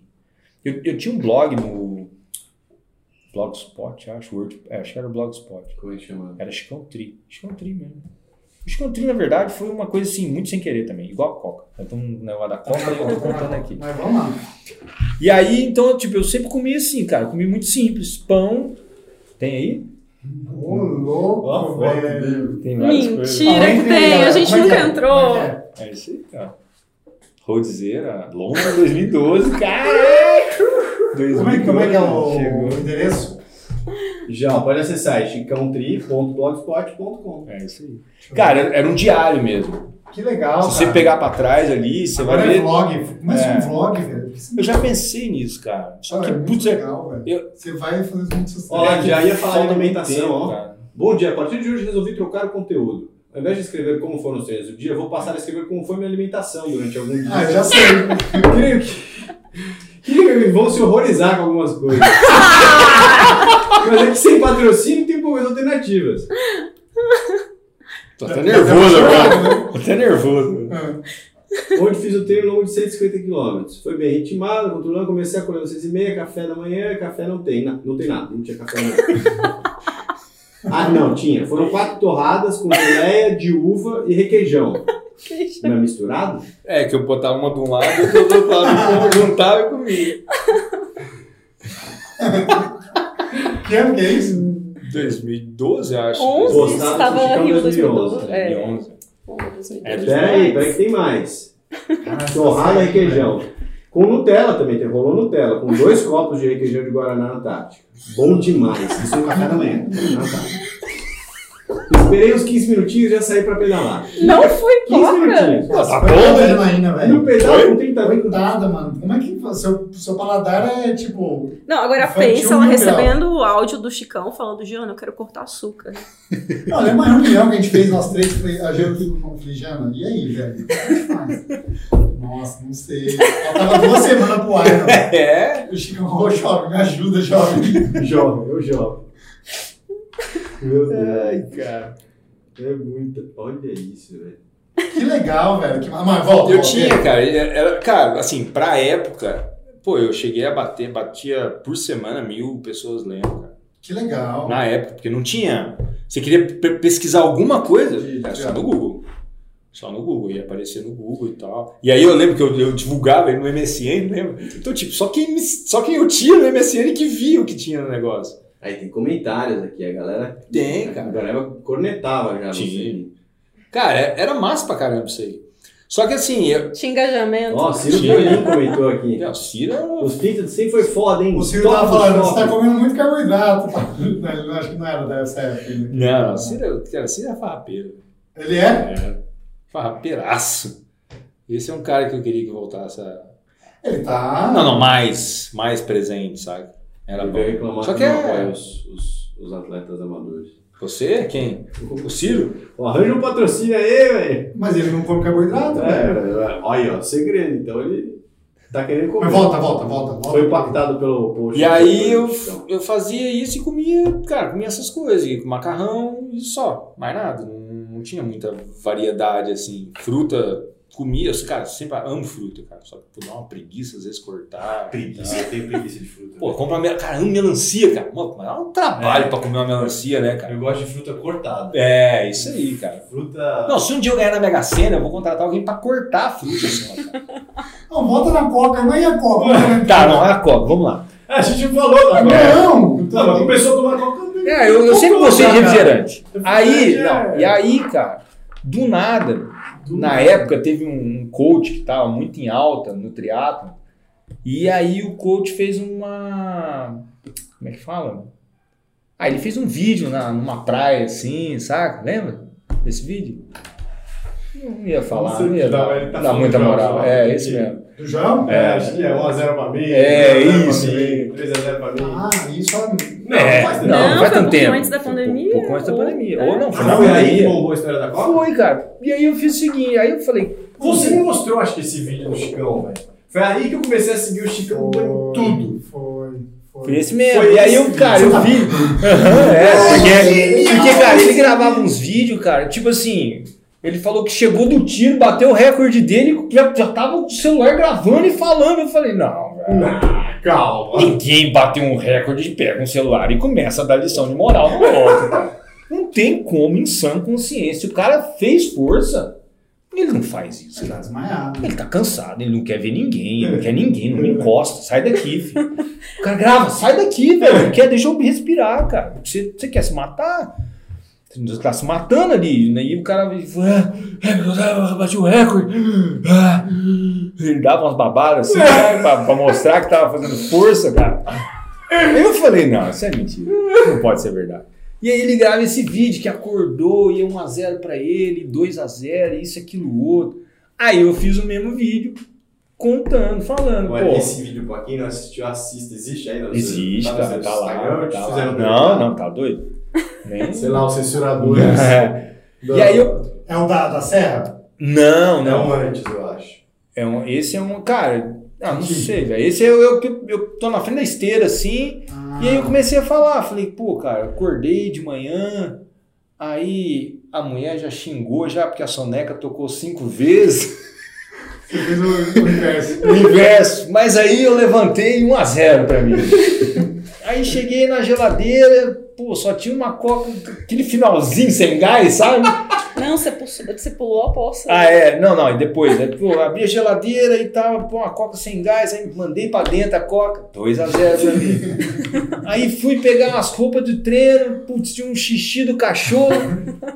Speaker 3: Eu, eu tinha um blog no Blogspot, acho, Word, é, acho que era o Blogspot.
Speaker 1: Como é que chama?
Speaker 3: Era Chicão Tri. Chicão Tri mesmo. O Chicão Tri, na verdade, foi uma coisa assim, muito sem querer também, igual a Coca. Então, um negócio da Coca eu tô contando aqui.
Speaker 2: Mas vamos lá.
Speaker 3: E aí, então, tipo, eu sempre comi assim, cara, comi muito simples. Pão. Tem aí?
Speaker 2: Ô, louco, velho.
Speaker 3: Tem
Speaker 4: Mentira
Speaker 2: Aonde
Speaker 4: que
Speaker 2: tem,
Speaker 4: a gente
Speaker 2: é
Speaker 4: nunca
Speaker 2: é?
Speaker 4: entrou.
Speaker 2: É
Speaker 3: É isso aí, cara. Rodzeira, Londra 2012, caraca!
Speaker 2: É? Como é, como é que é o,
Speaker 3: Chegou.
Speaker 2: o endereço?
Speaker 1: Já, pode acessar chicãotri.blogspot.com.
Speaker 3: É isso aí. Cara, era era um diário mesmo.
Speaker 2: Que legal,
Speaker 3: Se você
Speaker 2: cara.
Speaker 3: pegar pra trás ali, você
Speaker 2: Agora
Speaker 3: vai
Speaker 2: é
Speaker 3: ver.
Speaker 2: vlog. Começa
Speaker 3: É.
Speaker 2: um vlog, velho. Que
Speaker 3: Eu já pensei nisso, cara. Só que,
Speaker 2: é
Speaker 3: putz, é.
Speaker 2: legal, velho.
Speaker 3: eu-
Speaker 2: Você vai fazer muito sucesso.
Speaker 1: Ó, lá, já ia falar de alimentação,
Speaker 3: tempo,
Speaker 1: ó.
Speaker 3: cara.
Speaker 1: Bom dia, a partir de hoje resolvi trocar o conteúdo. Ao invés de escrever como foram os treinos do dia, vou passar a escrever como foi minha alimentação durante algum dia.
Speaker 2: Ah, eu já sei. (laughs)
Speaker 1: Eu queria que, que vão se horrorizar com algumas coisas. (laughs) Mas é que sem patrocínio tem poucas alternativas.
Speaker 5: Tô até nervoso agora. Tô até nervoso.
Speaker 1: Onde fiz o treino longo de 150 km. Foi bem ritmado, controlando, comecei a correr às 6h30, café da manhã, café não tem, na- não tem nada, não tinha café. (laughs) Ah, não, tinha. Foram quatro torradas com geleia de uva e requeijão. Não é misturado?
Speaker 5: É, que eu botava uma de um lado e outra do outro lado. Eu (laughs) juntava e comia.
Speaker 2: Que ano que é isso?
Speaker 5: 2012, acho.
Speaker 4: 11,
Speaker 1: Postado
Speaker 4: estava Rio
Speaker 1: 2011,
Speaker 4: 2012. É,
Speaker 5: 2011.
Speaker 4: Rio 2012.
Speaker 5: É,
Speaker 1: Peraí, peraí que tem mais. Torrada e requeijão. Com Nutella também, tem, rolou Nutella, com dois copos de requeijão de Guaraná Antártica. Bom demais. Isso é um café da manhã. na Antártica. Esperei uns 15 minutinhos e já saí pra pedalar.
Speaker 4: Não foi
Speaker 1: 15
Speaker 4: coca.
Speaker 1: minutinhos.
Speaker 5: Tá
Speaker 2: Coitada
Speaker 5: bom,
Speaker 2: da
Speaker 5: né?
Speaker 2: Janaína,
Speaker 1: No
Speaker 2: velho.
Speaker 1: pedal com 30 minutos.
Speaker 2: Coitada, mano. Como é que seu, seu paladar é tipo.
Speaker 4: Não, agora pensa ela recebendo o áudio do Chicão falando, Jana, eu quero cortar açúcar. (laughs)
Speaker 2: Não, lembra uma reunião que a gente fez nós três, falei, a Jana falei, Jana, e aí, velho? Como é que faz? Nossa, não sei. Faltava duas semanas pro Iron. (laughs)
Speaker 5: É.
Speaker 2: O Chico, ô jovem, me ajuda, jovem.
Speaker 1: Jovem, eu jovem. Meu Deus.
Speaker 5: Ai, cara.
Speaker 1: É muita. Olha isso, velho.
Speaker 2: Que legal, velho. Que... Mas volta.
Speaker 5: Eu tinha, cara, era, cara, assim, pra época, pô, eu cheguei a bater, batia por semana mil pessoas lendo, cara.
Speaker 2: Que legal.
Speaker 5: Na época, porque não tinha. Você queria pe- pesquisar alguma coisa? Era só no Google. Só no Google, ia aparecer no Google e tal. E aí eu lembro que eu, eu divulgava ele no MSN, lembra? Então, tipo, só quem, só quem eu tinha no MSN que via o que tinha no negócio.
Speaker 1: Aí tem comentários aqui, a galera.
Speaker 5: Tem,
Speaker 1: A
Speaker 5: cara.
Speaker 1: galera cornetava já.
Speaker 5: Tinha. Cara, é- era massa pra caramba isso aí. Só que assim, eu.
Speaker 4: Tinha engajamento.
Speaker 1: Ó, Ciro
Speaker 5: Tinha.
Speaker 1: Bonin comentou aqui.
Speaker 5: Não, Cira era
Speaker 1: Os pintos sempre foi foda, hein?
Speaker 2: O Ciro
Speaker 1: Top
Speaker 2: tava
Speaker 1: do
Speaker 2: falando, você tá comendo muito carboidrato. (laughs) Não, não- acho que não era dessa época. ainda.
Speaker 5: Não, não, Cira, cara, Cira é farrapeiro.
Speaker 2: Ele é?
Speaker 5: É, farrapeiraço. Esse é um cara que eu queria que voltasse a.
Speaker 2: Ele tá.
Speaker 5: Não, não, mais, mais presente, sabe? Era
Speaker 1: Ele
Speaker 5: bom.
Speaker 1: veio reclamar
Speaker 5: Só
Speaker 1: que
Speaker 5: que
Speaker 1: não
Speaker 5: é-
Speaker 1: apoia os, os, os atletas amadores.
Speaker 5: Você? Quem? O Ciro?
Speaker 1: Arranja um patrocínio aí, velho.
Speaker 2: Mas ele não come carboidrato, velho.
Speaker 1: É, olha, ó, segredo. Então ele tá querendo comer.
Speaker 2: Mas volta, volta, volta. volta.
Speaker 1: Foi impactado pelo post.
Speaker 5: E aí eu,
Speaker 1: Então,
Speaker 5: eu fazia isso e comia, cara, comia essas coisas, e macarrão e só, mais nada. Não, não tinha muita variedade assim. Fruta
Speaker 3: comia, os caras sempre amo fruta, cara. Só que dá uma preguiça às vezes cortar.
Speaker 1: Preguiça, eu tenho preguiça de fruta.
Speaker 3: Pô, compra uma. Cara, amo melancia, cara. Mano, mas é um trabalho
Speaker 1: É.
Speaker 3: pra comer uma melancia, né, cara?
Speaker 1: Eu gosto de fruta cortada.
Speaker 3: É, isso aí, cara.
Speaker 1: Fruta.
Speaker 3: Não, se um dia eu ganhar na Mega Sena, eu vou contratar alguém pra cortar a fruta, assim, ó, cara. (laughs)
Speaker 2: Não, volta na Coca, não é a Coca. né? (laughs)
Speaker 3: Tá, não, é a Coca, vamos lá.
Speaker 1: É, a gente falou da
Speaker 2: Não!
Speaker 1: Não, mas começou a tomar coca.
Speaker 3: É, eu, eu sempre gostei de refrigerante. Aí,
Speaker 1: Refrigerante
Speaker 3: não,
Speaker 1: é-
Speaker 3: e aí, cara, do nada, na época teve um coach que tava muito em alta no triatlo, e aí o coach fez uma. Como é que fala? Ah, ele fez um vídeo na, numa praia assim, saca? Lembra desse vídeo? Não ia falar,
Speaker 1: Não
Speaker 3: não ia dar,
Speaker 1: tá
Speaker 3: dar muita moral.
Speaker 1: João,
Speaker 3: É, esse mesmo.
Speaker 2: Do João?
Speaker 1: É, acho que é 1x0 pra mim.
Speaker 3: É,
Speaker 1: 1 a 0
Speaker 3: isso,
Speaker 1: Pra mim,
Speaker 3: é.
Speaker 1: 3x0 pra mim.
Speaker 2: Ah, isso é...
Speaker 1: Não,
Speaker 3: É,
Speaker 1: faz tempo.
Speaker 3: não,
Speaker 4: Não,
Speaker 3: faz tanto
Speaker 4: um
Speaker 3: tempo.
Speaker 4: antes da pandemia,
Speaker 3: Pouco antes da
Speaker 4: ou-
Speaker 3: pandemia.
Speaker 4: é.
Speaker 3: Ou não, foi
Speaker 1: Ah, foi aí que bombou a história da coca?
Speaker 3: Foi, cara. E aí eu fiz o seguinte, aí eu falei,
Speaker 1: Você me mostrou, acho que, esse vídeo do Chicão, velho. Foi aí que eu comecei a seguir o Chicão em tudo.
Speaker 2: Foi, foi.
Speaker 3: Foi esse mesmo.
Speaker 1: Foi
Speaker 3: e aí eu, cara, eu vi. (laughs) É, porque, porque, cara, ele gravava uns vídeos, cara, tipo assim. Ele falou que chegou do tiro, bateu o recorde dele, já, já tava com o celular gravando e falando. Eu falei, não,
Speaker 1: Ah, (laughs) calma.
Speaker 3: Ninguém bateu um recorde, pega um celular e começa a dar lição de moral no outro, cara. Não tem como, em sã consciência. O cara fez força. Ele não faz isso,
Speaker 2: Você tá desmaiado.
Speaker 3: Ele tá cansado, ele não quer ver ninguém, ele não quer ninguém, não me encosta, sai daqui, filho. O cara grava, sai daqui, velho, não quer, deixa eu respirar, cara. Você, você quer se matar? Você tá se matando ali, né? E o cara ah, bati o recorde. Ah. Ele dava umas babadas assim, né, (laughs) pra, pra mostrar que tava fazendo força, cara. Aí eu falei, não, isso é mentira, não pode ser verdade. E aí ele grava esse vídeo que acordou, e é 1x0 pra ele, 2x0, isso, aquilo, outro. Aí eu fiz o mesmo vídeo, contando, falando,
Speaker 1: Olha,
Speaker 3: pô.
Speaker 1: esse vídeo, pra quem não assistiu, assista. Existe ainda?
Speaker 3: Existe, cara,
Speaker 1: seu
Speaker 3: tá lá. Tá lá. Não, não, tá doido? Nem...
Speaker 1: Sei lá, os censuradores. (laughs)
Speaker 3: É.
Speaker 1: da-
Speaker 3: E aí eu-
Speaker 2: É o da, da Serra?
Speaker 3: Não,
Speaker 1: Não,
Speaker 3: não.
Speaker 1: antes, eu acho.
Speaker 3: É um, esse é um. Cara, ah, não sei, velho. Esse é eu, eu, eu, tô na frente da esteira assim.
Speaker 2: Ah,
Speaker 3: E aí eu comecei a falar, falei, pô, cara, acordei de manhã, aí a mulher já xingou já, porque a soneca tocou cinco vezes,
Speaker 2: Você fez o, o inverso.
Speaker 3: o (laughs) inverso, mas aí eu levantei 1 a 0 pra mim. Aí cheguei na geladeira, pô, só tinha uma coca, aquele finalzinho sem gás, sabe?
Speaker 4: Não, você pulou, você pulou a poça.
Speaker 3: Ah, é, não, não, e depois, né, pô, abri a geladeira e tava, pô, uma coca sem gás, aí mandei pra dentro a coca, 2 a 0 pra mim. (laughs) Aí fui pegar umas roupas de treino, putz, tinha um xixi do cachorro,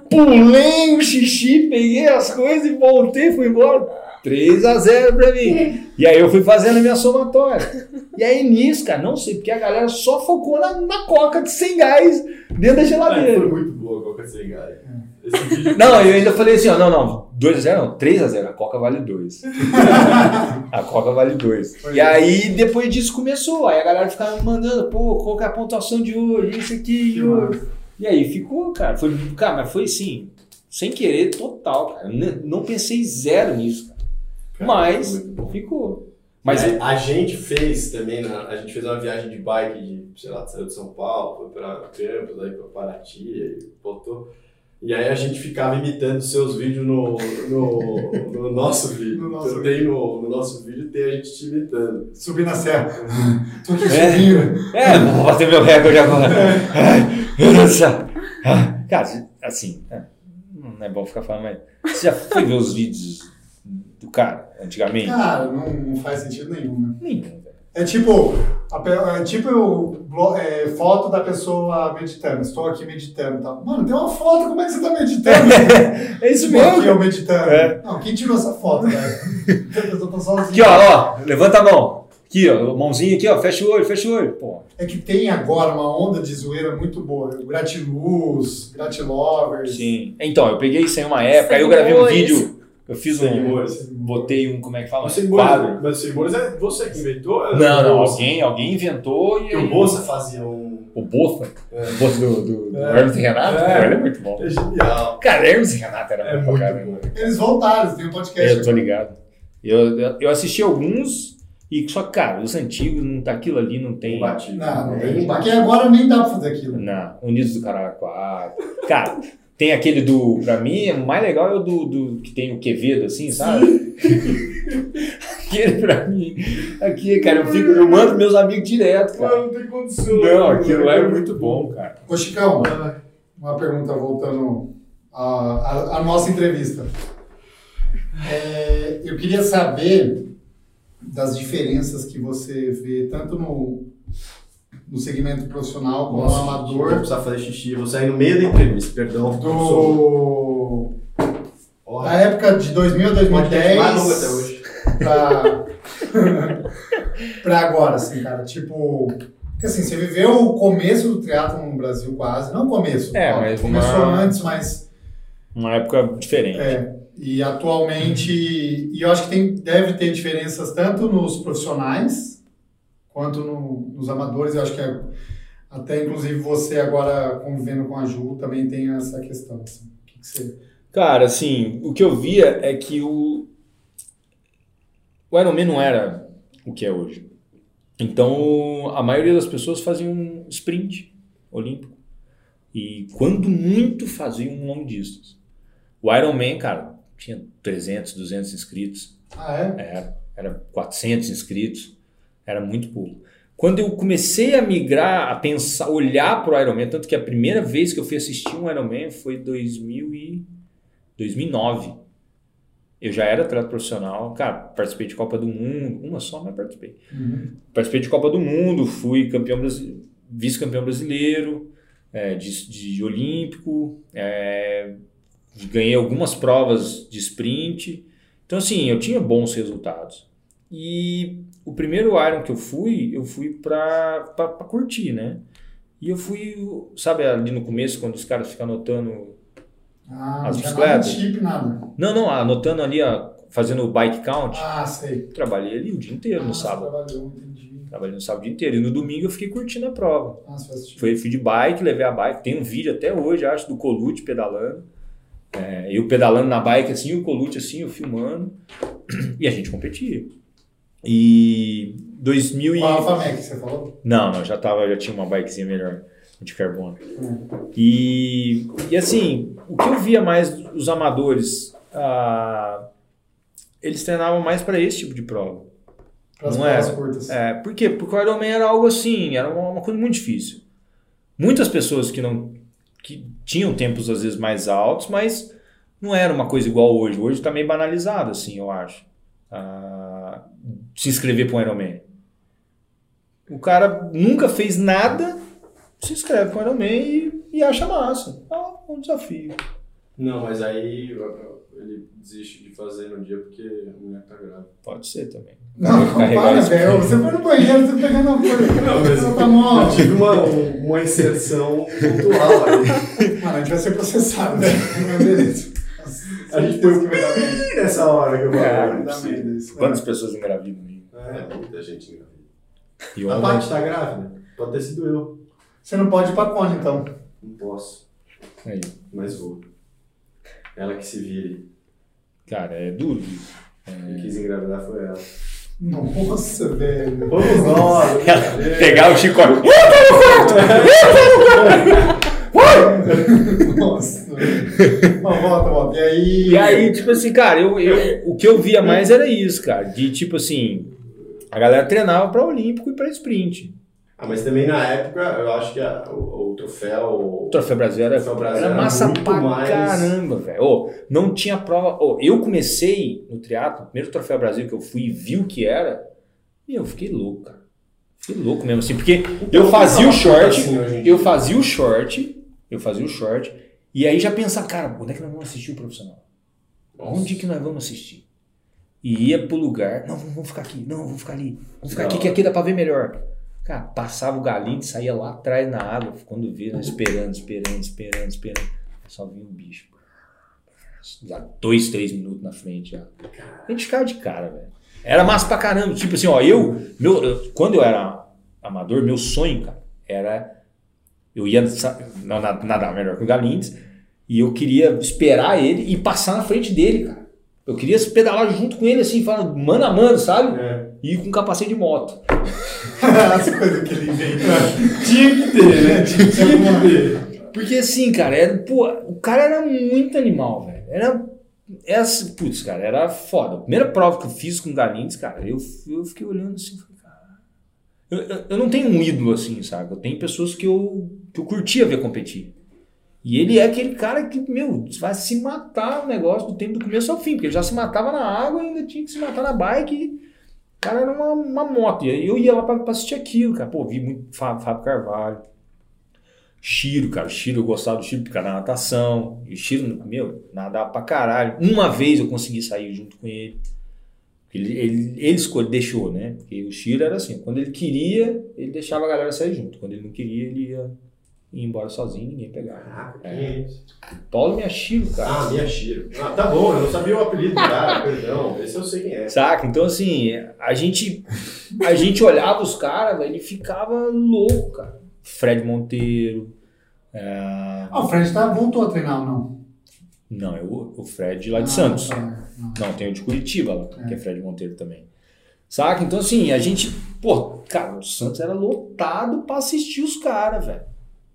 Speaker 3: pulei o xixi, peguei as coisas e voltei, fui embora. 3 a 0 pra mim. E aí eu fui fazendo a minha somatória. E aí nisso, cara, não sei, porque a galera só focou na, na coca de sem gás dentro da
Speaker 1: É,
Speaker 3: geladeira.
Speaker 1: foi muito boa a Coca sem gás. Esse vídeo.
Speaker 3: Não, eu ainda falei assim, ó, não, não, 2x0 não, 3x0, a Coca vale 2. (laughs) a Coca vale 2.
Speaker 2: Foi
Speaker 3: E aí, depois disso começou, aí a galera ficava me mandando, pô, qual que é a pontuação de hoje, isso aqui,
Speaker 2: Que
Speaker 3: e hoje.
Speaker 2: massa.
Speaker 3: E aí ficou, cara, foi, cara, mas foi assim, sem querer, total, cara, não pensei zero nisso, cara. Mas ficou. Mas
Speaker 1: Mas a gente fez também, na- a gente fez uma viagem de bike de, sei lá, saiu de São Paulo, foi pra Campos, aí pra Paraty, aí voltou. E aí a gente ficava imitando seus vídeos no, no, (laughs) no nosso vídeo.
Speaker 2: No nosso
Speaker 1: então tem no, no nosso vídeo tem a gente te imitando.
Speaker 2: Subir na Serra. (laughs) Tô aqui
Speaker 3: É.
Speaker 2: subindo.
Speaker 3: É, vou bater meu recorde agora. (laughs) Céu. Ah, Cara, assim, é, não é bom ficar falando, mas você já foi ver os vídeos do cara, antigamente?
Speaker 2: Cara, não, não faz sentido nenhum, né?
Speaker 3: Nenhum.
Speaker 2: É tipo, a é tipo é, foto da pessoa meditando. Estou aqui meditando e tal. Mano, tem uma foto, como é que você tá meditando? (laughs)
Speaker 3: É isso
Speaker 2: Tipo, aqui
Speaker 3: mesmo.
Speaker 2: eu meditando.
Speaker 3: É.
Speaker 2: Não, quem tirou essa foto, velho? (laughs) A pessoa tá sozinha.
Speaker 3: Aqui, ó, ó, levanta a mão. Aqui, ó, mãozinha aqui, ó, fecha o olho, fecha o olho. Pô,
Speaker 2: É que tem agora uma onda de zoeira muito boa. Gratiluz, gratilovers.
Speaker 3: sim. Então, eu peguei isso aí uma época, aí eu gravei um vídeo, eu fiz um,
Speaker 1: Seguidores.
Speaker 3: botei um, como é que fala?
Speaker 1: Mas o
Speaker 3: quadro.
Speaker 1: Mas Cebolas é você que inventou?
Speaker 3: Não, não,
Speaker 1: Bolsa.
Speaker 3: alguém, alguém inventou e
Speaker 1: o Bolsa fazia um.
Speaker 3: O Bofa,
Speaker 1: É.
Speaker 3: o Bofa do, do, do
Speaker 1: É.
Speaker 3: Hermes e Renato,
Speaker 1: É.
Speaker 3: ele é muito bom.
Speaker 1: É genial.
Speaker 3: Cara, Hermes e Renato era
Speaker 1: É
Speaker 3: bom
Speaker 1: muito
Speaker 3: pra caramba.
Speaker 1: bom.
Speaker 2: Eles voltaram, tem um podcast.
Speaker 3: Eu tô ligado. Eu, eu, assisti alguns, e só que, cara, os antigos, não, aquilo ali não tem.
Speaker 1: Batido.
Speaker 2: Não, não
Speaker 1: É,
Speaker 2: tem. Porque agora nem dá pra fazer aquilo.
Speaker 3: Não, Unidos do Caraguá. Cara, tem aquele do. Pra mim, o mais legal é o do, do que tem o Quevedo, assim, sabe? (laughs) Aquele pra mim. Aqui, cara, eu, fico, eu mando meus amigos direto, cara.
Speaker 1: não tem condição.
Speaker 3: Não, aquilo lá é muito bom, cara.
Speaker 2: Ô, Chicão, uma pergunta voltando à, à, à nossa entrevista. É, eu queria saber das diferenças que você vê tanto no, no segmento profissional como no
Speaker 1: Nossa, Vou
Speaker 2: amador
Speaker 1: precisar fazer xixi. Vou sair no meio da entrevista, perdão.
Speaker 2: do, da época de 2000 a
Speaker 1: podcast mais longo até
Speaker 2: 2010
Speaker 1: hoje.
Speaker 2: pra, (laughs) pra agora, assim, cara. Tipo, porque assim, você viveu o começo do teatro no Brasil quase, não o começo,
Speaker 3: É, mas
Speaker 2: começou
Speaker 3: uma-
Speaker 2: antes, mas
Speaker 3: Uma época diferente.
Speaker 2: É, e atualmente, e eu acho que tem, deve ter diferenças tanto nos profissionais quanto no- nos amadores. Eu acho que é, até inclusive você agora convivendo com a Ju também tem essa questão. assim. O que que você...
Speaker 3: Cara, assim, o que eu via é que o. O Ironman não era o que é hoje. Então, a maioria das pessoas faziam um sprint olímpico. E quando muito faziam um long distance. O Ironman, cara, tinha 300, 200 inscritos.
Speaker 2: Ah, é?
Speaker 3: Era, era 400 inscritos, era muito pouco. Quando eu comecei a migrar, a pensar, olhar para o Ironman, tanto que a primeira vez que eu fui assistir um Ironman foi em 2000 e 2009. Eu já era atleta profissional, cara, participei de Copa do Mundo, uma só, mas participei.
Speaker 2: Uhum.
Speaker 3: Participei de Copa do Mundo, fui campeão vice-campeão brasileiro, é, de, de olímpico, é, ganhei algumas provas de sprint. Então, assim, eu tinha bons resultados. E o primeiro Iron que eu fui, eu fui pra, pra, pra curtir, né? E eu fui, sabe, ali no começo, quando os caras ficam anotando.
Speaker 2: Ah,
Speaker 3: As
Speaker 2: não de
Speaker 3: bicicletas?
Speaker 2: chip, nada.
Speaker 3: Não, não, anotando ali, ó, fazendo o bike count.
Speaker 2: Ah, sei.
Speaker 3: Trabalhei ali o dia inteiro
Speaker 2: ah,
Speaker 3: no sábado.
Speaker 2: Trabalhou, entendi.
Speaker 3: Trabalhei no sábado o dia inteiro. E no domingo eu fiquei curtindo a prova.
Speaker 2: Ah.
Speaker 3: Foi, fui de bike, levei a bike. Tem um vídeo até hoje, acho, do Colute pedalando. É, eu pedalando na bike assim, o Colute assim, eu filmando. E a gente competia. E 2000 e...
Speaker 2: Qual a Alpha Mac você falou?
Speaker 3: Não, não, já tava, já tinha uma bikezinha melhor de carbono.
Speaker 2: Hum.
Speaker 3: E, e assim, o que eu via mais dos amadores, ah, eles treinavam mais para esse tipo de prova.
Speaker 2: Para as
Speaker 3: Não era.
Speaker 2: curtas.
Speaker 3: É, por quê? Porque o Ironman era algo assim, era uma, uma coisa muito difícil. Muitas pessoas que não que tinham tempos às vezes mais altos, mas não era uma coisa igual hoje. Hoje está meio banalizado, assim, eu acho. Ah, se inscrever para um Ironman. O cara nunca fez nada, se inscreve para um Ironman e, e acha massa. Ah, um desafio.
Speaker 1: Não, mas aí ele desiste de fazer no dia porque a mulher tá grávida.
Speaker 3: Pode ser também.
Speaker 2: Não,
Speaker 3: Carregar
Speaker 2: para, velho. Você foi no banheiro, você pegando uma coisa.
Speaker 1: Não, mas
Speaker 2: tá mó-
Speaker 1: eu tive uma, uma inserção pontual aí.
Speaker 2: Mano, a gente vai ser processado, né? Mas beleza.
Speaker 1: A gente
Speaker 2: Certeza
Speaker 1: foi
Speaker 2: que vai dar merda.
Speaker 1: bem nessa hora que eu
Speaker 3: É,
Speaker 1: falei.
Speaker 2: Vai dar merda isso.
Speaker 3: Quantas pessoas engravidam aí?
Speaker 1: É, muita gente engravida.
Speaker 3: E
Speaker 1: A Paty tá grávida? Pode ter sido eu.
Speaker 2: Você não pode ir pra Cone, então.
Speaker 1: Não posso,
Speaker 3: Aí.
Speaker 1: mas vou. Ela que se vire.
Speaker 3: Cara, é duro. isso.
Speaker 1: Quem quis engravidar foi ela.
Speaker 2: Nossa, velho.
Speaker 1: Vamos nós! (laughs)
Speaker 3: Pegar o chicote. (laughs)
Speaker 2: Nossa. Ó, volta, volta. E aí.
Speaker 3: E aí, tipo assim, cara, eu, eu, o que eu via mais era isso, cara. De tipo assim, a galera treinava pra Olímpico e pra sprint.
Speaker 1: Ah, mas também na época, eu acho que a- o, o troféu.
Speaker 3: O Troféu Brasil era,
Speaker 1: Troféu Brasil
Speaker 3: era
Speaker 1: era
Speaker 3: massa
Speaker 1: muito
Speaker 3: pra
Speaker 1: mais-
Speaker 3: caramba, velho. Ô, não tinha prova. Ô, eu comecei no triatlo, o primeiro Troféu Brasil que eu fui e vi o que era, e eu fiquei louco, cara. Fiquei louco mesmo assim, porque eu fazia o short,
Speaker 1: Assim,
Speaker 3: eu fazia o short, eu fazia o short, e aí já pensava, cara, onde é que nós vamos assistir o profissional? Onde que nós vamos assistir? E ia pro lugar, não, vamos, ficar aqui, não, vamos ficar ali, vamos ficar
Speaker 1: Da
Speaker 3: aqui, que aqui dá pra ver melhor. Cara, passava o galinho, saía lá atrás na água, quando via, né, esperando, esperando, esperando, esperando. Só vinha um bicho. Já dois, três minutos na frente já. A gente ficava de cara, velho. Era massa pra caramba. Tipo assim, ó, eu, meu, eu- quando eu era amador, meu sonho, cara, era. Eu ia não, na- nadar melhor que o Galindes e eu queria esperar ele e passar na frente dele, cara. Eu queria pedalar junto com ele, assim, falando mano a mano, sabe?
Speaker 1: É.
Speaker 3: E com capacete de moto. (laughs)
Speaker 2: As coisas que ele inventa.
Speaker 1: Tinha que ter, né? Tinha que ter.
Speaker 3: Porque assim, cara, era, pô, o cara era muito animal, velho. Era essa, putz, cara, era foda. A primeira prova que eu fiz com o Galindes, cara, eu, eu fiquei olhando assim, falei, cara. Eu, eu, eu não tenho um ídolo assim, sabe? Eu tenho pessoas que eu, que eu curtia ver competir. E ele é aquele cara que, meu, vai se matar no negócio do tempo do começo ao fim, porque ele já se matava na água e ainda tinha que se matar na bike. E, cara, era uma, uma moto. E eu ia lá pra, pra assistir aquilo, cara. Pô, vi muito Fá- Fábio Carvalho. Chiro, cara. Chiro, eu gostava do Chiro porque era natação. E o Chiro, meu, nadava pra caralho. Uma vez eu consegui sair junto com ele. Ele, ele, ele escolheu, deixou, né? Porque o Chiro era assim, quando ele queria, ele deixava a galera sair junto. Quando ele não queria, ele ia, ia embora sozinho, ninguém pegava.
Speaker 1: Caraca, quem é isso?
Speaker 3: Tolme é Chiro, cara.
Speaker 1: Ah, Miyashiro. Ah, tá bom, eu não sabia o apelido do cara, (laughs) perdão. Esse eu sei quem é.
Speaker 3: Saca? Então, assim, a gente, a gente olhava os caras, velho, e ficava louco, cara. Fred Monteiro. é,
Speaker 2: Ah, o Fred tá, voltou a treinar ou não?
Speaker 3: Não, é o, o Fred lá de
Speaker 2: Ah,
Speaker 3: Santos.
Speaker 2: tá. Ah.
Speaker 3: Não, tem o de Curitiba lá, que é Fred Monteiro também. Saca? Então, assim, a gente. Pô, cara, o Santos era lotado pra assistir os caras, velho.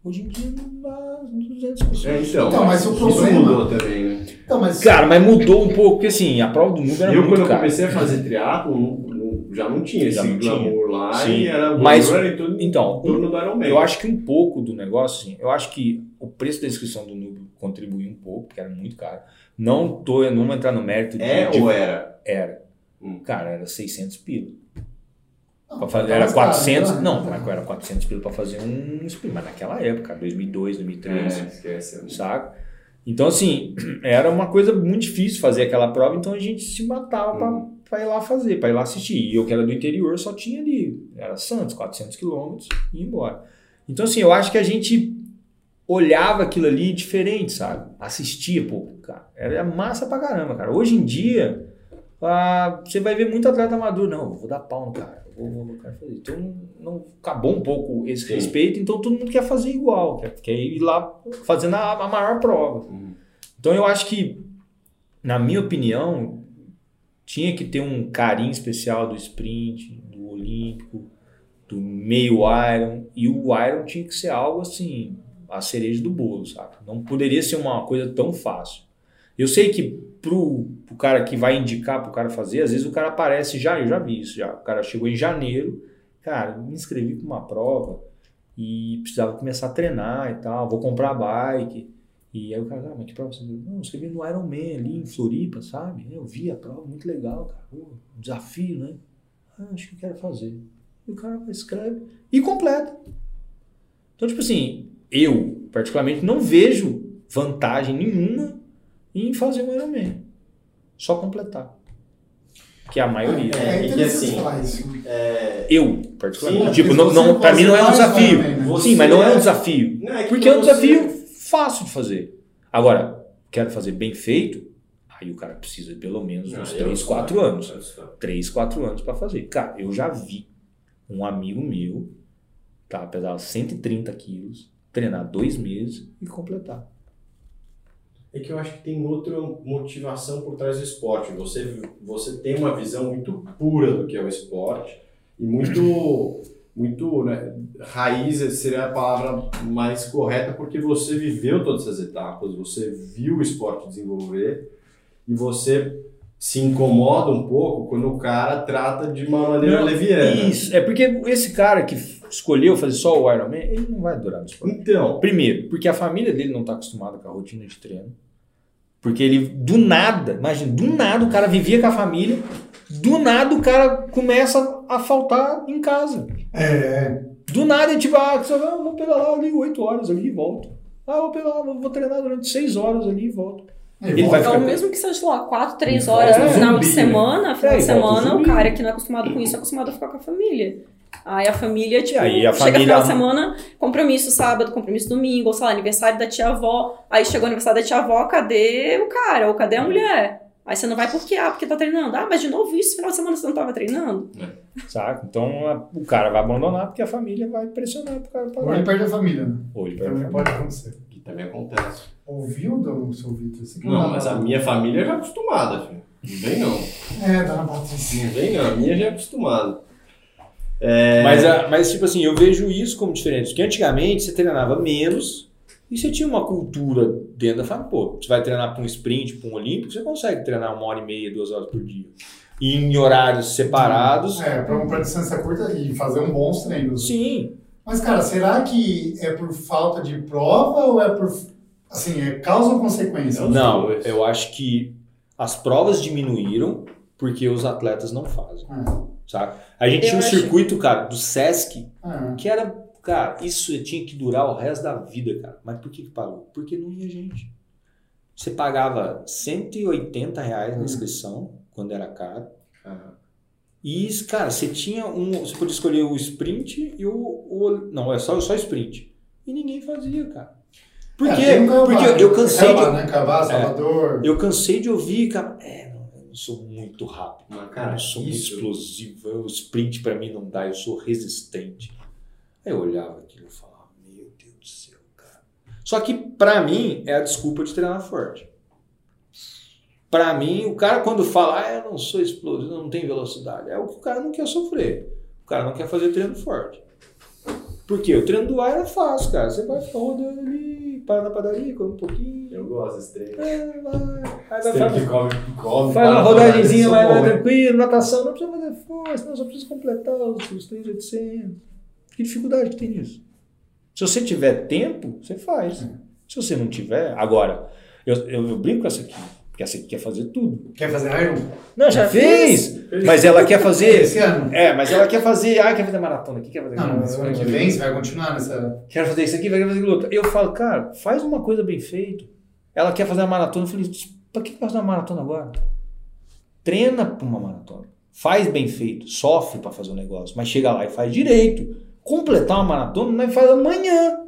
Speaker 3: Hoje em dia não dá 200 pessoas.
Speaker 1: É, então,
Speaker 2: Então, mas o
Speaker 1: isso
Speaker 2: problema-
Speaker 1: mudou também, né?
Speaker 2: Então, mas
Speaker 3: Cara, mas mudou um pouco, porque assim, a prova do Nubo era
Speaker 1: eu,
Speaker 3: muito
Speaker 1: quando eu
Speaker 3: cara.
Speaker 1: comecei a fazer triatlo, já não tinha
Speaker 3: Já
Speaker 1: esse
Speaker 3: não tinha.
Speaker 1: glamour lá
Speaker 3: Sim.
Speaker 1: e era o
Speaker 3: Mas-
Speaker 1: era em em
Speaker 3: Então,
Speaker 1: torno do Ironman.
Speaker 3: Eu acho que um pouco do negócio, assim, eu acho que o preço da inscrição do Nubo contribuiu um pouco, porque era muito caro. Não tô, eu não vou entrar no mérito de,
Speaker 1: É
Speaker 3: de-
Speaker 1: ou era?
Speaker 3: era.
Speaker 1: Hum.
Speaker 3: Cara, era 600 pila.
Speaker 2: Não,
Speaker 3: fazer, era
Speaker 2: mais caro,
Speaker 3: 400,
Speaker 2: né?
Speaker 3: não, mas era 400 pila pra fazer um sprint, mas naquela época, 2002, 2003,
Speaker 1: É, esquece.
Speaker 3: saca? Então, assim, (clears throat) era uma coisa muito difícil fazer aquela prova, então a gente se matava pra,
Speaker 1: Uhum.
Speaker 3: pra ir lá fazer, pra ir lá assistir. E eu que era do interior só tinha ali, era Santos, 400 quilômetros e ia embora. Então, assim, eu acho que a gente olhava aquilo ali diferente, sabe? Assistia, pô, cara, era massa pra caramba, cara. Hoje em dia, ah, você vai ver muito atleta amador, não, vou dar pau no cara, vou, vou, quero fazer. Então, não, acabou um pouco esse
Speaker 1: Sim.
Speaker 3: respeito, então todo mundo quer fazer igual, quer, quer ir lá fazendo a, a maior prova.
Speaker 1: Hum.
Speaker 3: Então eu acho que, na minha opinião, tinha que ter um carinho especial do sprint, do olímpico, do meio iron, e o iron tinha que ser algo assim, a cereja do bolo, sabe? Não poderia ser uma coisa tão fácil. Eu sei que pro, pro cara que vai indicar pro cara fazer, às vezes o cara aparece já, eu já vi isso já. O cara chegou em janeiro, cara, me inscrevi para uma prova e precisava começar a treinar e tal, vou comprar bike. E aí o cara, ah, mas que prova você? Não, escrevi no Ironman ali em Floripa, sabe? Eu vi a prova, muito legal, cara. Pô, um desafio, né? Ah, acho que eu quero fazer. E o cara escreve e completa. Então, tipo assim, eu, particularmente, não vejo vantagem nenhuma em fazer um Ironman. Só completar. Que é a maioria.
Speaker 1: É,
Speaker 2: É,
Speaker 1: e que assim. É,
Speaker 3: Eu, particularmente.
Speaker 1: Sim,
Speaker 3: tipo, não,
Speaker 2: você-
Speaker 3: não, pra mim não é um
Speaker 2: você
Speaker 3: desafio.
Speaker 2: Ironman, né?
Speaker 1: Você
Speaker 3: Sim, mas não é um desafio.
Speaker 1: não, é que
Speaker 3: Porque é um
Speaker 1: você-
Speaker 3: desafio fácil de fazer. Agora, quero fazer bem feito, aí o cara precisa de pelo menos
Speaker 1: Não,
Speaker 3: uns
Speaker 1: eu
Speaker 3: 3,
Speaker 1: sei,
Speaker 3: 4 anos.
Speaker 1: eu sei.
Speaker 3: 3, 4 anos pra fazer. Cara, eu já vi um amigo meu, tá, pesava 130 quilos, treinar dois meses e completar.
Speaker 1: É que eu acho que tem outra motivação por trás do esporte. Você, você tem uma visão muito pura do que é o esporte e muito, (clears throat) muito né, raiz seria a palavra mais correta porque você viveu todas essas etapas, você viu o esporte desenvolver e você se incomoda um pouco quando o cara trata de uma maneira
Speaker 3: Não,
Speaker 1: leviana.
Speaker 3: Isso, é porque esse cara que escolheu fazer só o Ironman, ele não vai durar no esporte.
Speaker 1: Então,
Speaker 3: Primeiro, porque a família dele não está acostumada com a rotina de treino. Porque ele, do nada, imagina, do nada o cara vivia com a família, do nada o cara começa a faltar em casa.
Speaker 2: É, é.
Speaker 3: Do nada, é tipo, ah, você vai, ah, vou pedalar ali 8 horas ali e volto. Ah, vou pedalar, vou treinar durante 6 horas ali e volto. Ele vai
Speaker 4: Então,
Speaker 3: ficar-
Speaker 4: mesmo que seja, lá, 4, 3
Speaker 1: É,
Speaker 4: horas no final de
Speaker 1: zumbi, né?
Speaker 4: semana, final
Speaker 3: É,
Speaker 4: de semana, o cara que não é acostumado com isso é acostumado a ficar com a família. Aí a família, tipo,
Speaker 3: aí a
Speaker 4: chega
Speaker 3: família-
Speaker 4: final de semana, compromisso sábado, compromisso domingo, ou sei lá, aniversário da tia-avó. Aí chegou o aniversário da tia-avó, cadê o cara? Ou cadê a mulher? Aí você não vai por quê? Ah, porque tá treinando. Ah, mas de novo isso, final de semana você não tava treinando?
Speaker 3: Saca? Então a- o cara vai abandonar porque a família vai pressionar pro cara
Speaker 2: Ou ele perde a família, né?
Speaker 3: Ou ele perde a
Speaker 2: Também
Speaker 3: família.
Speaker 2: pode acontecer.
Speaker 1: que também acontece.
Speaker 2: Ouviu, do seu Vitor?
Speaker 1: Não,
Speaker 2: dá
Speaker 1: mas
Speaker 2: na-
Speaker 1: a minha família já é acostumada, filho. Não vem não.
Speaker 2: É, dona Patrícia.
Speaker 1: Não vem não, a minha já é acostumada. É...
Speaker 5: Mas, a- mas, tipo assim, eu vejo isso como diferente. Porque antigamente você treinava menos
Speaker 3: E você tinha uma cultura dentro da família. Pô, você vai treinar para um sprint, para um olímpico, você consegue treinar uma hora e meia, duas horas por dia. E em horários separados.
Speaker 2: É, pra, pra distância curta e fazer um bons treinos.
Speaker 3: Sim.
Speaker 2: Mas, cara, será que é por falta de prova ou é por. Assim, é causa ou consequência?
Speaker 3: Não, eu acho que as provas diminuíram porque os atletas não fazem,
Speaker 2: É,
Speaker 3: sabe? A gente
Speaker 4: Eu
Speaker 3: tinha um circuito, cara, do Sesc,
Speaker 2: é.
Speaker 3: que era, cara, isso tinha que durar o resto da vida, cara. Mas por que que parou? Porque não ia gente. Você pagava 180 reais na inscrição, quando era caro.
Speaker 1: Aham.
Speaker 3: E, cara, você tinha um. Você podia escolher o sprint e o. o- não, é só, só sprint. E ninguém fazia, cara. Por
Speaker 2: É,
Speaker 3: quê?
Speaker 2: Cuiabá,
Speaker 3: Porque eu, eu cansei de.
Speaker 2: né? Salvador.
Speaker 3: Eu cansei de ouvir, cara. É, sou muito rápido.
Speaker 1: Mas,
Speaker 3: eu
Speaker 1: cara,
Speaker 3: não sou
Speaker 1: isso-
Speaker 3: explosivo. O sprint pra mim não dá, eu sou resistente. Aí eu olhava aquilo e falava, meu Deus do céu, cara. Só que pra mim é a desculpa de treinar forte. Pra mim, o cara quando fala, ah, eu não sou explosivo, eu não tenho velocidade, é o que o cara não quer sofrer. O cara não quer fazer treino forte. Por quê? O treino do ar era fácil, cara. Você vai rodando ali, para na padaria, come um pouquinho.
Speaker 1: Eu gosto desse treino.
Speaker 3: É, vai. Aí vai
Speaker 1: que come, come.
Speaker 3: Faz uma rodagemzinha,
Speaker 1: para,
Speaker 3: vai lá tranquilo, natação, não precisa fazer força, não, só precisa completar os, os 3,800. Que dificuldade que tem nisso? Se você tiver tempo, você faz. Se você não tiver, agora, eu, eu, eu brinco com essa aqui, porque essa aqui quer fazer tudo.
Speaker 2: Quer fazer Iron?
Speaker 3: Não, já
Speaker 4: Já
Speaker 3: fez, mas ela quer fazer.
Speaker 2: Esse ano?
Speaker 3: É, mas ela quer fazer. Ah, quer fazer maratona aqui, quer fazer.
Speaker 2: Não, mas ano que vem você vai continuar nessa.
Speaker 3: Quero fazer isso aqui, vai fazer aquilo outro. Eu falo, cara, faz uma coisa bem feita. Ela quer fazer uma maratona. Eu falei, pra que fazer uma maratona agora? Treina pra uma maratona. Faz bem feito. Sofre pra fazer o negócio. Mas chega lá e faz direito. Completar uma maratona, nós faz amanhã.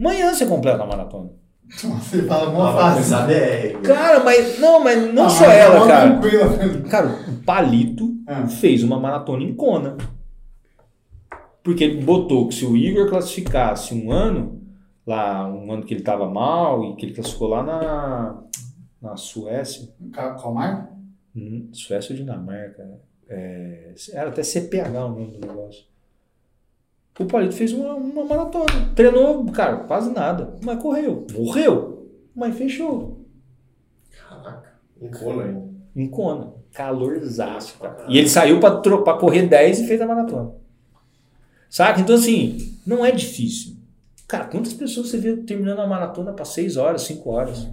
Speaker 3: Amanhã você completa a maratona.
Speaker 2: Você fala mó
Speaker 1: Ah, vai
Speaker 2: fácil.
Speaker 1: começar a DR.
Speaker 3: Cara, mas não, mas não
Speaker 2: Ah,
Speaker 3: só
Speaker 2: mas
Speaker 3: ela,
Speaker 2: mó
Speaker 3: cara.
Speaker 2: tranquila.
Speaker 3: Cara, o Palito
Speaker 2: Ah.
Speaker 3: fez uma maratona em Kona. Porque ele botou que se o Igor classificasse um ano, lá, um ano que ele tava mal, e que ele classificou lá na, na Suécia,
Speaker 2: Cal- Calmar?
Speaker 3: Hum, Suécia ou Dinamarca, né? É, era até CPH o nome do negócio. O Palito fez uma, uma maratona. Treinou, cara, quase nada. Mas correu. Morreu. Mas fechou.
Speaker 1: Caraca. Um cono ainda.
Speaker 3: Em Kona. Calorzaço, cara. E ele saiu pra, tro- pra correr 10 e fez a maratona. Saca? Então, assim, não é difícil. Cara, quantas pessoas você vê terminando a maratona pra 6 horas, 5 horas?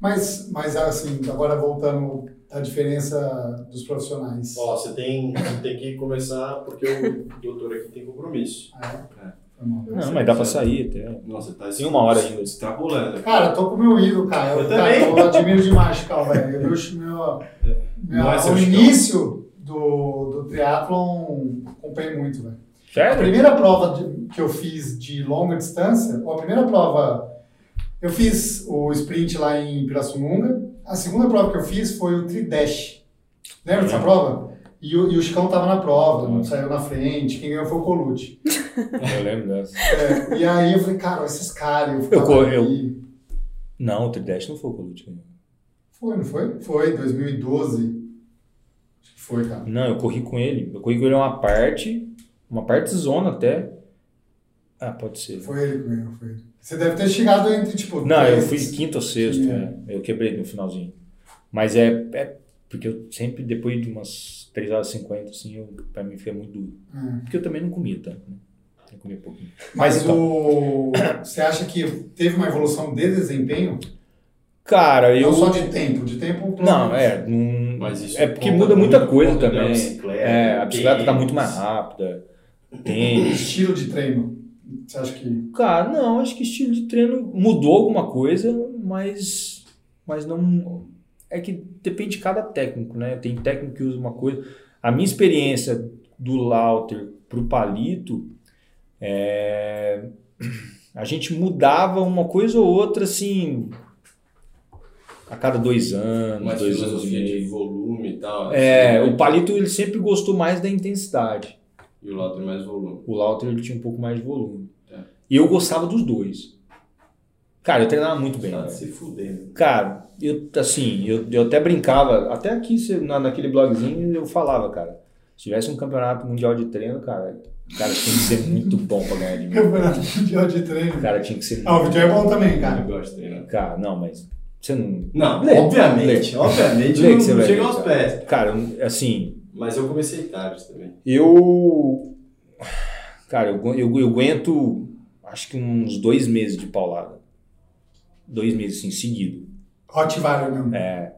Speaker 2: Mas, mas assim, agora voltando à diferença dos profissionais.
Speaker 1: Ó, você tem, você tem que começar, porque o doutor aqui tem compromisso.
Speaker 2: Ah,
Speaker 1: É.
Speaker 2: mal.
Speaker 3: Não, mas dá pra sair até.
Speaker 1: Nossa, tá
Speaker 3: Tem uma hora ainda.
Speaker 1: Extrapolando.
Speaker 2: Cara, eu tô com o meu ídolo, cara.
Speaker 1: Eu
Speaker 2: Eu,
Speaker 1: também.
Speaker 2: cara, eu admiro demais, Chical, velho. Eu vi o meu, meu,
Speaker 1: é
Speaker 2: o
Speaker 1: Chical.
Speaker 2: início do, do triatlon, acompanhei muito, velho. A
Speaker 3: Sério?
Speaker 2: primeira prova de- que eu fiz de longa distância, ou a primeira prova, eu fiz o sprint lá em Pirassununga. A segunda prova que eu fiz foi o Tridash. Lembra dessa prova? E o, e o Chicão tava na prova, não saiu na frente. Quem ganhou foi o Colucci. (laughs)
Speaker 3: Eu lembro dessa.
Speaker 2: É, e aí eu falei, cara, esses caras, eu
Speaker 3: Eu eu-. Não, o Tridash não foi o Colucci.
Speaker 2: Foi, não foi? Foi, 2012. Acho que foi, cara.
Speaker 3: Não, eu corri com ele. Eu corri com ele uma parte, uma parte zona até. Ah, pode ser.
Speaker 2: Foi ele que ganhou, foi ele. Você deve ter chegado entre, tipo...
Speaker 3: Não, eu
Speaker 2: três-
Speaker 3: fui quinto ou sexto,
Speaker 2: Sim,
Speaker 3: né? Eu quebrei no finalzinho. Mas é, é porque eu sempre, depois de umas 3 horas e 50, assim, eu, pra mim fica muito duro.
Speaker 2: É.
Speaker 3: Porque eu também não comia tanto, né? Eu comia pouquinho.
Speaker 2: Mas,
Speaker 3: Mas então.
Speaker 2: o... Você acha que teve uma evolução de desempenho?
Speaker 3: Cara, eu.
Speaker 2: Não só de tempo, de tempo...
Speaker 3: Não, é. Não...
Speaker 1: Mas isso
Speaker 3: é porque muda muita
Speaker 1: muito
Speaker 3: coisa também.
Speaker 1: bicicleta,
Speaker 3: é, a bicicleta tá muito mais rápida. (coughs) Tênis.
Speaker 2: Estilo de treino. Você acha que...
Speaker 3: Cara, não, acho que estilo de treino mudou alguma coisa, mas, mas não. É que depende de cada técnico, né? Tem técnico que usa uma coisa. A minha experiência do Lauter pro Palito, é, a gente mudava uma coisa ou outra assim a cada dois anos,
Speaker 1: Mais
Speaker 3: dois anos e
Speaker 1: de volume e tal.
Speaker 3: É,
Speaker 1: assim,
Speaker 3: o Palito ele sempre gostou mais da intensidade.
Speaker 1: E o lado tem mais volume.
Speaker 3: O Lauter ele tinha um pouco mais de volume. E eu gostava dos dois. Cara, eu treinava muito bem. Velho.
Speaker 1: se fudendo.
Speaker 3: Cara, eu assim, eu, eu até brincava, até aqui na, naquele blogzinho eu falava, cara, se tivesse um campeonato mundial de treino, cara, O cara tinha que ser muito bom pra ganhar de mim.
Speaker 2: Campeonato mundial de treino.
Speaker 3: Cara tinha que ser
Speaker 2: Ah, o Vitor é bom também,
Speaker 1: Eu
Speaker 2: cara.
Speaker 1: gosto de treinar.
Speaker 3: Cara, não, mas você não.
Speaker 1: Não,
Speaker 3: Lê.
Speaker 1: obviamente,
Speaker 3: Lê.
Speaker 1: obviamente
Speaker 3: Lê
Speaker 1: não,
Speaker 3: você
Speaker 1: não chega aos
Speaker 3: cara.
Speaker 1: pés.
Speaker 3: Cara, assim,
Speaker 1: Mas eu comecei tarde também.
Speaker 3: eu. Cara, eu, eu, eu aguento acho que uns dois meses de paulada. Dois meses, assim, seguido.
Speaker 2: Rottweiler mesmo.
Speaker 3: É.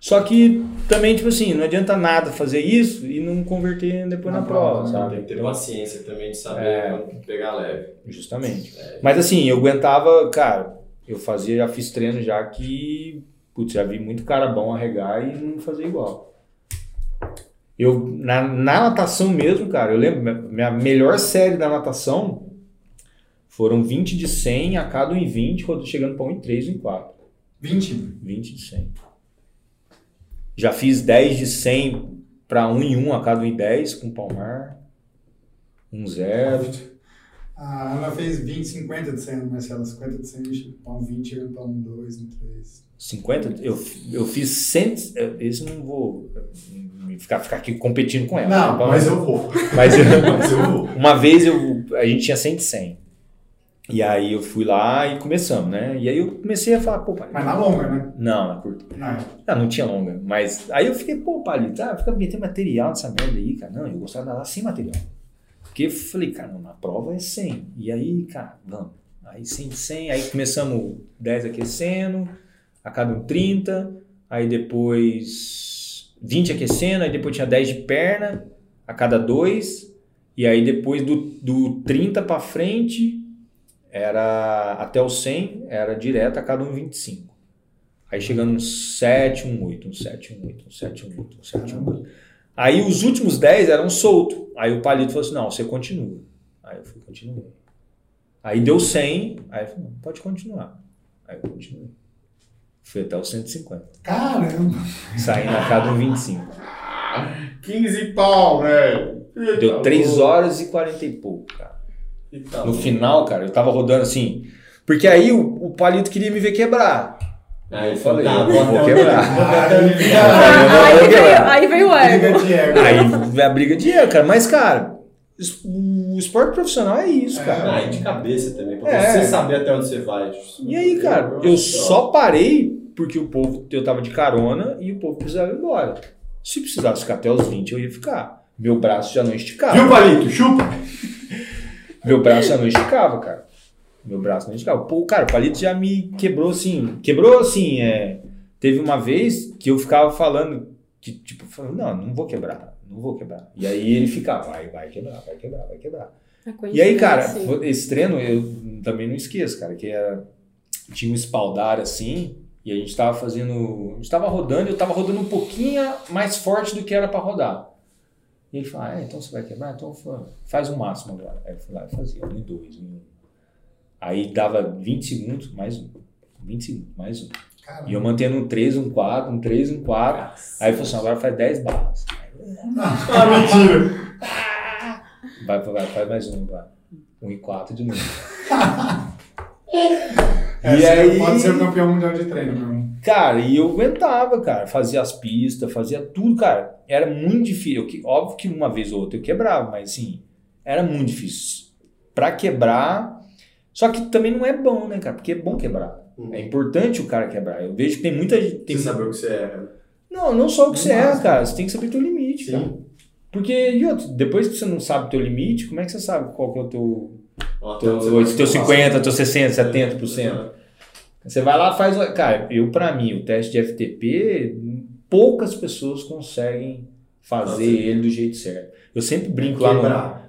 Speaker 3: Só que também, tipo assim, não adianta nada fazer isso e não converter depois na,
Speaker 2: Na
Speaker 3: prova,
Speaker 2: prova,
Speaker 3: sabe?
Speaker 1: Tem que ter
Speaker 3: Então,
Speaker 1: paciência também de saber
Speaker 3: É.
Speaker 1: quando pegar leve.
Speaker 3: Justamente. Mas assim, eu aguentava, cara, eu fazia, já fiz treino já que, putz, já vi muito cara bom arregar e não fazer igual. Eu, na, na natação mesmo, cara, eu lembro, minha melhor série da natação foram 20 de 100 a cada 1 em 20, quando chegando para 1 em 3, 1 em 4.
Speaker 2: 20.
Speaker 3: 20 de 100. Já fiz 10 de 100 para 1 em 1 a cada 1 em 10 com Palmar. 1 0.
Speaker 2: A Ana fez 20, 50 de 100, Marcela. 50 de 100, para um 20, chegando para um 2, um 3.
Speaker 3: 50, eu, eu fiz 100, esse não vou ficar, ficar aqui competindo com ela.
Speaker 2: Não,
Speaker 3: Então,
Speaker 1: Mas eu vou.
Speaker 3: mas eu- (laughs)
Speaker 1: Mas eu vou.
Speaker 3: uma vez eu, a gente tinha 100 de 100. E aí eu fui lá e começamos, né? E aí eu comecei a falar, pô, pai.
Speaker 2: Mas na longa, né?
Speaker 3: Não, na curta.
Speaker 2: Não.
Speaker 3: Ah, não tinha longa. Mas aí eu fiquei, pô, Palito, ah, fica metendo material nessa merda aí, cara. Não, eu gostava de nadar sem material. Porque eu falei, cara, não, na prova é 100. E aí, cara, vamos. Aí 100 de 100, aí começamos 10 aquecendo, a cada um 30, aí depois 20 aquecendo, aí depois tinha 10 de perna, a cada dois, e aí depois do, do 30 para frente, era até o 100, era direto a cada um 25. Aí chegando uns 7, um 8, um 7, um 8, um 7, um 8, um 7, um 8. Aí os últimos 10 eram solto. Aí o palito falou assim: não, você continua. Aí eu fui, continuei. Aí deu 100, aí eu falei: não, pode continuar. Aí eu continuei. Fui até os 150.
Speaker 2: Caramba.
Speaker 3: Saindo a cada um 25.
Speaker 1: 15 pau, velho.
Speaker 3: Deu 3 horas e 40 e pouco, cara.
Speaker 1: Eita,
Speaker 3: No final, cara, eu tava rodando assim. Porque aí o, o palito queria me ver quebrar.
Speaker 1: Aí
Speaker 3: eu falei:
Speaker 1: tá,
Speaker 3: eu
Speaker 1: vou
Speaker 3: quebrar. (laughs) Ah,
Speaker 4: aí, veio, aí veio o ego.
Speaker 3: Aí vem a briga de ego, cara. Mas, cara, o esporte profissional é isso, cara.
Speaker 1: Ah, e de cabeça também, pra
Speaker 3: É.
Speaker 1: você saber até onde você vai.
Speaker 3: E aí, cara, eu só parei porque o povo, eu tava de carona e o povo precisava ir embora. Se precisasse ficar até os 20, eu ia ficar. Meu braço já não esticava.
Speaker 1: Viu, Palito? Chupa!
Speaker 3: Meu braço já não esticava, cara. Meu braço não esticava. Pô, cara, o palito já me quebrou assim. Quebrou assim, é. Teve uma vez que eu ficava falando que, tipo, falando, não, não vou quebrar, não vou quebrar. E aí ele ficava, vai, vai quebrar, vai quebrar, vai quebrar. E aí, cara, esse treino eu também não esqueço, cara, que era. Tinha um espaldar assim, e a gente tava fazendo. A gente tava rodando, eu tava rodando um pouquinho mais forte do que era pra rodar. E ele falou, ah, então você vai quebrar? Então fa- faz o máximo agora. Aí eu fui lá e fazia, um e dois, um e um. Aí dava 20 segundos, mais um. 20 segundos, mais um. E eu mantendo um 3, um 4, um 3, um 4. Aí ele falou assim, agora faz 10 barras. (laughs)
Speaker 1: Ah, mentira! (laughs)
Speaker 3: Vai, vai, faz mais um, vai. Um e 4 de novo. (laughs)
Speaker 2: É,
Speaker 3: E aí-
Speaker 2: Pode ser o campeão mundial de treino, meu.
Speaker 3: Cara, e eu aguentava, cara. Fazia as pistas, fazia tudo, cara. Era muito difícil. Eu óbvio que uma vez ou outra eu quebrava, mas assim, era muito difícil. Pra quebrar. Só que também não é bom, né, cara? Porque é bom quebrar. É importante o cara quebrar. Eu vejo que tem muita gente. Tem...
Speaker 1: Você saber o que você erra.
Speaker 3: Não, não só o que
Speaker 2: No
Speaker 3: você erra,
Speaker 2: máximo.
Speaker 3: cara. Você tem que saber teu limite, cara.
Speaker 1: Sim.
Speaker 3: Porque, e outro, depois que você não sabe o teu limite, como é que você sabe qual que é o teu, teu,
Speaker 1: vai
Speaker 3: teu 50,
Speaker 1: passar.
Speaker 3: teu 60, 70%? Você vai lá faz. Cara, eu, pra mim, o teste de FTP, poucas pessoas conseguem fazer
Speaker 1: Fazer.
Speaker 3: ele do jeito certo. Eu sempre brinco lá no,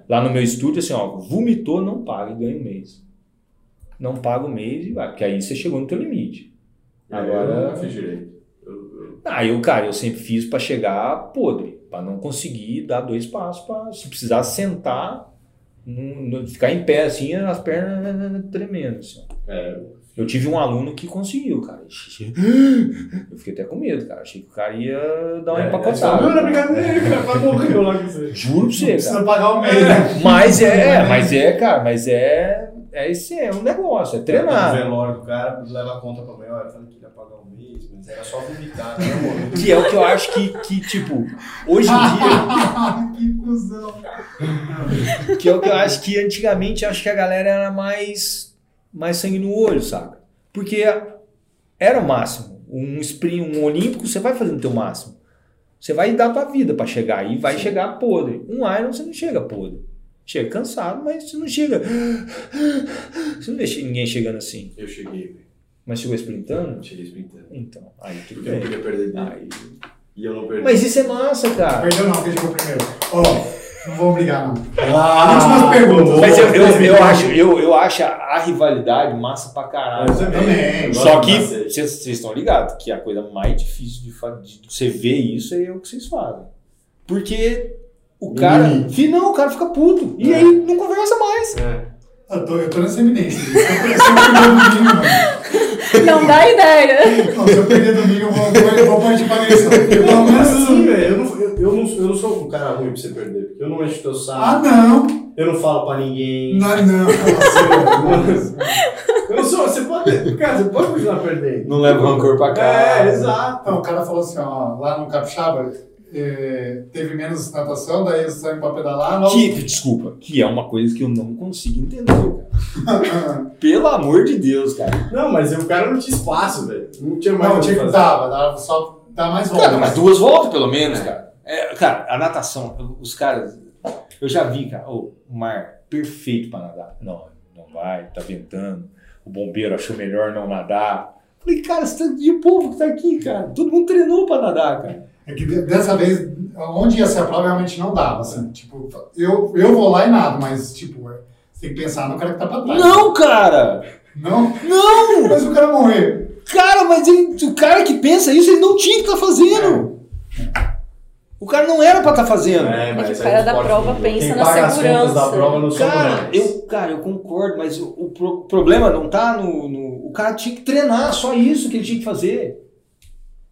Speaker 3: lá no meu estúdio assim: ó, vomitou, não paga e ganha um mês. Não paga o mês e vai, porque aí você chegou no teu limite. Agora-
Speaker 1: Eu não fiz direito.
Speaker 3: Ah, eu, cara, eu sempre fiz pra chegar podre, pra não conseguir dar dois passos, pra, se precisar sentar, não- não- ficar em pé assim, as pernas tremendo. Assim.
Speaker 1: É,
Speaker 3: Eu tive um aluno que conseguiu, cara. Eu fiquei até com medo, cara. Achei que o cara ia dar uma
Speaker 1: é,
Speaker 3: empacotada.
Speaker 1: Não, não, brincadeira, cara. Quase morreu lá com você.
Speaker 3: Juro pra você,
Speaker 2: Precisa
Speaker 3: cara.
Speaker 2: pagar o mês, né?
Speaker 3: Mas é, mas é, cara, mas é. é esse é um negócio, é treinar.
Speaker 1: velório do cara, leva a conta pra mãe, olha, falando que ia pagar um mês, mas era só vomitar, né?
Speaker 3: Que é o que eu acho que, que tipo, hoje em (laughs) dia.
Speaker 2: que cuzão.
Speaker 3: Que é o que eu acho que antigamente acho que a galera era mais, mais sangue no olho, saca? Porque era o máximo. Um sprint, um olímpico, você vai fazendo o teu máximo. Você vai dar a tua vida pra chegar e vai chegar podre. Um Iron você não chega podre. Chega cansado, mas você não chega. Você não vê ninguém chegando assim.
Speaker 1: Eu cheguei, velho.
Speaker 3: Mas chegou sprintando?
Speaker 1: Cheguei sprintando.
Speaker 3: Então, aí tudo
Speaker 1: Porque eu não
Speaker 3: bem.
Speaker 1: queria perder dele.
Speaker 3: Aí...
Speaker 1: E eu não perdi.
Speaker 3: Mas isso é massa, cara.
Speaker 2: Perdeu não, quem chegou primeiro. Ó, não vou brigar não.
Speaker 1: Ah,
Speaker 2: Últimas perguntas.
Speaker 3: Mas eu, eu, eu, acho, eu, eu acho a rivalidade massa pra caralho.
Speaker 1: Eu também.
Speaker 3: Só que vocês vocês estão ligados que a coisa mais difícil de, de você ver isso é o que vocês fazem. Porque o cara.
Speaker 1: Uhum.
Speaker 3: Não, o cara fica puto. E
Speaker 1: É.
Speaker 3: aí não conversa mais.
Speaker 1: É.
Speaker 2: Eu tô, eu tô nessa eminência. Eu eu perder domingo, mano. (laughs)
Speaker 4: Não dá ideia.
Speaker 2: Não, se eu perder domingo, eu vou, eu vou partir pra agressão. Porque pelo
Speaker 1: Não, mas assim,
Speaker 2: assim.
Speaker 1: velho, eu não, eu, eu, não, eu não sou um cara ruim pra você perder. Porque eu não encho teu
Speaker 2: Ah,
Speaker 1: saco,
Speaker 2: não.
Speaker 1: eu não falo pra ninguém.
Speaker 2: Não, não. (laughs)
Speaker 1: Eu não sou, você pode, cara, você pode continuar perdendo.
Speaker 5: Não leva rancor pra casa.
Speaker 1: É, exato.
Speaker 2: Então, o cara falou assim, ó, lá no Capixaba, eh, teve menos natação, daí eles saem pra pedalar. não-
Speaker 3: Que, desculpa, que é uma coisa que eu não consigo entender, cara. (laughs) Pelo amor de Deus, cara.
Speaker 1: Não, mas o cara não tinha espaço, velho. Não tinha mais
Speaker 2: Não, tinha que dava, dava só dar mais voltas.
Speaker 3: Cara, mas duas voltas pelo menos, cara. É, cara, a natação, os caras. Eu já vi, cara, o mar perfeito pra nadar. Não, não vai, tá ventando. O bombeiro achou melhor não nadar. Falei, cara, você tá, e o povo que tá aqui, cara? Todo mundo treinou pra nadar, cara.
Speaker 2: É que de- dessa vez, onde ia ser a prova, realmente não dava, assim. Tipo, eu, eu vou lá e nada, mas, tipo, é, você tem que pensar no cara que tá pra trás.
Speaker 3: Não, cara!
Speaker 2: Não?
Speaker 3: Não!
Speaker 2: Mas o cara morrer.
Speaker 3: Cara, mas ele- o cara que pensa isso, ele não tinha que estar fazendo. O cara não era pra estar fazendo.
Speaker 1: É,
Speaker 4: É
Speaker 1: mas
Speaker 4: que o
Speaker 1: aí
Speaker 4: cara da prova pensa
Speaker 1: Quem
Speaker 4: na
Speaker 1: paga as contas
Speaker 4: segurança.
Speaker 1: da prova não
Speaker 3: Cara, eu, cara, eu concordo, mas o, o pro- problema não tá no, no- O cara tinha que treinar, só isso que ele tinha que fazer.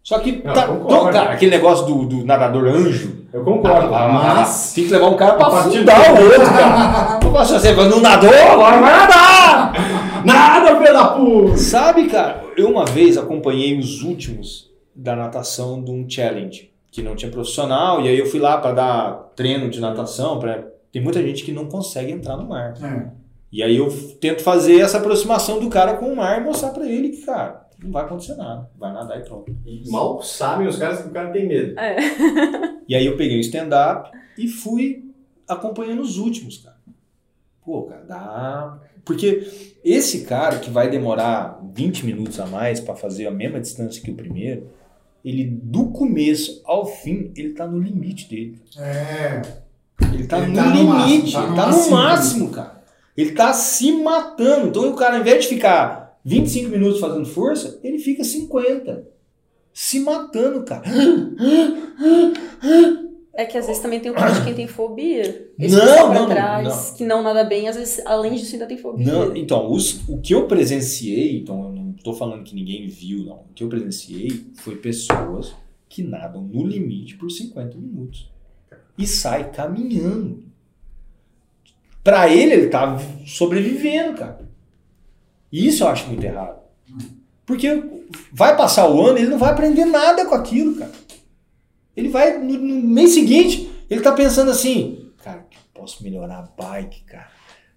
Speaker 3: Só que.
Speaker 1: Não,
Speaker 3: tá,
Speaker 1: concordo.
Speaker 3: aquele negócio do, do nadador anjo.
Speaker 1: Eu concordo,
Speaker 3: Ah,
Speaker 1: mas...
Speaker 3: Tem que levar um cara pra afundar o outro, cara. Não posso fazer, mas não nadou, agora vai nadar!
Speaker 1: Nada, da puta!
Speaker 3: Sabe, cara, eu uma vez acompanhei os últimos da natação de um challenge, que não tinha profissional, e aí eu fui lá pra dar treino de natação, pra... tem muita gente que não consegue entrar no mar.
Speaker 2: É.
Speaker 3: E aí eu tento fazer essa aproximação do cara com o mar e mostrar pra ele que, cara, não vai acontecer nada, vai nadar e pronto.
Speaker 1: E mal sabem os caras que o cara tem medo. (laughs)
Speaker 3: E aí eu peguei o stand-up e fui acompanhando os últimos, cara. Pô, cara, dá. Porque esse cara que vai demorar 20 minutos a mais pra fazer a mesma distância que o primeiro, ele do começo ao fim, ele tá no limite dele.
Speaker 2: É.
Speaker 3: Ele tá
Speaker 2: Ele
Speaker 3: no
Speaker 2: tá no
Speaker 3: limite,
Speaker 2: máximo, tá
Speaker 3: ele
Speaker 2: no
Speaker 3: tá no
Speaker 2: máximo.
Speaker 3: máximo, cara. Ele tá se matando. Então o cara, ao invés de ficar 25 minutos fazendo força, ele fica 50. Se matando, cara.
Speaker 4: É que às vezes também tem o caso de quem tem fobia.
Speaker 3: Não, não, não,
Speaker 4: trás, que não nada bem, às vezes, além disso, ainda tem fobia.
Speaker 3: Não, então, os- o que eu presenciei, então eu não tô falando que ninguém viu, não. O que eu presenciei foi pessoas que nadam no limite por 50 minutos. E sai caminhando. Pra ele, ele tá sobrevivendo, cara. E isso eu acho muito errado. Porque vai passar o ano, ele não vai aprender nada com aquilo, cara. Ele vai, no, no mês seguinte, ele tá pensando assim, cara, posso melhorar a bike, cara.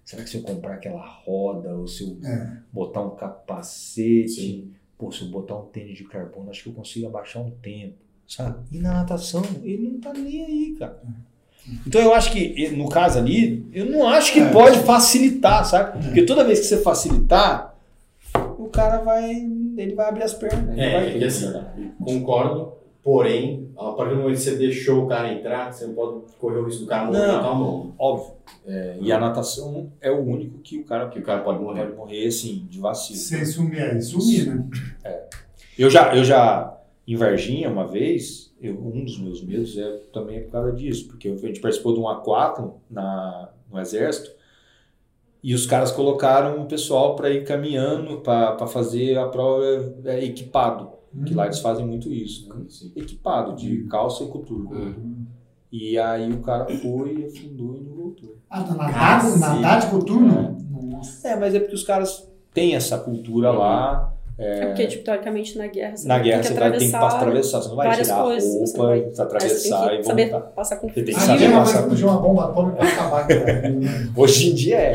Speaker 3: Será que se eu comprar aquela roda, ou se eu
Speaker 2: É.
Speaker 3: botar um capacete,
Speaker 1: Sim.
Speaker 3: pô, se eu botar um tênis de carbono, acho que eu consigo abaixar um tempo, sabe? E na natação, ele não tá nem aí, cara. Então eu acho que, no caso ali, eu não acho que
Speaker 2: É.
Speaker 3: pode facilitar, sabe? Porque toda vez que você facilitar, o cara vai, ele vai abrir as pernas. ele vai
Speaker 1: É, é assim, concordo, porém, a partir do momento que você deixou o cara entrar, você não pode correr o risco do cara morrer
Speaker 3: Não.
Speaker 1: na tua mão.
Speaker 3: Óbvio. É, e a natação é o único que o cara
Speaker 1: Que o cara pode morrer.
Speaker 3: pode morrer, assim, de vacilo.
Speaker 2: Sem sumir aí. Sumir, né?
Speaker 3: Eu já, eu já em Varginha uma vez, eu- um dos meus medos é também por causa disso, porque a gente participou de um aquátlon na no exército e os caras colocaram o pessoal para ir caminhando para fazer a prova é, equipado, que lá eles fazem muito isso, né? equipado de calça e coturno.
Speaker 1: Hum.
Speaker 3: E aí o cara foi, afundou e não voltou.
Speaker 2: Ah, tá nadar, nadar de coturno?
Speaker 3: É.
Speaker 2: Nossa.
Speaker 3: É, mas é porque os caras têm essa cultura lá.
Speaker 4: É porque, tipo, teoricamente, na guerra você
Speaker 3: Na
Speaker 4: vai
Speaker 3: guerra
Speaker 4: ter
Speaker 3: você
Speaker 4: que
Speaker 3: vai ter que
Speaker 4: atravessar
Speaker 3: atravessar. Você não vai tirar a
Speaker 4: coisas,
Speaker 3: roupa,
Speaker 4: vai-
Speaker 3: atravessar
Speaker 4: tem
Speaker 3: e
Speaker 4: que saber
Speaker 3: voltar.
Speaker 4: passar com
Speaker 3: Você tem que saber
Speaker 2: é uma
Speaker 3: passar.
Speaker 2: de uma bomba atômica pra acabar com né? (laughs)
Speaker 3: Hoje em dia é.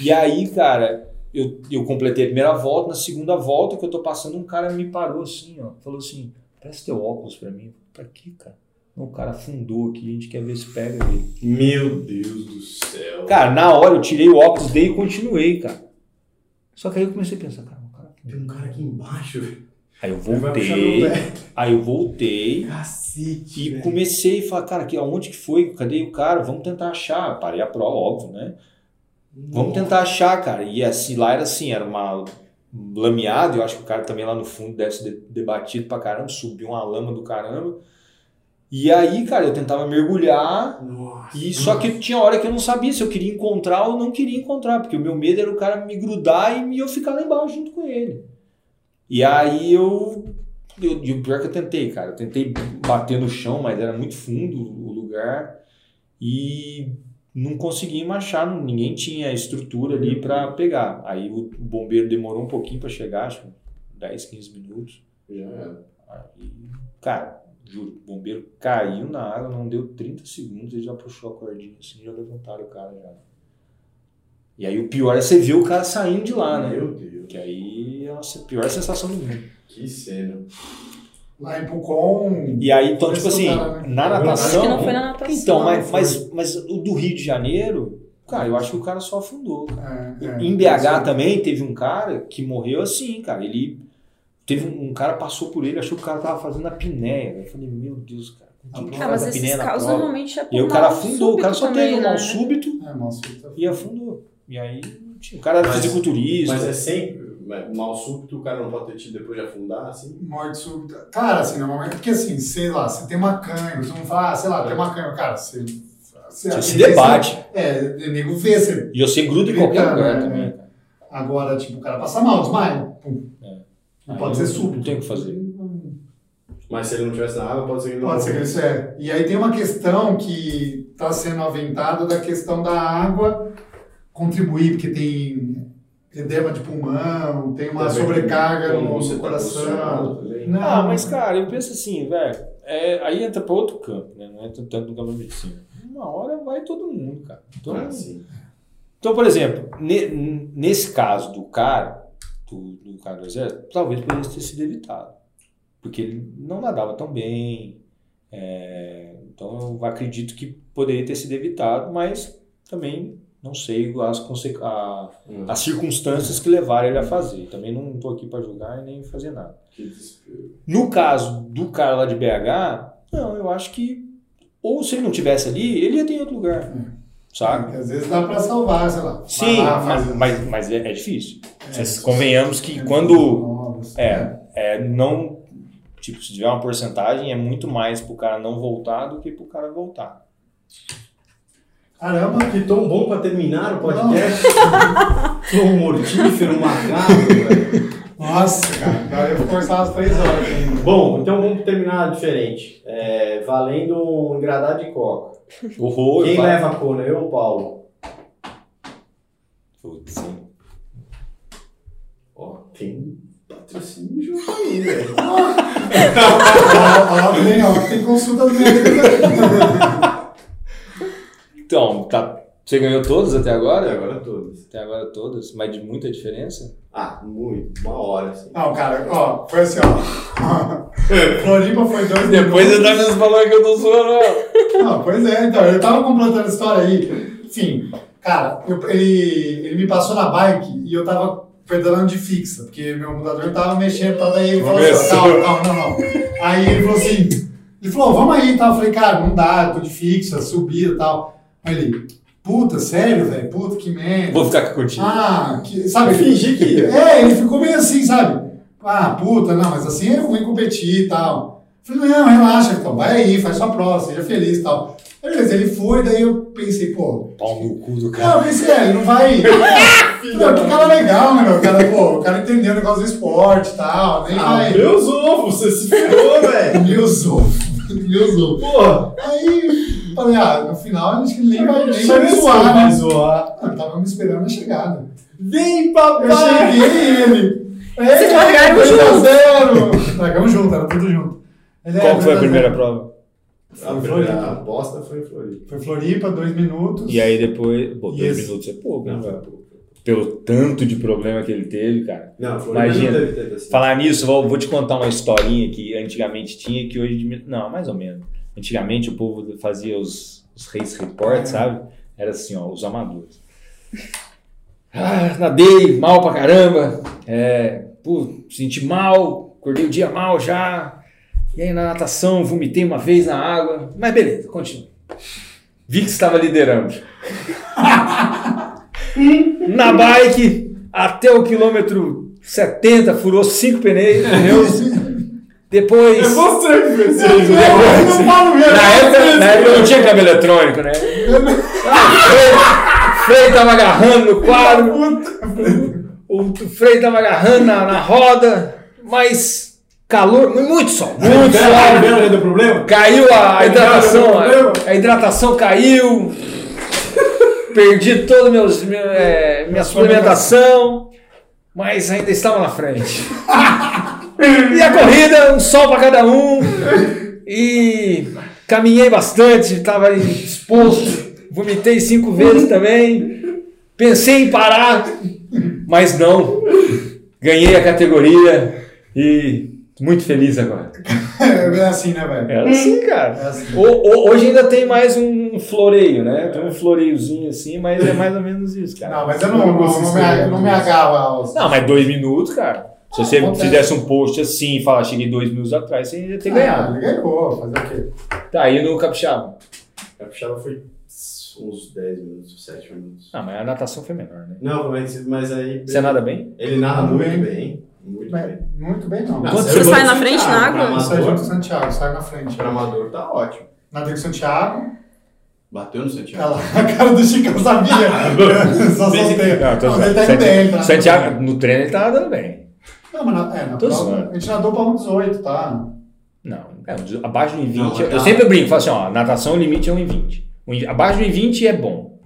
Speaker 3: E aí, cara, eu, eu completei a primeira volta, na segunda volta que eu tô passando, um cara me parou assim, ó. Falou assim, presta teu óculos pra mim. Pra quê, cara? O cara afundou aqui, a gente quer ver se pega ele.
Speaker 1: Meu Deus do céu.
Speaker 3: Cara, na hora eu tirei o óculos dele e continuei, cara. Só que aí eu comecei a pensar, cara
Speaker 1: Tem um cara aqui embaixo, velho.
Speaker 3: Aí eu voltei, aí eu voltei
Speaker 1: Cacete,
Speaker 3: e
Speaker 1: velho.
Speaker 3: comecei a falar, cara, aqui, aonde que foi? Cadê o cara? Vamos tentar achar. Parei a prova, óbvio, né? Vamos tentar achar, cara. E assim, lá era assim, era uma lameada, eu acho que o cara também lá no fundo deve ser de- debatido pra caramba, subiu uma lama do caramba. E aí, cara, eu tentava mergulhar,
Speaker 1: Nossa.
Speaker 3: e só que tinha hora que eu não sabia se eu queria encontrar ou não queria encontrar, porque o meu medo era o cara me grudar e eu ficar lá embaixo junto com ele. E aí eu. eu e o pior que eu tentei, cara. Eu tentei bater no chão, mas era muito fundo o lugar. E não consegui achar, não- ninguém tinha estrutura ali pra pegar. Aí o bombeiro demorou um pouquinho pra chegar, acho que 10, 15 minutos.
Speaker 1: Já.
Speaker 3: Aí, cara, juro, o bombeiro caiu na água, não deu 30 segundos, ele já puxou a cordinha assim, já levantaram o cara já. E aí o pior é você ver o cara saindo de lá, né?
Speaker 1: Meu Deus.
Speaker 3: Que aí é a pior sensação do mundo.
Speaker 1: Que cena.
Speaker 2: Lá em Pucon.
Speaker 3: E aí, então, tipo assim,
Speaker 2: cara, né?
Speaker 3: na
Speaker 1: Eu
Speaker 3: natação.
Speaker 4: Acho que não foi na natação.
Speaker 3: Então, mas, mas, mas o do Rio de Janeiro, cara, eu acho que o cara só afundou. cara.
Speaker 2: É, é.
Speaker 3: Em BH também teve um cara que morreu assim, cara. Ele. Teve um, um cara passou por ele, achou que o cara tava fazendo a pinéia. Eu falei, meu Deus, cara.
Speaker 2: Ah,
Speaker 4: Ah, mas
Speaker 3: a
Speaker 4: esses casos normalmente é
Speaker 3: E aí o cara afundou, o cara só
Speaker 4: súbito
Speaker 3: teve um
Speaker 4: também,
Speaker 3: mal
Speaker 4: né?
Speaker 3: súbito
Speaker 2: É, mal súbito.
Speaker 3: e afundou. E aí, o cara era
Speaker 1: Mas-
Speaker 3: fisiculturista.
Speaker 1: Mas é sempre. Mal súbito, o cara não pode ter tido depois de afundar, assim?
Speaker 2: Morte súbita. Cara, assim, normalmente, porque assim, sei lá, você tem uma cãibra, você não fala, ah, sei lá, tem uma cãibra, cara, você. Você,
Speaker 3: Você se debate.
Speaker 2: É, o nego vê, você.
Speaker 3: E você gruda em qualquer lugar
Speaker 2: né?
Speaker 3: também. cara.
Speaker 2: Agora, tipo, o cara passa mal, desmaia. Pum.
Speaker 3: É.
Speaker 2: Não
Speaker 3: Aí
Speaker 2: pode ser súbito.
Speaker 3: não tem o que fazer.
Speaker 1: Mas se ele não tivesse na água, pode ser que ele não
Speaker 2: Pode ser que isso é. E aí tem uma questão que está sendo aventada da questão da água contribuir, porque tem edema de pulmão, tem uma
Speaker 1: Também,
Speaker 2: sobrecarga no,
Speaker 1: tá
Speaker 2: coração. Não,
Speaker 3: Ah, mas cara, eu penso assim, velho, é, aí entra pra outro campo, né? Não entra tanto no campo da medicina. Uma hora vai todo mundo, cara. Então,
Speaker 1: Ah, sim.
Speaker 3: então por exemplo, ne- nesse caso do cara, do, do cara do exército, talvez poderia ter sido evitado. Porque ele não nadava tão bem. é, então eu acredito que poderia ter sido evitado, mas também não sei as, a-
Speaker 1: Hum,
Speaker 3: as circunstâncias que levaram ele a fazer. Também não estou aqui para julgar e nem fazer nada. No caso do cara lá de BH, não, eu acho que ou se ele não tivesse ali, ele ia ter em outro lugar, sabe?
Speaker 2: Às vezes dá para salvar, sei lá.
Speaker 3: Sim,
Speaker 2: lá,
Speaker 3: mas,
Speaker 2: faz-
Speaker 3: mas, mas é, é difícil.
Speaker 2: é,
Speaker 3: convenhamos que
Speaker 2: é,
Speaker 3: quando é, é não tipo se tiver uma porcentagem é muito mais pro cara não voltar do que pro cara voltar.
Speaker 2: Caramba,
Speaker 1: Que tão bom pra terminar o podcast. (laughs) Sou um mortífero, um macaco, velho.
Speaker 2: nossa, cara, eu vou conversar umas três horas ainda.
Speaker 1: Bom, então vamos terminar diferente. É, valendo um engradado de coca.
Speaker 3: Horror,
Speaker 1: Quem
Speaker 3: pá.
Speaker 1: leva a cona? Eu ou o Paulo?
Speaker 3: Putz.
Speaker 1: Ó, tem patrocínio junto aí, velho.
Speaker 2: Ó, ó, tem, ó, tem consulta médica.
Speaker 3: Então, tá, você ganhou todos até
Speaker 1: Até
Speaker 3: agora?
Speaker 1: agora todos.
Speaker 3: Até agora todas, mas de muita diferença?
Speaker 1: Ah, muito. Uma hora, assim.
Speaker 2: Não, cara, ó, foi assim, ó. (laughs) Floripa foi dois
Speaker 3: Depois você tá me falando que eu tô zoando.
Speaker 2: Não, pois é, então, eu tava completando a história aí. Enfim, cara, eu- ele, ele me passou na bike e eu tava pedalando de fixa, porque meu mudador tava mexendo tal, daí ele falou assim, ó, calma, calma, não, não. Aí ele falou assim, ele falou, vamos aí e tal. Eu falei, cara, não dá, eu tô de fixa, subida e tal. Aí ele, puta, sério, velho, puta, que merda.
Speaker 3: Vou ficar contigo.
Speaker 2: Ah, que, sabe?
Speaker 1: Eu fingi que ia.
Speaker 2: É, ele ficou meio assim, sabe? Ah, puta, não, mas assim é ruim competir e tal. Eu falei, não, relaxa, então, vai aí, faz sua prova, seja feliz e tal. Aí, Beleza, ele foi, daí eu pensei, pô.
Speaker 3: Pau no cu do
Speaker 2: Não,
Speaker 3: cara.
Speaker 2: eu pensei, é, ele não vai. (laughs) Não, que cara legal, né, meu? O cara, pô, o cara entendeu o negócio do esporte e tal, nem
Speaker 1: Ah,
Speaker 2: vai.
Speaker 1: meus ovos, você se ferrou, velho. (laughs)
Speaker 2: Meus ovos. (laughs) Meus ovos.
Speaker 1: Porra,
Speaker 2: Aí, falei, ah, no final acho que ele nem vai, nem vai me zoar,
Speaker 1: vai
Speaker 2: né?
Speaker 1: zoar.
Speaker 2: Ah, Eu tava me esperando a chegada.
Speaker 1: Vem,
Speaker 2: Eu
Speaker 1: papai!
Speaker 2: cheguei e ele.
Speaker 4: Vocês
Speaker 2: "Ei,
Speaker 4: largaram
Speaker 2: a
Speaker 4: juntos?"
Speaker 2: zero. Largamos junto, era tudo junto. Ele,
Speaker 3: Qual
Speaker 2: é,
Speaker 3: foi a primeira prova?
Speaker 1: A primeira aposta foi em Floripa.
Speaker 2: Foi Floripa, dois minutos.
Speaker 3: E aí depois. Pô, dois
Speaker 2: Isso.
Speaker 3: minutos é pouco, né,
Speaker 1: Não, foi
Speaker 3: velho?
Speaker 1: pouco.
Speaker 3: Pelo tanto de problema que ele teve, cara.
Speaker 1: Não, Floripa
Speaker 3: Imagina.
Speaker 1: não teve tanto assim.
Speaker 3: Falar nisso, vou, vou te contar uma historinha que antigamente tinha, que hoje. Não, mais ou menos. Antigamente o povo fazia os, os race reports, sabe? Era assim, ó, os amadores. Ah, nadei mal pra caramba. É, pô, senti mal, acordei o dia mal já. E aí na natação vomitei uma vez na água. Mas beleza, continua. Vi que estava liderando. (laughs) na bike, até o quilômetro 70, furou cinco pneus. (laughs) Depois.
Speaker 1: É você que fez
Speaker 2: Eu
Speaker 1: isso.
Speaker 2: não falo mesmo.
Speaker 3: Na época, na época não tinha câmbio eletrônico, né? Ah, o freio, freio tava agarrando no quadro, o, o freio tava agarrando na, na roda, mas calor, muito sol, muito sol.
Speaker 1: do problema?
Speaker 3: Caiu a, a hidratação, a, a hidratação caiu, perdi toda meus, meu, é, minha suplementação, mas ainda estava na frente. (laughs) E a corrida, um sol para cada um. E caminhei bastante, estava exposto, vomitei cinco vezes também. Pensei em parar, mas não. Ganhei a categoria e muito feliz agora.
Speaker 2: É assim, né, velho?
Speaker 3: É assim, cara.
Speaker 2: É assim.
Speaker 3: O- o- hoje ainda tem mais um floreio, né? Tem um floreiozinho assim, mas é mais ou menos isso, cara.
Speaker 2: Não, mas eu não, não, não, me, não me agarro aos.
Speaker 3: Não, mas dois minutos, cara. Se você
Speaker 2: acontece.
Speaker 3: fizesse um post assim e falar, cheguei dois minutos atrás, você ia ter ganhado.
Speaker 2: Ah, ele ganhou, fazer o quê?
Speaker 3: Tá aí no capixaba.
Speaker 1: A puxava foi uns 10 minutos, 7 minutos.
Speaker 3: Ah, mas a natação foi menor, né?
Speaker 1: Não, mas, mas aí.
Speaker 3: Você nada bem?
Speaker 1: Ele narra
Speaker 2: Muito
Speaker 1: muito
Speaker 2: bem.
Speaker 1: bem. Muito
Speaker 2: Bem,
Speaker 1: bem.
Speaker 2: muito bem, não.
Speaker 3: Quanto
Speaker 1: você
Speaker 3: você
Speaker 4: sai na frente na água?
Speaker 1: Pra
Speaker 2: Sai junto com o Santiago, sai na frente.
Speaker 1: pra amador tá ótimo.
Speaker 2: Nadei com o Santiago.
Speaker 1: Bateu no Santiago.
Speaker 2: Ela, (laughs) a cara do Chico eu sabia. (laughs) Só soltei.
Speaker 3: Não,
Speaker 2: Não, ele tá indo bem, ele tá
Speaker 3: Santiago, no treino ele tá dando bem.
Speaker 2: Não, mas na, é, na
Speaker 3: Tô
Speaker 2: prova,
Speaker 3: zoando.
Speaker 2: a gente nadou pra 1,18, tá?
Speaker 3: Não, é, um- abaixo do 1,20.
Speaker 1: Não,
Speaker 3: eu
Speaker 1: tá.
Speaker 3: sempre brinco, falo assim, ó, natação o limite é 1,20. Um e- Abaixo do 1,20 é bom.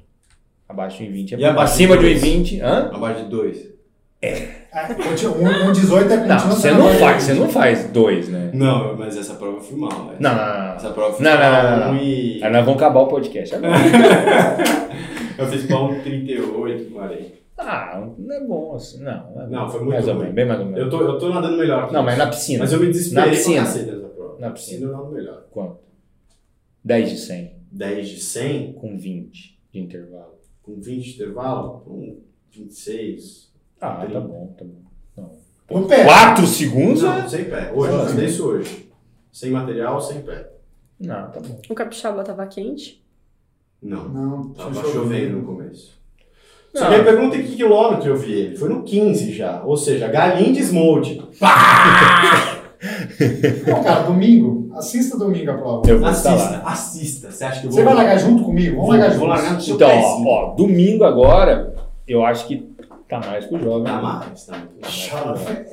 Speaker 3: Abaixo do 1,20 é
Speaker 1: E
Speaker 3: bom.
Speaker 1: abaixo
Speaker 3: Acima
Speaker 1: de
Speaker 3: do
Speaker 1: dois?
Speaker 3: 1,20, hã?
Speaker 1: Abaixo de 2.
Speaker 2: É, 1,18 é
Speaker 3: Não,
Speaker 2: continua
Speaker 3: você não faz, você não faz dois, né?
Speaker 1: Não, mas essa prova eu fui mal, né?
Speaker 3: Não, não, não.
Speaker 1: Essa prova eu fiz
Speaker 3: Não, não,
Speaker 1: pra
Speaker 3: não, não, não.
Speaker 1: um e...
Speaker 3: Aí nós vamos acabar o podcast agora. (laughs)
Speaker 1: Eu fiz pra 1,38, parei.
Speaker 3: Ah, não é bom assim. Não, não, é
Speaker 1: Não, foi muito
Speaker 3: Mais ou
Speaker 1: ruim.
Speaker 3: menos, bem mais ou menos.
Speaker 1: Eu tô, eu tô nadando melhor. que
Speaker 3: Não,
Speaker 1: isso.
Speaker 3: mas na piscina.
Speaker 1: Mas eu me desesperei
Speaker 3: Na piscina.
Speaker 1: pra cacete nessa prova.
Speaker 3: Na piscina.
Speaker 1: eu nado melhor.
Speaker 3: Quanto? 10 de 100,
Speaker 1: 10 de 100,
Speaker 3: com 20 de intervalo.
Speaker 1: com 20 de intervalo, um 26.
Speaker 3: Ah, tá
Speaker 1: Trinta.
Speaker 3: bom, tá bom. Não.
Speaker 2: No pé.
Speaker 3: 4 segundos?
Speaker 1: Não,
Speaker 3: é-
Speaker 1: sem pé. Hoje, eu nadei isso hoje. Sem material, sem pé.
Speaker 3: Não, tá bom.
Speaker 4: O capixaba tava quente.
Speaker 1: Não.
Speaker 2: Não,
Speaker 1: Tava chovendo no começo. Só
Speaker 3: Não.
Speaker 1: que aí pergunta em que quilômetro eu vi ele. Foi no 15 já. Ou seja, Galinha de Smoke. (laughs)
Speaker 2: Não, cara, domingo. Assista domingo a prova.
Speaker 3: Eu vou estar lá.
Speaker 1: Assista, assista. Você acha que eu vou...
Speaker 2: Você vai largar junto comigo? Vamos
Speaker 1: Vou,
Speaker 2: largar
Speaker 1: vou
Speaker 2: junto.
Speaker 1: largar no seu
Speaker 3: Então, ó, ó, domingo agora, eu acho que tá mais pro jovem.
Speaker 1: Tá mais, tá mais.
Speaker 2: Chora.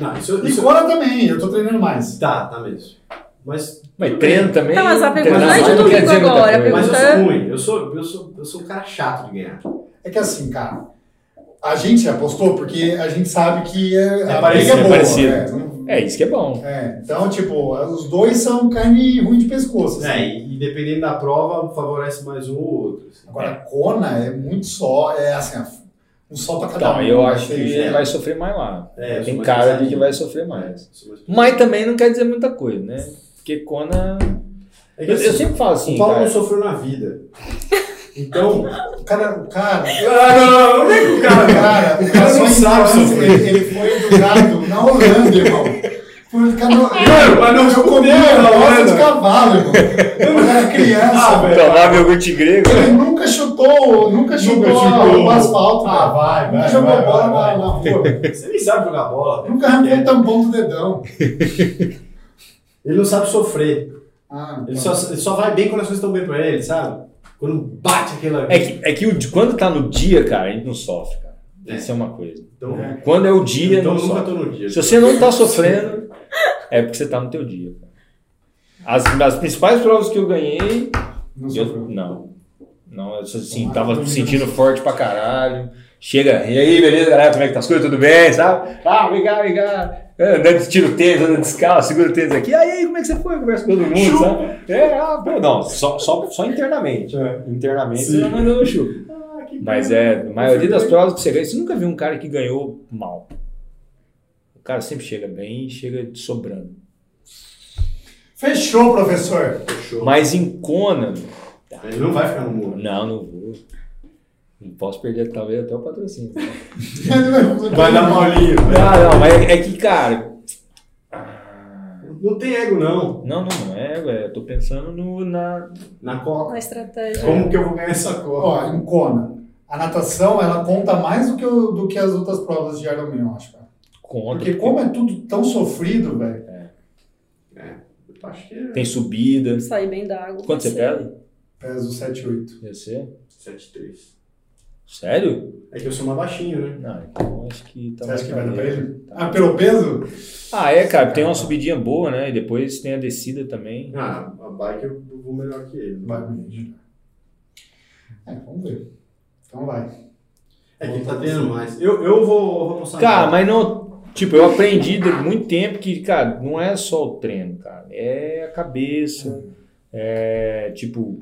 Speaker 1: Não, isso...
Speaker 2: E. Cora também, eu tô treinando mais.
Speaker 1: Tá, tá mesmo. Mas...
Speaker 3: Mas treino também.
Speaker 4: Tá, mas a pergunta
Speaker 1: não é de
Speaker 3: mais
Speaker 4: domingo agora.
Speaker 1: Mas eu sou ruim. Eu sou, eu, sou, eu sou um cara chato de ganhar.
Speaker 2: É que assim, cara, a gente apostou porque a gente sabe que é, a
Speaker 1: parecido,
Speaker 2: briga é
Speaker 3: é
Speaker 2: boa.
Speaker 3: parecido.
Speaker 2: É, não-
Speaker 3: É, isso que é bom.
Speaker 2: é, então, tipo, os dois são carne ruim de pescoço. assim.
Speaker 1: É, e, dependendo da prova, favorece mais um ou outro. assim.
Speaker 2: Agora, a Kona é muito só, é assim, um só pra cada
Speaker 3: Então,
Speaker 2: um.
Speaker 3: eu
Speaker 2: né?
Speaker 3: acho que ele vai sofrer mais lá.
Speaker 1: É,
Speaker 3: Tem cara de que vai sofrer mais.
Speaker 1: É,
Speaker 3: Mas também não quer dizer muita coisa, né? Porque Kona.
Speaker 1: É que
Speaker 3: Eu,
Speaker 1: assim,
Speaker 3: eu sempre falo assim,
Speaker 1: o Paulo
Speaker 3: cara.
Speaker 1: não sofreu na vida. (laughs) Então.
Speaker 2: O cara, o cara,
Speaker 1: Ah, não, não, não, não é que o
Speaker 2: o
Speaker 1: cara.
Speaker 2: cara, o cara
Speaker 1: cara
Speaker 2: só
Speaker 1: sabe sofrer.
Speaker 2: ele, ele foi educado na Holanda, irmão. Educado na
Speaker 1: Mano, mas não
Speaker 2: Eu comia
Speaker 1: na
Speaker 2: roça de
Speaker 1: Holanda.
Speaker 2: cavalo, irmão. Quando era criança,
Speaker 1: Ah,
Speaker 2: velho.
Speaker 3: Tomava iogurte grego.
Speaker 2: Ele nunca chutou, nunca chutou
Speaker 1: chutou.
Speaker 2: o asfalto.
Speaker 1: Ah,
Speaker 2: velho.
Speaker 1: vai,
Speaker 2: Nunca
Speaker 1: vai,
Speaker 2: jogou
Speaker 1: vai,
Speaker 2: bola
Speaker 1: vai,
Speaker 2: na,
Speaker 1: vai.
Speaker 2: na rua.
Speaker 1: Você nem sabe jogar bola. velho.
Speaker 2: Nunca arrancou o tampão do dedão.
Speaker 1: Ele não sabe sofrer.
Speaker 2: Ah,
Speaker 1: Ele
Speaker 2: tá.
Speaker 1: só, ele só vai bem quando as coisas estão bem pra ele, sabe? Quando bate aquela.
Speaker 3: É que, é que o, quando tá no dia, cara, a gente não sofre, cara.
Speaker 1: É.
Speaker 3: Isso é uma coisa.
Speaker 1: Então,
Speaker 3: Quando é o dia,
Speaker 1: então
Speaker 3: não
Speaker 1: eu nunca
Speaker 3: sofre.
Speaker 1: tô no dia.
Speaker 3: Se você não tá sofrendo, é porque você tá no teu dia. cara. As, as principais provas que eu ganhei,
Speaker 2: Não
Speaker 3: eu,
Speaker 2: sofreu.
Speaker 3: não. Não, eu assim, tava me sentindo forte pra caralho. Chega, e aí, beleza, galera? Como é que tá as coisas? Tudo bem, sabe? Ah, vem cá. É, Andando de tiro tênis, andando descalço, segura o tênis aqui. Aí, aí, como é que você foi? Conversa com todo mundo, sabe? É, ah, pô, não, só, só, só internamente. Internamente
Speaker 1: Sim.
Speaker 3: você já mandou no chuva.
Speaker 1: Ah,
Speaker 3: Mas é, a maioria das provas que você ganha, você nunca viu um cara que ganhou mal. O cara sempre chega bem e chega sobrando.
Speaker 2: Fechou, professor.
Speaker 1: Fechou.
Speaker 3: Mas em Kona,
Speaker 1: Ele não vai ficar no muro.
Speaker 3: não, não vou. Não posso perder talvez até o patrocínio. (laughs)
Speaker 1: Vai dar molinho.
Speaker 3: Não, não, mas é, é que, cara.
Speaker 1: Não tem ego, não.
Speaker 3: Não, não, não é, ué, eu tô pensando no, na.
Speaker 1: Na coca.
Speaker 4: Uma estratégia.
Speaker 1: Como que eu vou ganhar essa coca?
Speaker 2: Ó, em Kona, a natação, ela conta mais do que, o- do que as outras provas de Ironman, eu acho, cara.
Speaker 3: Conta.
Speaker 2: Porque como é tudo tão sofrido, velho.
Speaker 1: Eu Acho que é
Speaker 3: Tem subida.
Speaker 4: Sair bem da água.
Speaker 3: Quanto você pesa?
Speaker 2: Peso 7, 8.
Speaker 3: Deve ser?
Speaker 1: 7-3.
Speaker 3: Sério?
Speaker 1: É que eu sou mais baixinho, né?
Speaker 3: Não, então acho que tá
Speaker 2: Você acha que vai dar ele?
Speaker 3: Tá.
Speaker 2: Ah, pelo peso?
Speaker 3: Ah, é, cara, tem uma subidinha boa, né? E depois tem a descida também.
Speaker 1: Ah, a bike eu vou melhor que ele.
Speaker 2: Vai, mesmo. É, vamos ver. Então vai.
Speaker 1: É que ele tá treinando mais. Eu, eu vou, vou postar.
Speaker 3: Cara, mas não. Tipo, eu aprendi de muito tempo que, cara, não é só o treino, cara. É a cabeça. É, tipo.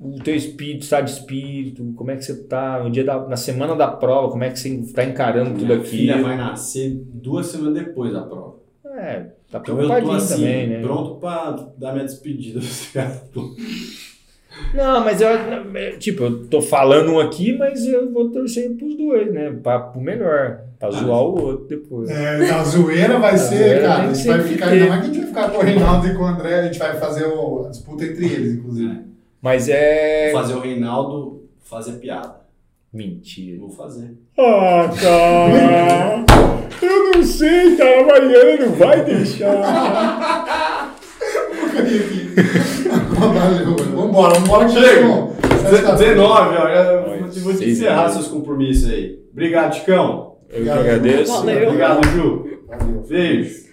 Speaker 3: O teu espírito, estado de espírito, como é que você tá no dia da, na semana da prova, como é que você tá encarando tudo
Speaker 1: Minha filha vai nascer duas semanas depois da prova.
Speaker 3: É, tá
Speaker 1: Então eu tô assim,
Speaker 3: também, né?
Speaker 1: pronto pra dar minha despedida cara.
Speaker 3: Não, mas eu, é, tipo, eu tô falando um aqui, mas eu vou torcer pros dois, né? Pra, pro melhor. Pra zoar o outro depois.
Speaker 2: É, na zoeira vai ser,
Speaker 3: zoeira
Speaker 2: cara. A
Speaker 3: que
Speaker 2: gente vai ficar. Ainda mais que a gente vai ficar com o Reinaldo e com o André. A gente vai fazer o- a disputa entre eles, inclusive.
Speaker 3: Mas é.
Speaker 1: Fazer o Reinaldo fazer piada.
Speaker 3: Mentira.
Speaker 1: Vou fazer.
Speaker 3: Ah, cara! (laughs) Eu não sei, cara. A Mariana não vai deixar.
Speaker 2: Vambora, vambora que
Speaker 1: Chega.
Speaker 2: chegou. Sexta-feira.
Speaker 1: 19, ó. Eu vou te- encerrar seus compromissos aí. Obrigado, Ticão.
Speaker 3: Eu que agradeço.
Speaker 4: Valeu.
Speaker 1: Obrigado, Ju.
Speaker 2: Valeu.
Speaker 1: Beijo.